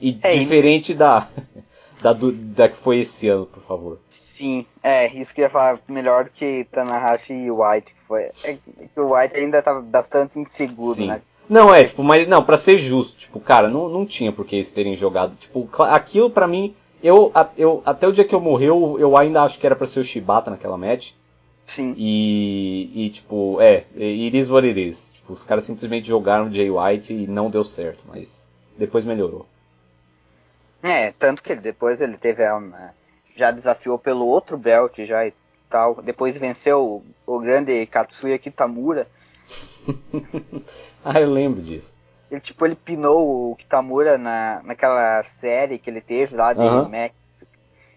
E é, diferente da, [laughs] da, da que foi esse ano, por favor. Sim, é, isso que eu ia falar melhor do que Tanahashi e White. Que foi, é que o White ainda tá bastante inseguro, Sim. né? Não, é, tipo, mas não, para ser justo, tipo, cara, não, não tinha por que eles terem jogado. Tipo, aquilo para mim eu, eu, até o dia que eu morreu, eu ainda acho que era para ser o Shibata naquela match. Sim. E, e tipo, é, it is what it is. Tipo, os caras simplesmente jogaram o Jay White e não deu certo, mas depois melhorou. É, tanto que depois ele teve uma, já desafiou pelo outro belt já e tal. Depois venceu o, o grande Katsuya Kitamura. [laughs] ah, eu lembro disso. Ele, tipo, ele pinou o Kitamura na, naquela série que ele teve lá de uhum. Max.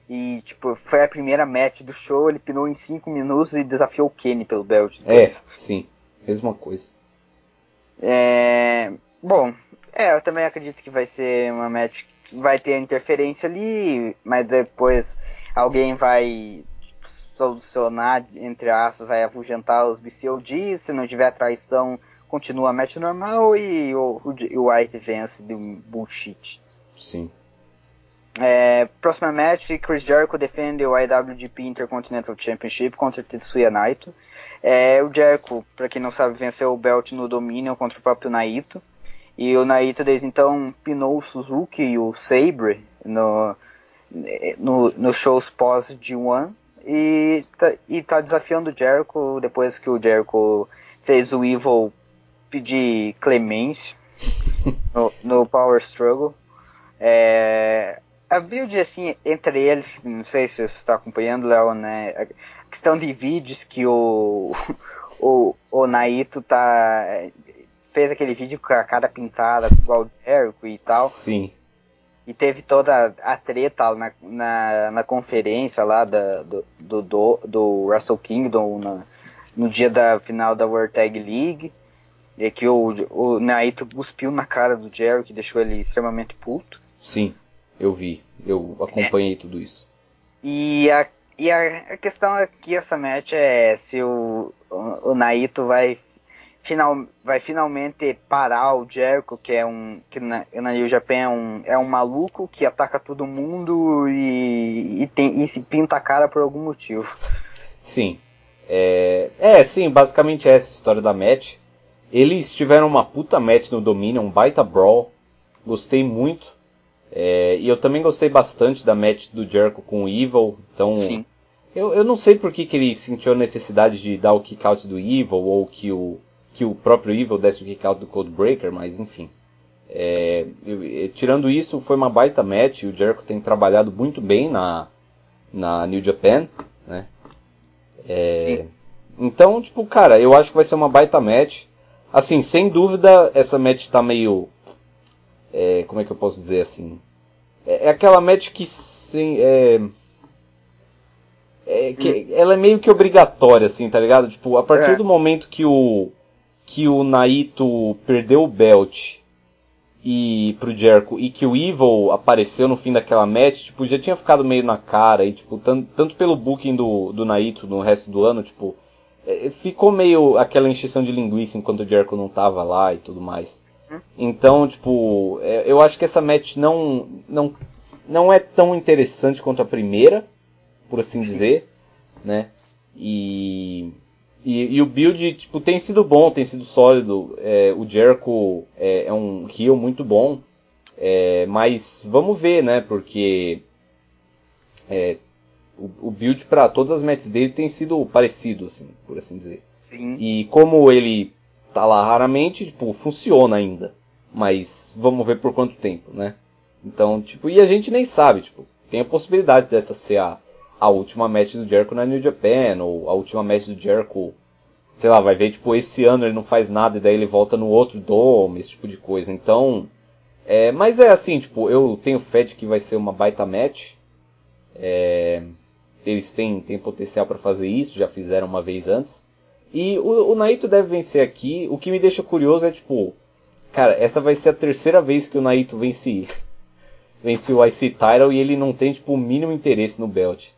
E, tipo, foi a primeira match do show, ele pinou em 5 minutos e desafiou o Kenny pelo belt. É, sim. Mesma coisa. É... Bom, é, eu também acredito que vai ser uma match que vai ter interferência ali, mas depois alguém vai solucionar, entre aspas, vai afugentar os BCOD, se não tiver traição continua a match normal e o, o White vence de um bullshit. Sim. É, próxima match, Chris Jericho defende o IWGP Intercontinental Championship contra Tetsuya Naito. É, o Jericho, para quem não sabe, venceu o belt no Dominion contra o próprio Naito. E o Naito desde então pinou o Suzuki e o Sabre no, no, no shows pós G1 e tá, e tá desafiando o Jericho depois que o Jericho fez o Evil pedir clemência [laughs] no, no Power Struggle. É, a build, assim, entre eles, não sei se você está acompanhando, Léo, né? A questão de vídeos que o, [laughs] o, o Naito tá. fez aquele vídeo com a cara pintada, igual o Jericho e tal. Sim. E teve toda a treta na, na, na conferência lá da, do, do, do, do Wrestle Kingdom na, no dia da final da World Tag League. E que o, o Naito cuspiu na cara do Jerry, que deixou ele extremamente puto. Sim, eu vi. Eu acompanhei é. tudo isso. E a, e a, a questão aqui, essa match, é se o, o, o Naito vai final, vai finalmente parar o Jericho, que é um. que na, na New Japan é um, é um maluco que ataca todo mundo e, e, tem, e se pinta a cara por algum motivo. Sim. É, é, sim, basicamente é essa história da match. Eles tiveram uma puta match no Dominion, um baita brawl. Gostei muito. É, e eu também gostei bastante da match do Jericho com o Evil. Então, sim. Eu, eu não sei por que, que ele sentiu a necessidade de dar o kick out do Evil ou que o, que o próprio Evil desse o kick out do Codebreaker, mas enfim. É, eu, tirando isso, foi uma baita match. O Jericho tem trabalhado muito bem na, na New Japan, né? É, então, tipo, cara, eu acho que vai ser uma baita match. Assim, sem dúvida, essa match tá meio. É, como é que eu posso dizer assim? É, é aquela match que sim, é, é que hum. ela é meio que obrigatória, assim, tá ligado? Tipo, a partir é. do momento que o que o Naito perdeu o belt e pro Jericho e que o Evil apareceu no fim daquela match, tipo, já tinha ficado meio na cara e tipo, tanto, tanto pelo booking do, do Naito no resto do ano, tipo, ficou meio aquela encheção de linguiça enquanto o Jericho não tava lá e tudo mais. Hum? Então, tipo, é, eu acho que essa match não, não, não é tão interessante quanto a primeira, por assim dizer, [laughs] né? E, e, e, o build, tipo, tem sido bom, tem sido sólido. É, o Jericho é, é, um heal muito bom. É, mas vamos ver, né? Porque é, o, o, build para todas as matches dele tem sido parecido, assim, por assim dizer. Sim. E como ele tá lá raramente, tipo, funciona ainda. Mas vamos ver por quanto tempo, né? Então, tipo, e a gente nem sabe, tipo, tem a possibilidade dessa ser a a última match do Jericho na New Japan, ou a última match do Jericho, sei lá, vai ver, tipo, esse ano ele não faz nada e daí ele volta no outro Dome, esse tipo de coisa. Então, é, mas é assim, tipo, eu tenho fé de que vai ser uma baita match. É, eles têm, têm potencial para fazer isso, já fizeram uma vez antes. E o, o Naito deve vencer aqui. O que me deixa curioso é, tipo, cara, essa vai ser a terceira vez que o Naito vence, [laughs] vence o IC Title e ele não tem, tipo, o mínimo interesse no belt.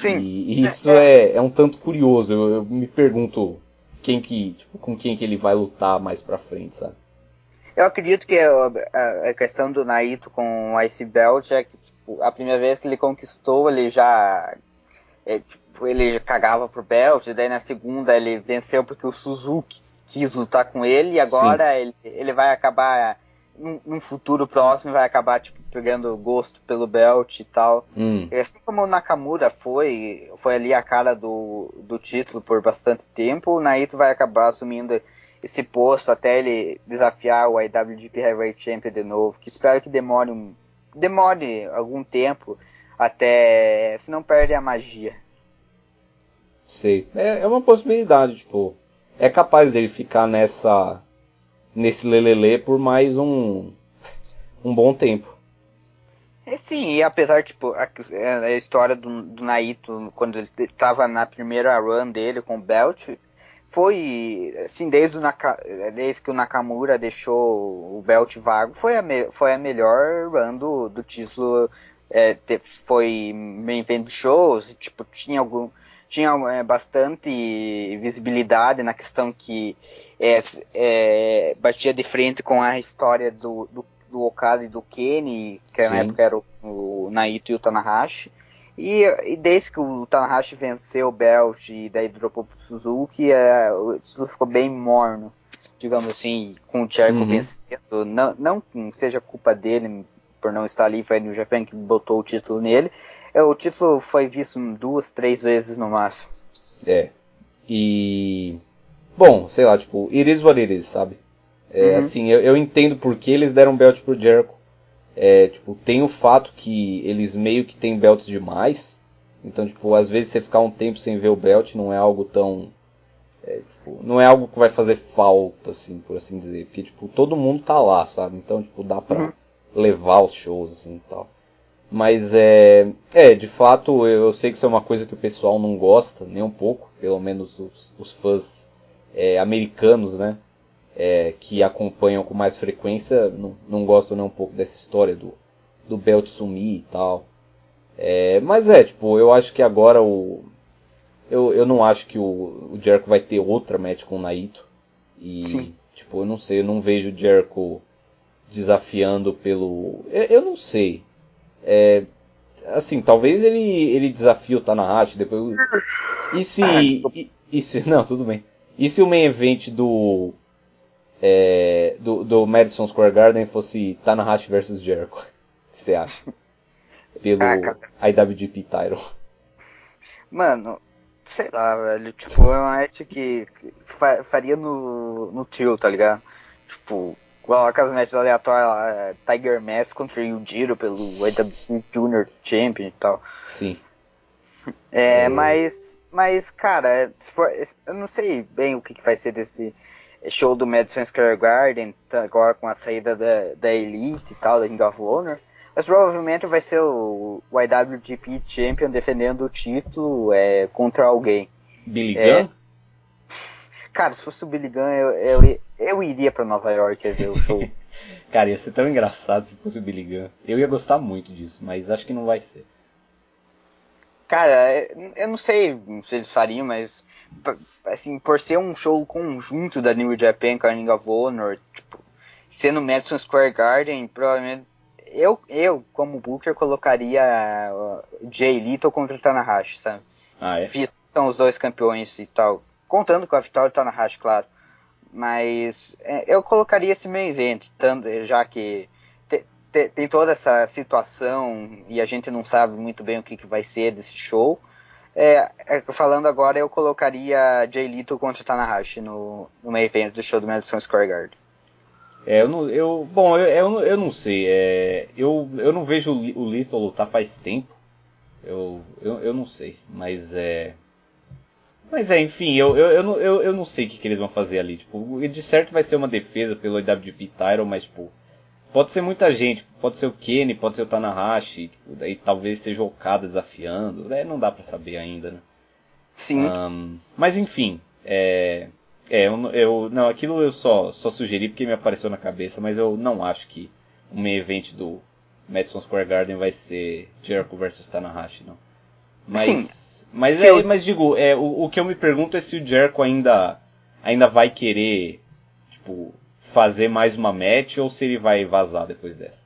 Sim. E, isso é, é, é, um tanto curioso. Eu, eu, me pergunto quem que, tipo, com quem que ele vai lutar mais pra frente, sabe? Eu acredito que a, a questão do Naito com o Ice Belt é que a primeira vez que ele conquistou, ele já é, tipo, ele cagava pro Belt, e daí na segunda ele venceu porque o Suzuki quis lutar com ele e agora ele, ele vai acabar num, num futuro próximo vai acabar tipo pegando gosto pelo belt e tal. Hum. Assim como o Nakamura foi, foi ali a cara do, do título por bastante tempo, o Naito vai acabar assumindo esse posto até ele desafiar o IWGP Heavyweight Champion de novo, que espero que demore um, demore algum tempo até se não perde a magia. Sei. É, é uma possibilidade, tipo, é capaz dele ficar nessa nesse lelele por mais um um bom tempo. É, sim, e apesar, tipo, a, a história do, do, Naito, quando ele estava na primeira run dele com o Belt, foi, assim, desde, o Naka, desde que o Nakamura deixou o Belt vago, foi a, me, foi a melhor run do, do título, é, te, foi main event shows, tipo, tinha algum, tinha é, bastante visibilidade na questão que é, é, batia de frente com a história do, do do Okada e do Kenny, que Sim. na época era o, o Naito e o Tanahashi. E, e, desde que o Tanahashi venceu o Belt e daí dropou pro Suzuki, é, o título ficou bem morno, digamos assim, com o Jericho uhum. vencendo. Não, não seja culpa dele por não estar ali, foi no Japan que botou o título nele. É, o título foi visto duas, três vezes no máximo. É. E. Bom, sei lá, tipo, it is what it is, sabe? É, uhum. Assim, eu, eu, entendo porque eles deram belt pro Jericho. É, tipo, tem o fato que eles meio que têm belts demais. Então, tipo, às vezes você ficar um tempo sem ver o belt não é algo tão. É, tipo, não é algo que vai fazer falta, assim, por assim dizer. Porque, tipo, todo mundo tá lá, sabe? Então, tipo, dá pra uhum. levar os shows, assim, e tal. Mas é. É, de fato, eu sei que isso é uma coisa que o pessoal não gosta, nem um pouco. Pelo menos os, os fãs é, americanos, né? É, que acompanham com mais frequência, não, não gostam nem um pouco dessa história do, do Belt sumir e tal. É, mas é, tipo, eu acho que agora o. Eu, eu não acho que o, o Jericho vai ter outra match com o Naito. E, Sim. tipo, eu não sei, eu não vejo o Jericho desafiando pelo. Eu, eu não sei. É, assim, talvez ele, ele desafie o Tanahashi depois. E se. [laughs] Ah, e, e se não, tudo bem. E se o main event do. É, do, do Madison Square Garden fosse Tanahashi versus Jericho? O que você acha? [laughs] pelo ah, IWGP Title. Mano, sei lá, velho. Tipo, é uma match que fa faria no, no trio, tá ligado? Tipo, igual aquelas matches aleatórias lá, é, Tiger Mask contra o Jiro pelo IWGP Junior Champion e tal. Sim. É, é... mas. Mas, cara, for, eu não sei bem o que, que vai ser desse show do Madison Square Garden, tá, agora com a saída da, da Elite e tal, da Ring of Honor. Mas provavelmente vai ser o, o IWGP Champion defendendo o título é, contra alguém. Billy é, Gunn? [laughs] Cara, se fosse o Billy Gunn, eu, eu, eu iria pra Nova York ver o show. [laughs] cara, ia ser tão engraçado se fosse o Billy Gunn. Eu ia gostar muito disso, mas acho que não vai ser. Cara, é, eu não sei se eles fariam, mas assim, por ser um show conjunto da New Japan com a Ring of Honor, tipo, sendo Madison Square Garden, provavelmente eu, eu, como Booker, colocaria Jay Little contra o Tanahashi, sabe? Ah, é? são os dois campeões e tal. Contando com a vitória do Tanahashi, claro. Mas é, eu colocaria esse main event, tanto, já que te, te, tem toda essa situação e a gente não sabe muito bem o que, que vai ser desse show. É, é, falando agora, eu colocaria Jay Little contra Tanahashi no, no main event do show do Madison Square Garden. É, eu não, eu, bom, eu, eu, eu não sei. É, eu, eu não vejo o Lethal lutar faz tempo. Eu, eu, eu não sei. Mas é. Mas é, enfim, eu, eu, eu, não, eu, eu não sei o que, que eles vão fazer ali. Tipo, de certo vai ser uma defesa pelo IWGP Title, mas tipo. Pode ser muita gente, pode ser o Kenny, pode ser o Tanahashi, tipo, daí talvez seja o Okada desafiando, daí não dá para saber ainda, né? Sim. Um, mas enfim, é, é, eu, eu, não, aquilo eu só, só sugeri porque me apareceu na cabeça, mas eu não acho que o main event do Madison Square Garden vai ser Jericho versus Tanahashi, não. Mas, Sim. mas, é, eu... mas digo, é, o, o que eu me pergunto é se o Jericho ainda, ainda vai querer, tipo, fazer mais uma match ou se ele vai vazar depois dessa.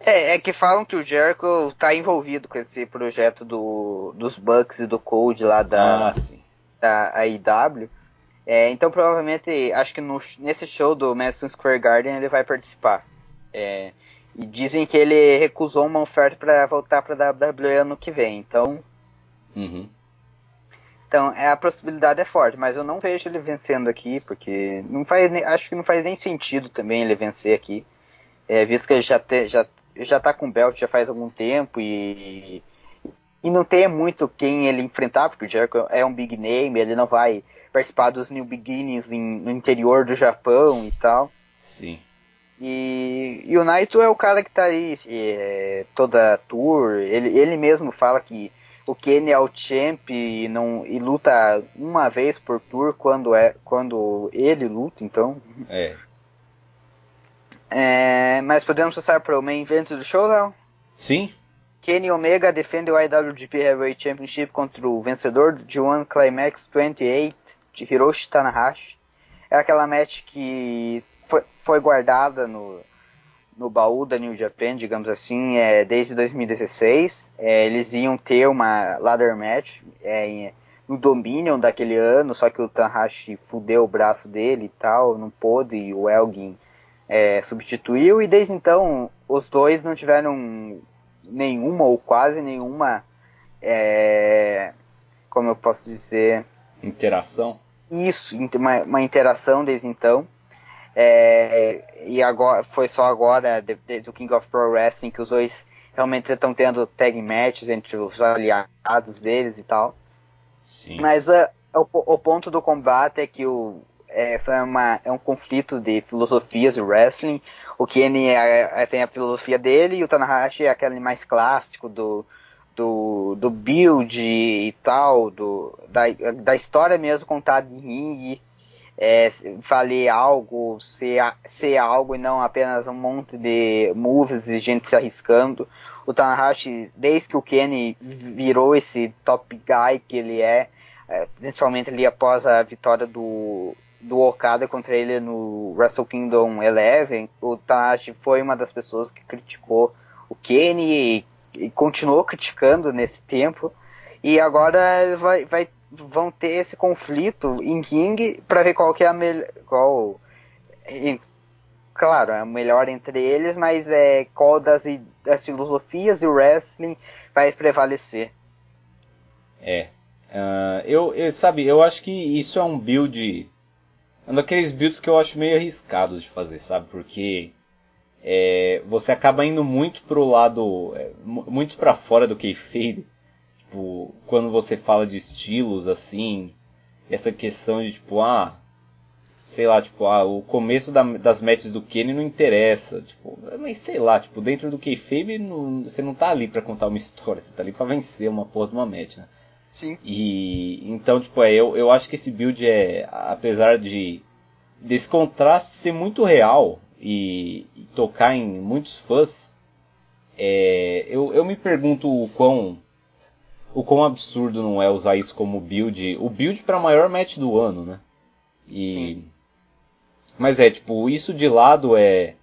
É, é que falam que o Jericho está envolvido com esse projeto do, dos Bucks e do Code lá da, ah, da AEW. É, então provavelmente, acho que no, nesse show do Madison Square Garden ele vai participar. É, e dizem que ele recusou uma oferta para voltar para a WWE ano que vem. Então, uhum. Então é, a possibilidade é forte, mas eu não vejo ele vencendo aqui, porque não faz, acho que não faz nem sentido também ele vencer aqui, é, visto que ele já, te, já já tá com o belt já faz algum tempo e e não tem muito quem ele enfrentar, porque o Jericho é um big name, ele não vai participar dos New Beginnings em, no interior do Japão e tal. Sim. E, e o Naito é o cara que tá aí é, toda tour. Ele, ele mesmo fala que o Kenny é o champ e, não, e luta uma vez por tour quando, é, quando ele luta, então. É. é mas podemos passar para o main event do show, Léo? Sim. Kenny Omega defende o IWGP Heavyweight Championship contra o vencedor de One Climax 28 de Hiroshi Tanahashi. É aquela match que foi, foi guardada no, no baú da New Japan, digamos assim, é, desde 2016. É, eles iam ter uma ladder match é, no Dominion daquele ano, só que o Tanahashi fudeu o braço dele e tal, não pôde, e o Elgin é, substituiu, e desde então os dois não tiveram nenhuma ou quase nenhuma, é, como eu posso dizer, Interação? Isso, uma, uma interação desde então. É, e agora foi só agora, desde o King of Pro Wrestling, que os dois realmente estão tendo tag matches entre os aliados deles e tal. Sim. Mas uh, o, o, ponto do combate é que o, é, é, uma, é um conflito de filosofias do wrestling. O Kenny é, é, tem a filosofia dele e o Tanahashi é aquele mais clássico do, do, do build e tal, do, da, da história mesmo contada em ringue é, valer algo, ser, ser algo e não apenas um monte de moves e gente se arriscando. O Tanahashi, desde que o Kenny virou esse top guy que ele é, é principalmente ali após a vitória do, do Okada contra ele no Wrestle Kingdom 11, o Tanahashi foi uma das pessoas que criticou o Kenny e, e continuou criticando nesse tempo. E agora vai, vai vão ter esse conflito em ring para ver qual que é a melhor. Qual. claro, é o melhor entre eles, mas é qual das, das filosofias e o wrestling vai prevalecer. É. Uh, eu, eu, sabe, eu acho que isso é um build. Um daqueles builds que eu acho meio arriscado de fazer, sabe? Porque é, você acaba indo muito pro lado. É, muito para fora do kayfabe tipo, quando você fala de estilos assim, essa questão de tipo, ah, sei lá, tipo, ah, o começo da, das matches do Kenny não interessa, tipo, mas sei lá, tipo, dentro do kayfabe não, você não tá ali para contar uma história, você tá ali para vencer uma porra de uma match, né? Sim. E então, tipo, é, eu, eu acho que esse build é, apesar de desse contraste ser muito real e, e tocar em muitos fãs, é, eu, eu me pergunto o quão o quão absurdo não é usar isso como build, o build para maior match do ano, né? E Sim. mas é tipo isso de lado é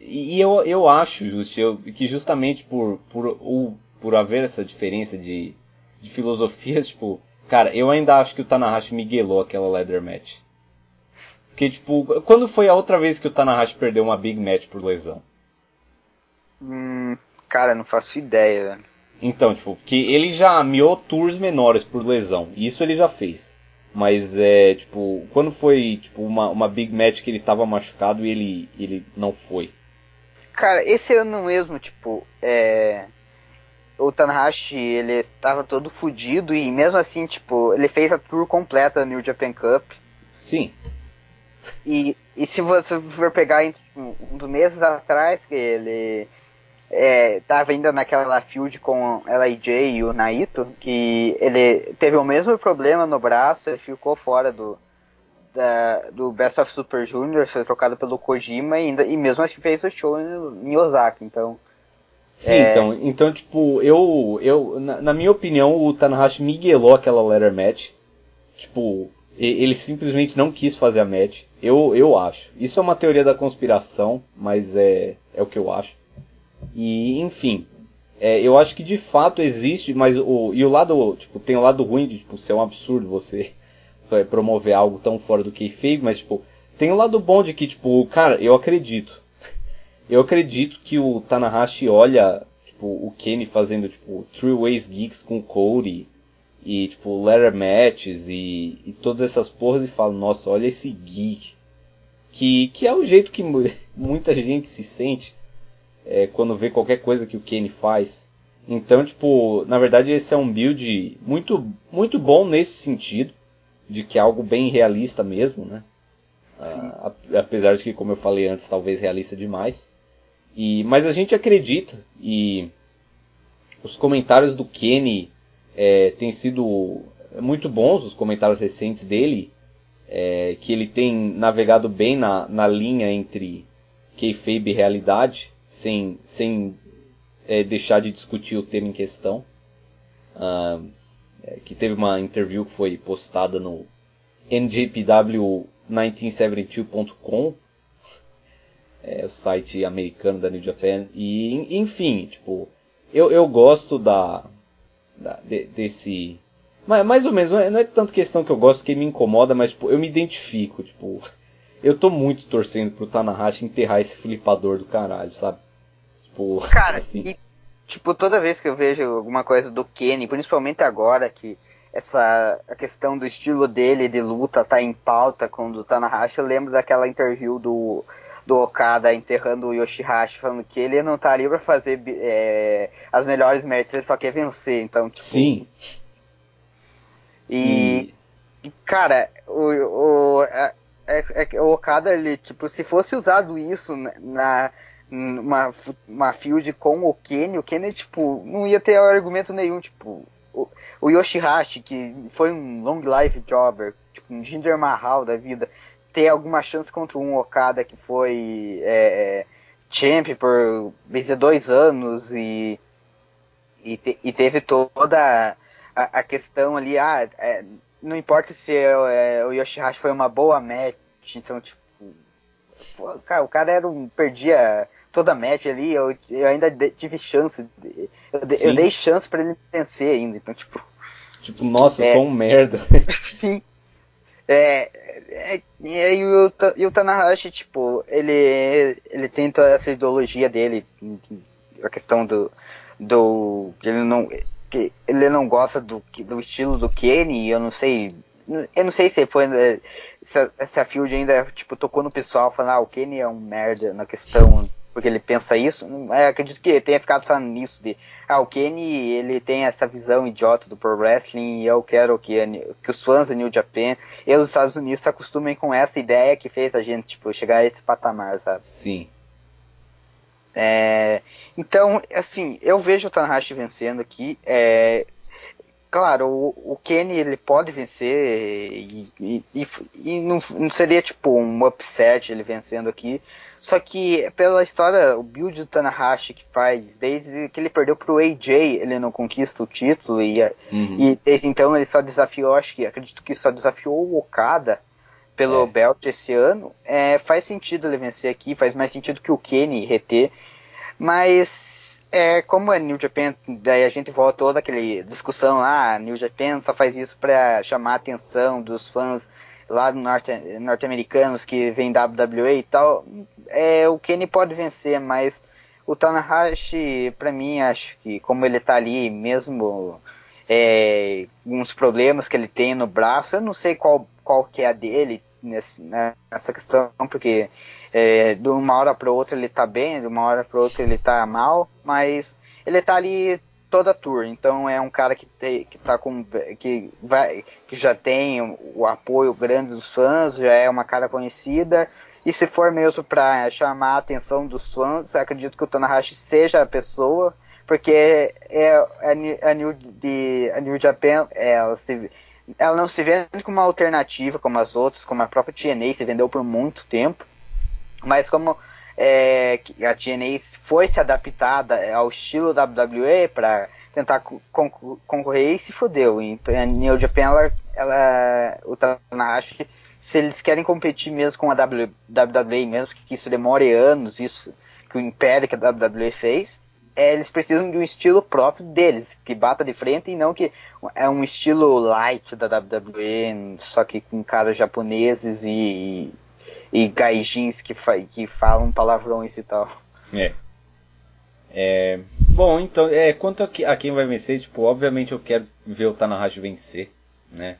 e eu, eu acho just, eu, que justamente por por o, por haver essa diferença de, de filosofias, [laughs] tipo, cara, eu ainda acho que o Tanahashi miguelou aquela leather match. Porque, tipo, quando foi a outra vez que o Tanahashi perdeu uma big match por lesão? Hum, cara, não faço ideia, velho. Então, tipo, que ele já miou tours menores por lesão. Isso ele já fez. Mas é, tipo, quando foi tipo uma, uma big match que ele tava machucado e ele, ele não foi. Cara, esse ano mesmo, tipo, é o Tanahashi, ele estava todo fudido e mesmo assim, tipo, ele fez a tour completa da New Japan Cup. Sim. E, e se você for pegar tipo, uns meses atrás que ele é, tava ainda naquela field com LIJ e o Naito, que ele teve o mesmo problema no braço, ele ficou fora do, da, do Best of Super Junior, foi trocado pelo Kojima e, ainda, e mesmo assim fez o show em, em Osaka, então. Sim, é... então, então, tipo, eu, eu na, na, minha opinião, o Tanahashi miguelou aquela letter match. Tipo, ele simplesmente não quis fazer a match. Eu, eu acho. Isso é uma teoria da conspiração, mas é, é o que eu acho. E, enfim, é, eu acho que de fato existe, mas o, e o lado, tipo, tem o lado ruim de, tipo, ser um absurdo você [laughs] promover algo tão fora do fez, mas, tipo, tem o lado bom de que, tipo, cara, eu acredito. [laughs] Eu acredito que o Tanahashi olha, tipo, o Kenny fazendo, tipo, Three Ways Geeks com o Cody, e, tipo, Letter Matches, e, e todas essas porras, e fala, nossa, olha esse geek. Que, que é o jeito que [laughs] muita gente se sente é, quando vê qualquer coisa que o Kenny faz. Então, tipo, na verdade esse é um build muito, muito bom nesse sentido, de que é algo bem realista mesmo, né? Ah, apesar de que, como eu falei antes, talvez realista demais. E, mas a gente acredita e os comentários do Kenny é, têm sido muito bons, os comentários recentes dele, é, que ele tem navegado bem na, na linha entre kayfabe e realidade sem, sem é, deixar de discutir o tema em questão. Uh, que teve uma interview que foi postada no njpw1972.com, é, o site americano da New Japan. E, enfim, tipo, eu, eu gosto da, da de, desse. Mais, mais ou menos, não é, não é tanto questão que eu gosto que me incomoda, mas tipo, eu me identifico, tipo, eu tô muito torcendo pro Tanahashi enterrar esse flipador do caralho, sabe? Tipo, Cara, assim. e, tipo, toda vez que eu vejo alguma coisa do Kenny, principalmente agora que essa a questão do estilo dele de luta tá em pauta quando tá na racha, eu lembro daquela interview do, do Okada enterrando o Yoshihashi, falando que ele não tá ali pra fazer é, as melhores matches, ele só quer vencer, então, tipo... Sim. E... cara, o, o, é, é, é, o Okada, ele, tipo, se fosse usado isso na, uma, uma field com o Kenny, o Kenny, tipo, não ia ter argumento nenhum, tipo, o, o Yoshihashi, que foi um long life jobber, tipo, um Jinder Mahal da vida, ter alguma chance contra um Okada que foi é, champ por vencer dois anos e, e, te, e teve toda a, a, questão ali, ah, é, não importa se é, é o Yoshihashi foi uma boa match, então, tipo, cara, o cara era um, perdia toda a match ali, eu, eu ainda de, tive chance, eu, eu, dei chance para ele vencer ainda, então, tipo... Tipo, nossa, é, sou um merda. [laughs] sim. É, é, e, o, e o Tanahashi, tipo, ele, ele tem toda essa ideologia dele, a questão do, do ele não que ele não gosta do, do estilo do Kenny, eu não sei, eu não sei se foi se, se a Field ainda tipo tocou no pessoal falando ah, o Kenny é um merda na questão porque ele pensa isso, é, acredito que tenha ficado só nisso de ah, o Kenny, ele tem essa visão idiota do pro wrestling e eu quero que, que os fãs do New Japan e os Estados Unidos se acostumem com essa ideia que fez a gente, tipo, chegar a esse patamar, sabe? Sim. É, então, assim, eu vejo o Tanahashi vencendo aqui. É, claro, o, o Kenny ele pode vencer e, e, e, e não, não, seria tipo um upset ele vencendo aqui. Só que pela história, o build do Tanahashi que faz, desde que ele perdeu pro AJ, ele não conquista o título e, uhum. e desde então ele só desafiou, acho que acredito que só desafiou o Okada pelo é. belt esse ano. É, faz sentido ele vencer aqui, faz mais sentido que o Kenny reter. Mas é, como é New Japan, daí a gente volta toda aquela discussão lá, New Japan só faz isso para chamar a atenção dos fãs lá norte-americanos norte que vem WWE e tal. É, o Kenny pode vencer, mas o Tanahashi, para mim, acho que como ele tá ali, mesmo é, uns problemas que ele tem no braço, eu não sei qual, qual que é a dele nessa questão, porque é, de uma hora para outra ele tá bem, de uma hora para outra ele tá mal, mas ele tá ali toda tour, então é um cara que, tem, que tá com que vai que já tem o apoio grande dos fãs, já é uma cara conhecida. E se for mesmo para chamar a atenção dos fãs, acredito que o Tanahashi seja a pessoa, porque é, a, a, New, de, a New Japan, ela, se, ela não se vende como uma alternativa como as outras, como a própria TNA se vendeu por muito tempo. Mas como é, a TNA foi se adaptada ao estilo WWE para tentar concorrer e se fodeu. Então a New Japan, ela, ela, o Tanahashi, se eles querem competir mesmo com a WWE, mesmo que isso demore anos, isso que o império que a WWE fez, é, eles precisam de um estilo próprio deles, que bata de frente e não que é um estilo light da WWE, só que com caras japoneses e e gaijins que, fa que falam palavrões e tal. É. é bom, então, é, quanto a, que, a, quem vai vencer, tipo, obviamente eu quero ver o Tanahashi vencer, né?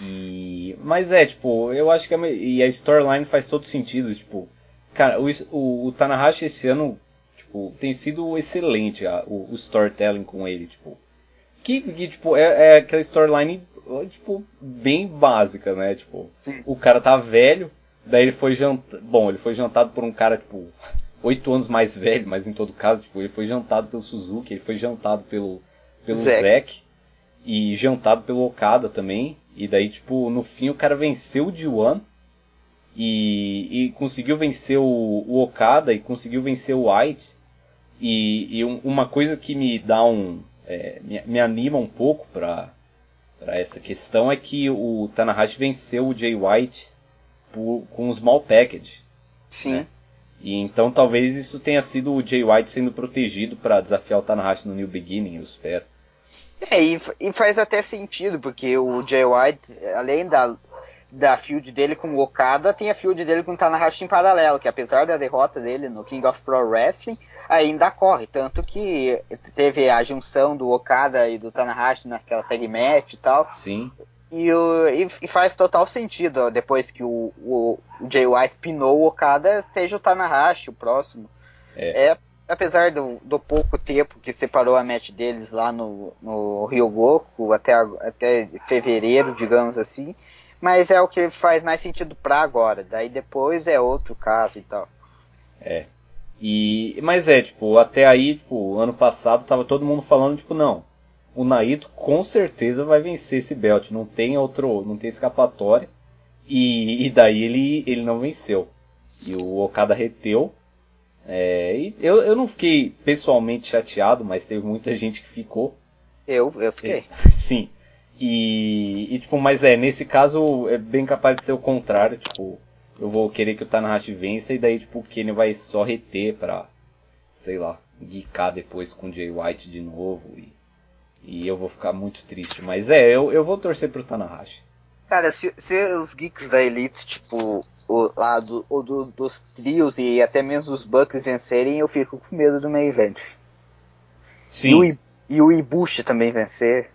E, mas é, tipo, eu acho que a, e a storyline faz todo sentido, tipo, cara, o, o, o Tanahashi esse ano, tipo, tem sido excelente a, o, o, storytelling com ele, tipo, que, que tipo, é, é aquela storyline, tipo, bem básica, né, tipo, Sim. o cara tá velho, Daí ele foi jantado. Bom, ele foi jantado por um cara, tipo, oito anos mais velho, mas em todo caso, tipo, ele foi jantado pelo Suzuki, ele foi jantado pelo, pelo Zack. e jantado pelo Okada também. E daí, tipo, no fim o cara venceu o D1 e, e conseguiu vencer o, o, Okada e conseguiu vencer o White. E, e um, uma coisa que me dá um. É, me, me, anima um pouco pra, pra essa questão é que o Tanahashi venceu o Jay White por, com small package. Sim. Né? E então talvez isso tenha sido o Jay White sendo protegido para desafiar o Tanahashi no New Beginning, eu espero. É, e, e, faz até sentido, porque o Jay White, além da, da field dele com o Okada, tem a field dele com o Tanahashi em paralelo, que apesar da derrota dele no King of Pro Wrestling, ainda corre. Tanto que teve a junção do Okada e do Tanahashi naquela tag match e tal. Sim. E, e, faz total sentido, depois que o, o, o Jay White pinou o Okada, seja o Tanahashi o próximo. É. é apesar do, do, pouco tempo que separou a match deles lá no, no Rio Goku, até, até fevereiro, digamos assim, mas é o que faz mais sentido pra agora. Daí depois é outro caso e tal. É. E, mas é, tipo, até aí, tipo, ano passado tava todo mundo falando, tipo, não, o Naito com certeza vai vencer esse belt, não tem outro, não tem escapatória. E, e daí ele, ele não venceu. E o Okada reteu. É, e eu, eu não fiquei pessoalmente chateado, mas teve muita gente que ficou. Eu, eu fiquei. É, sim. E, e, tipo, mas é, nesse caso é bem capaz de ser o contrário, tipo, eu vou querer que o Tanahashi vença e daí, tipo, o Kenny vai só reter pra, sei lá, guicar depois com o Jay White de novo e, e eu vou ficar muito triste. Mas é, eu, eu vou torcer pro Tanahashi. Cara, se, se os geeks da Elite, tipo, o, lá do, o do, dos trios e até mesmo os Bucks vencerem, eu fico com medo do main event. Sim. E o, e o Ibushi também vencer.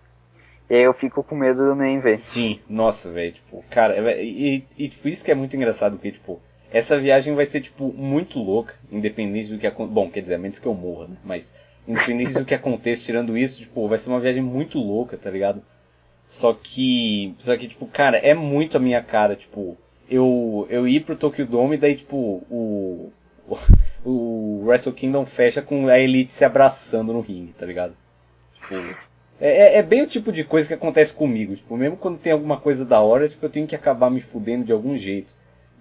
E aí eu fico com medo do main event. Sim, nossa, velho, tipo, cara, é, e, e, tipo, isso que é muito engraçado, porque, tipo, essa viagem vai ser, tipo, muito louca, independente do que aconteça. Bom, quer dizer, a menos que eu morra, né? Mas, independente do que aconteça, tirando isso, tipo, vai ser uma viagem muito louca, tá ligado? Só que. Só que, tipo, cara, é muito a minha cara, tipo, eu, eu ir pro Tokyo Dome e daí, tipo, o. O, Wrestle Kingdom fecha com a Elite se abraçando no ringue, tá ligado? Tipo. É, é, é, bem o tipo de coisa que acontece comigo. Tipo, mesmo quando tem alguma coisa da hora, tipo, eu tenho que acabar me fudendo de algum jeito.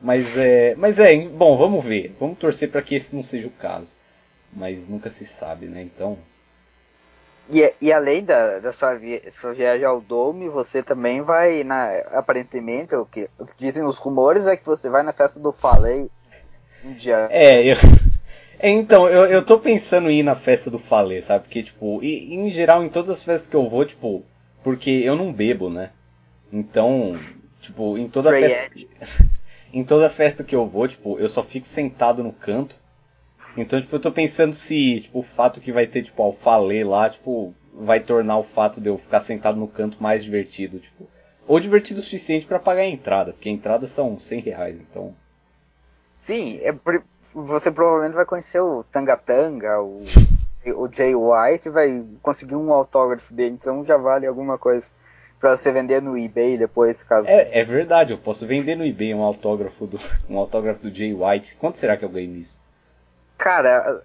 Mas é. Mas é, bom, vamos ver. Vamos torcer para que esse não seja o caso. Mas nunca se sabe, né? Então. E, e além da, da sua, via, sua viagem ao Dome, você também vai, na, aparentemente, o que, o que dizem os rumores é que você vai na festa do Falei um dia. É, eu, [laughs] é, então, eu, eu tô pensando em ir na festa do Falei, sabe? Porque, tipo, e, em geral, em todas as festas que eu vou, tipo, porque eu não bebo, né? Então, tipo, em toda festa. [laughs] em toda festa que eu vou, tipo, eu só fico sentado no canto então, tipo, eu tô pensando se tipo, o fato que vai ter, tipo, alfalê lá, tipo, vai tornar o fato de eu ficar sentado no canto mais divertido, tipo. Ou divertido o suficiente para pagar a entrada, porque a entrada são 100 reais, então. Sim, é, você provavelmente vai conhecer o Tangatanga, o, o Jay White, vai conseguir um autógrafo dele, então já vale alguma coisa para você vender no eBay depois, caso. É, é verdade, eu posso vender no eBay um autógrafo do [laughs] um autógrafo do Jay White. Quanto será que eu ganho nisso? Cara,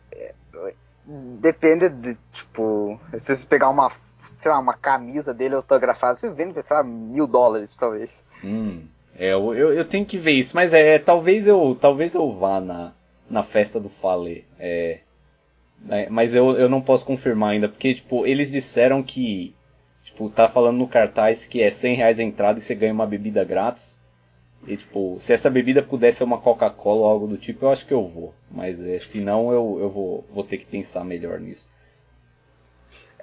depende de, tipo, se você pegar uma, sei lá, uma camisa dele autografada, você vende, sei lá, mil dólares, talvez. Hum, é, eu, eu, tenho que ver isso, mas é, talvez eu, talvez eu vá na, na festa do Fale, é, é, mas eu, eu não posso confirmar ainda, porque, tipo, eles disseram que, tipo, tá falando no cartaz que é 100 reais a entrada e você ganha uma bebida grátis, e tipo, se essa bebida pudesse ser uma Coca-Cola ou algo do tipo, eu acho que eu vou. Mas é, se não, eu, eu vou, vou ter que pensar melhor nisso.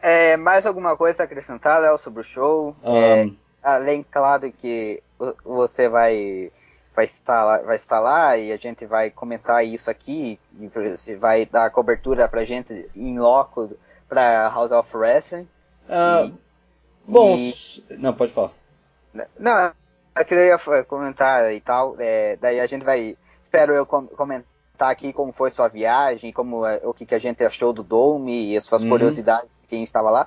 É, mais alguma coisa a acrescentar, Léo, sobre o show? Um... É, além, claro, que você vai, vai, estar lá, vai estar lá e a gente vai comentar isso aqui. E você vai dar cobertura pra gente em loco pra House of Wrestling. Uh, e, bom, e... não, pode falar. Não, eu queria comentar e tal, é, daí a gente vai, espero eu comentar aqui como foi sua viagem, como é, o que, que a gente achou do Dome e as suas uhum. curiosidades de quem estava lá.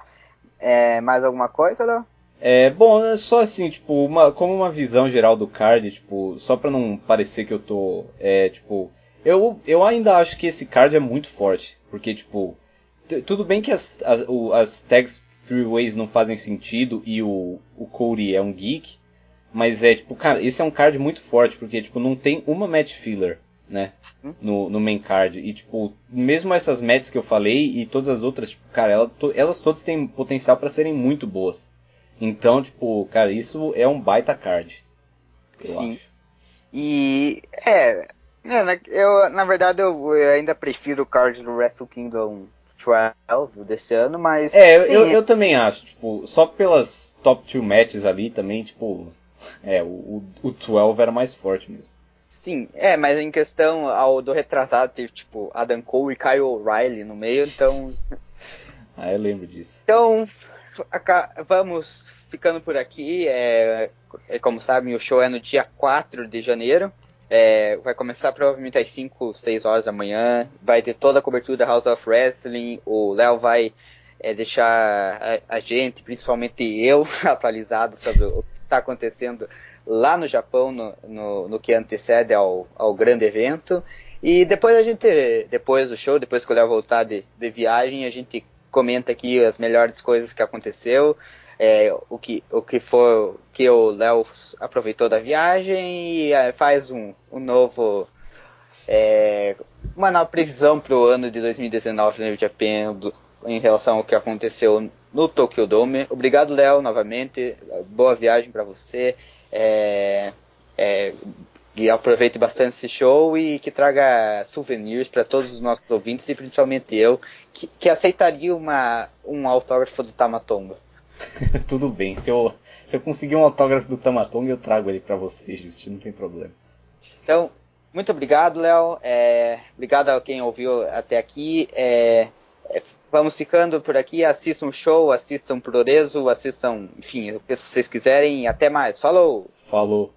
É, mais alguma coisa, não? É, bom, é só assim, tipo, uma, como uma visão geral do card, tipo, só pra não parecer que eu tô, é, tipo, eu, eu ainda acho que esse card é muito forte, porque, tipo, tudo bem que as, as, o, as tags freeways não fazem sentido e o, o Cody é um geek, mas é tipo, cara, esse é um card muito forte, porque tipo, não tem uma match filler, né? No, no main card. E tipo, mesmo essas matches que eu falei e todas as outras, tipo, cara, elas, elas todas têm potencial para serem muito boas. Então, tipo, cara, isso é um baita card. Eu Sim. acho. E é, é eu, na verdade eu, eu, ainda prefiro o card do Wrestle Kingdom 12 desse ano, mas. É, eu, eu também acho, tipo, só pelas top 2 matches ali também, tipo, é, o, o 12 era mais forte mesmo. Sim, é, mas em questão ao do retrasado teve tipo Adam Cole e Kyle O'Reilly no meio, então. [laughs] ah, eu lembro disso. Então, vamos ficando por aqui. É, é, como sabem, o show é no dia 4 de janeiro. É, vai começar provavelmente às 5, 6 horas da manhã. Vai ter toda a cobertura da House of Wrestling. O Léo vai é, deixar a, a, gente, principalmente eu, [laughs] atualizado sobre o que está acontecendo lá no Japão, no, no, no que antecede ao, ao, grande evento. E depois a gente, depois do show, depois que o Léo voltar de, de viagem, a gente comenta aqui as melhores coisas que aconteceu, é, o que o que for que o Léo aproveitou da viagem e é, faz um, um novo é, uma nova previsão para o ano de 2019 no Japan do, em relação ao que aconteceu no Tokyo Dome. Obrigado, Léo, novamente. Boa viagem para você. É, é, e aproveite bastante esse show e que traga souvenirs para todos os nossos ouvintes e principalmente eu, que, que aceitaria uma, um autógrafo do Tamatonga. [laughs] Tudo bem, se eu, se eu conseguir um autógrafo do Tamatonga, eu trago ele para você, Justo, não tem problema. Então, muito obrigado, Léo. É, obrigado a quem ouviu até aqui. É, é, vamos ficando por aqui. Assistam o show, assistam Prorezo, assistam, enfim, o que vocês quiserem. Até mais. Falou! Falou!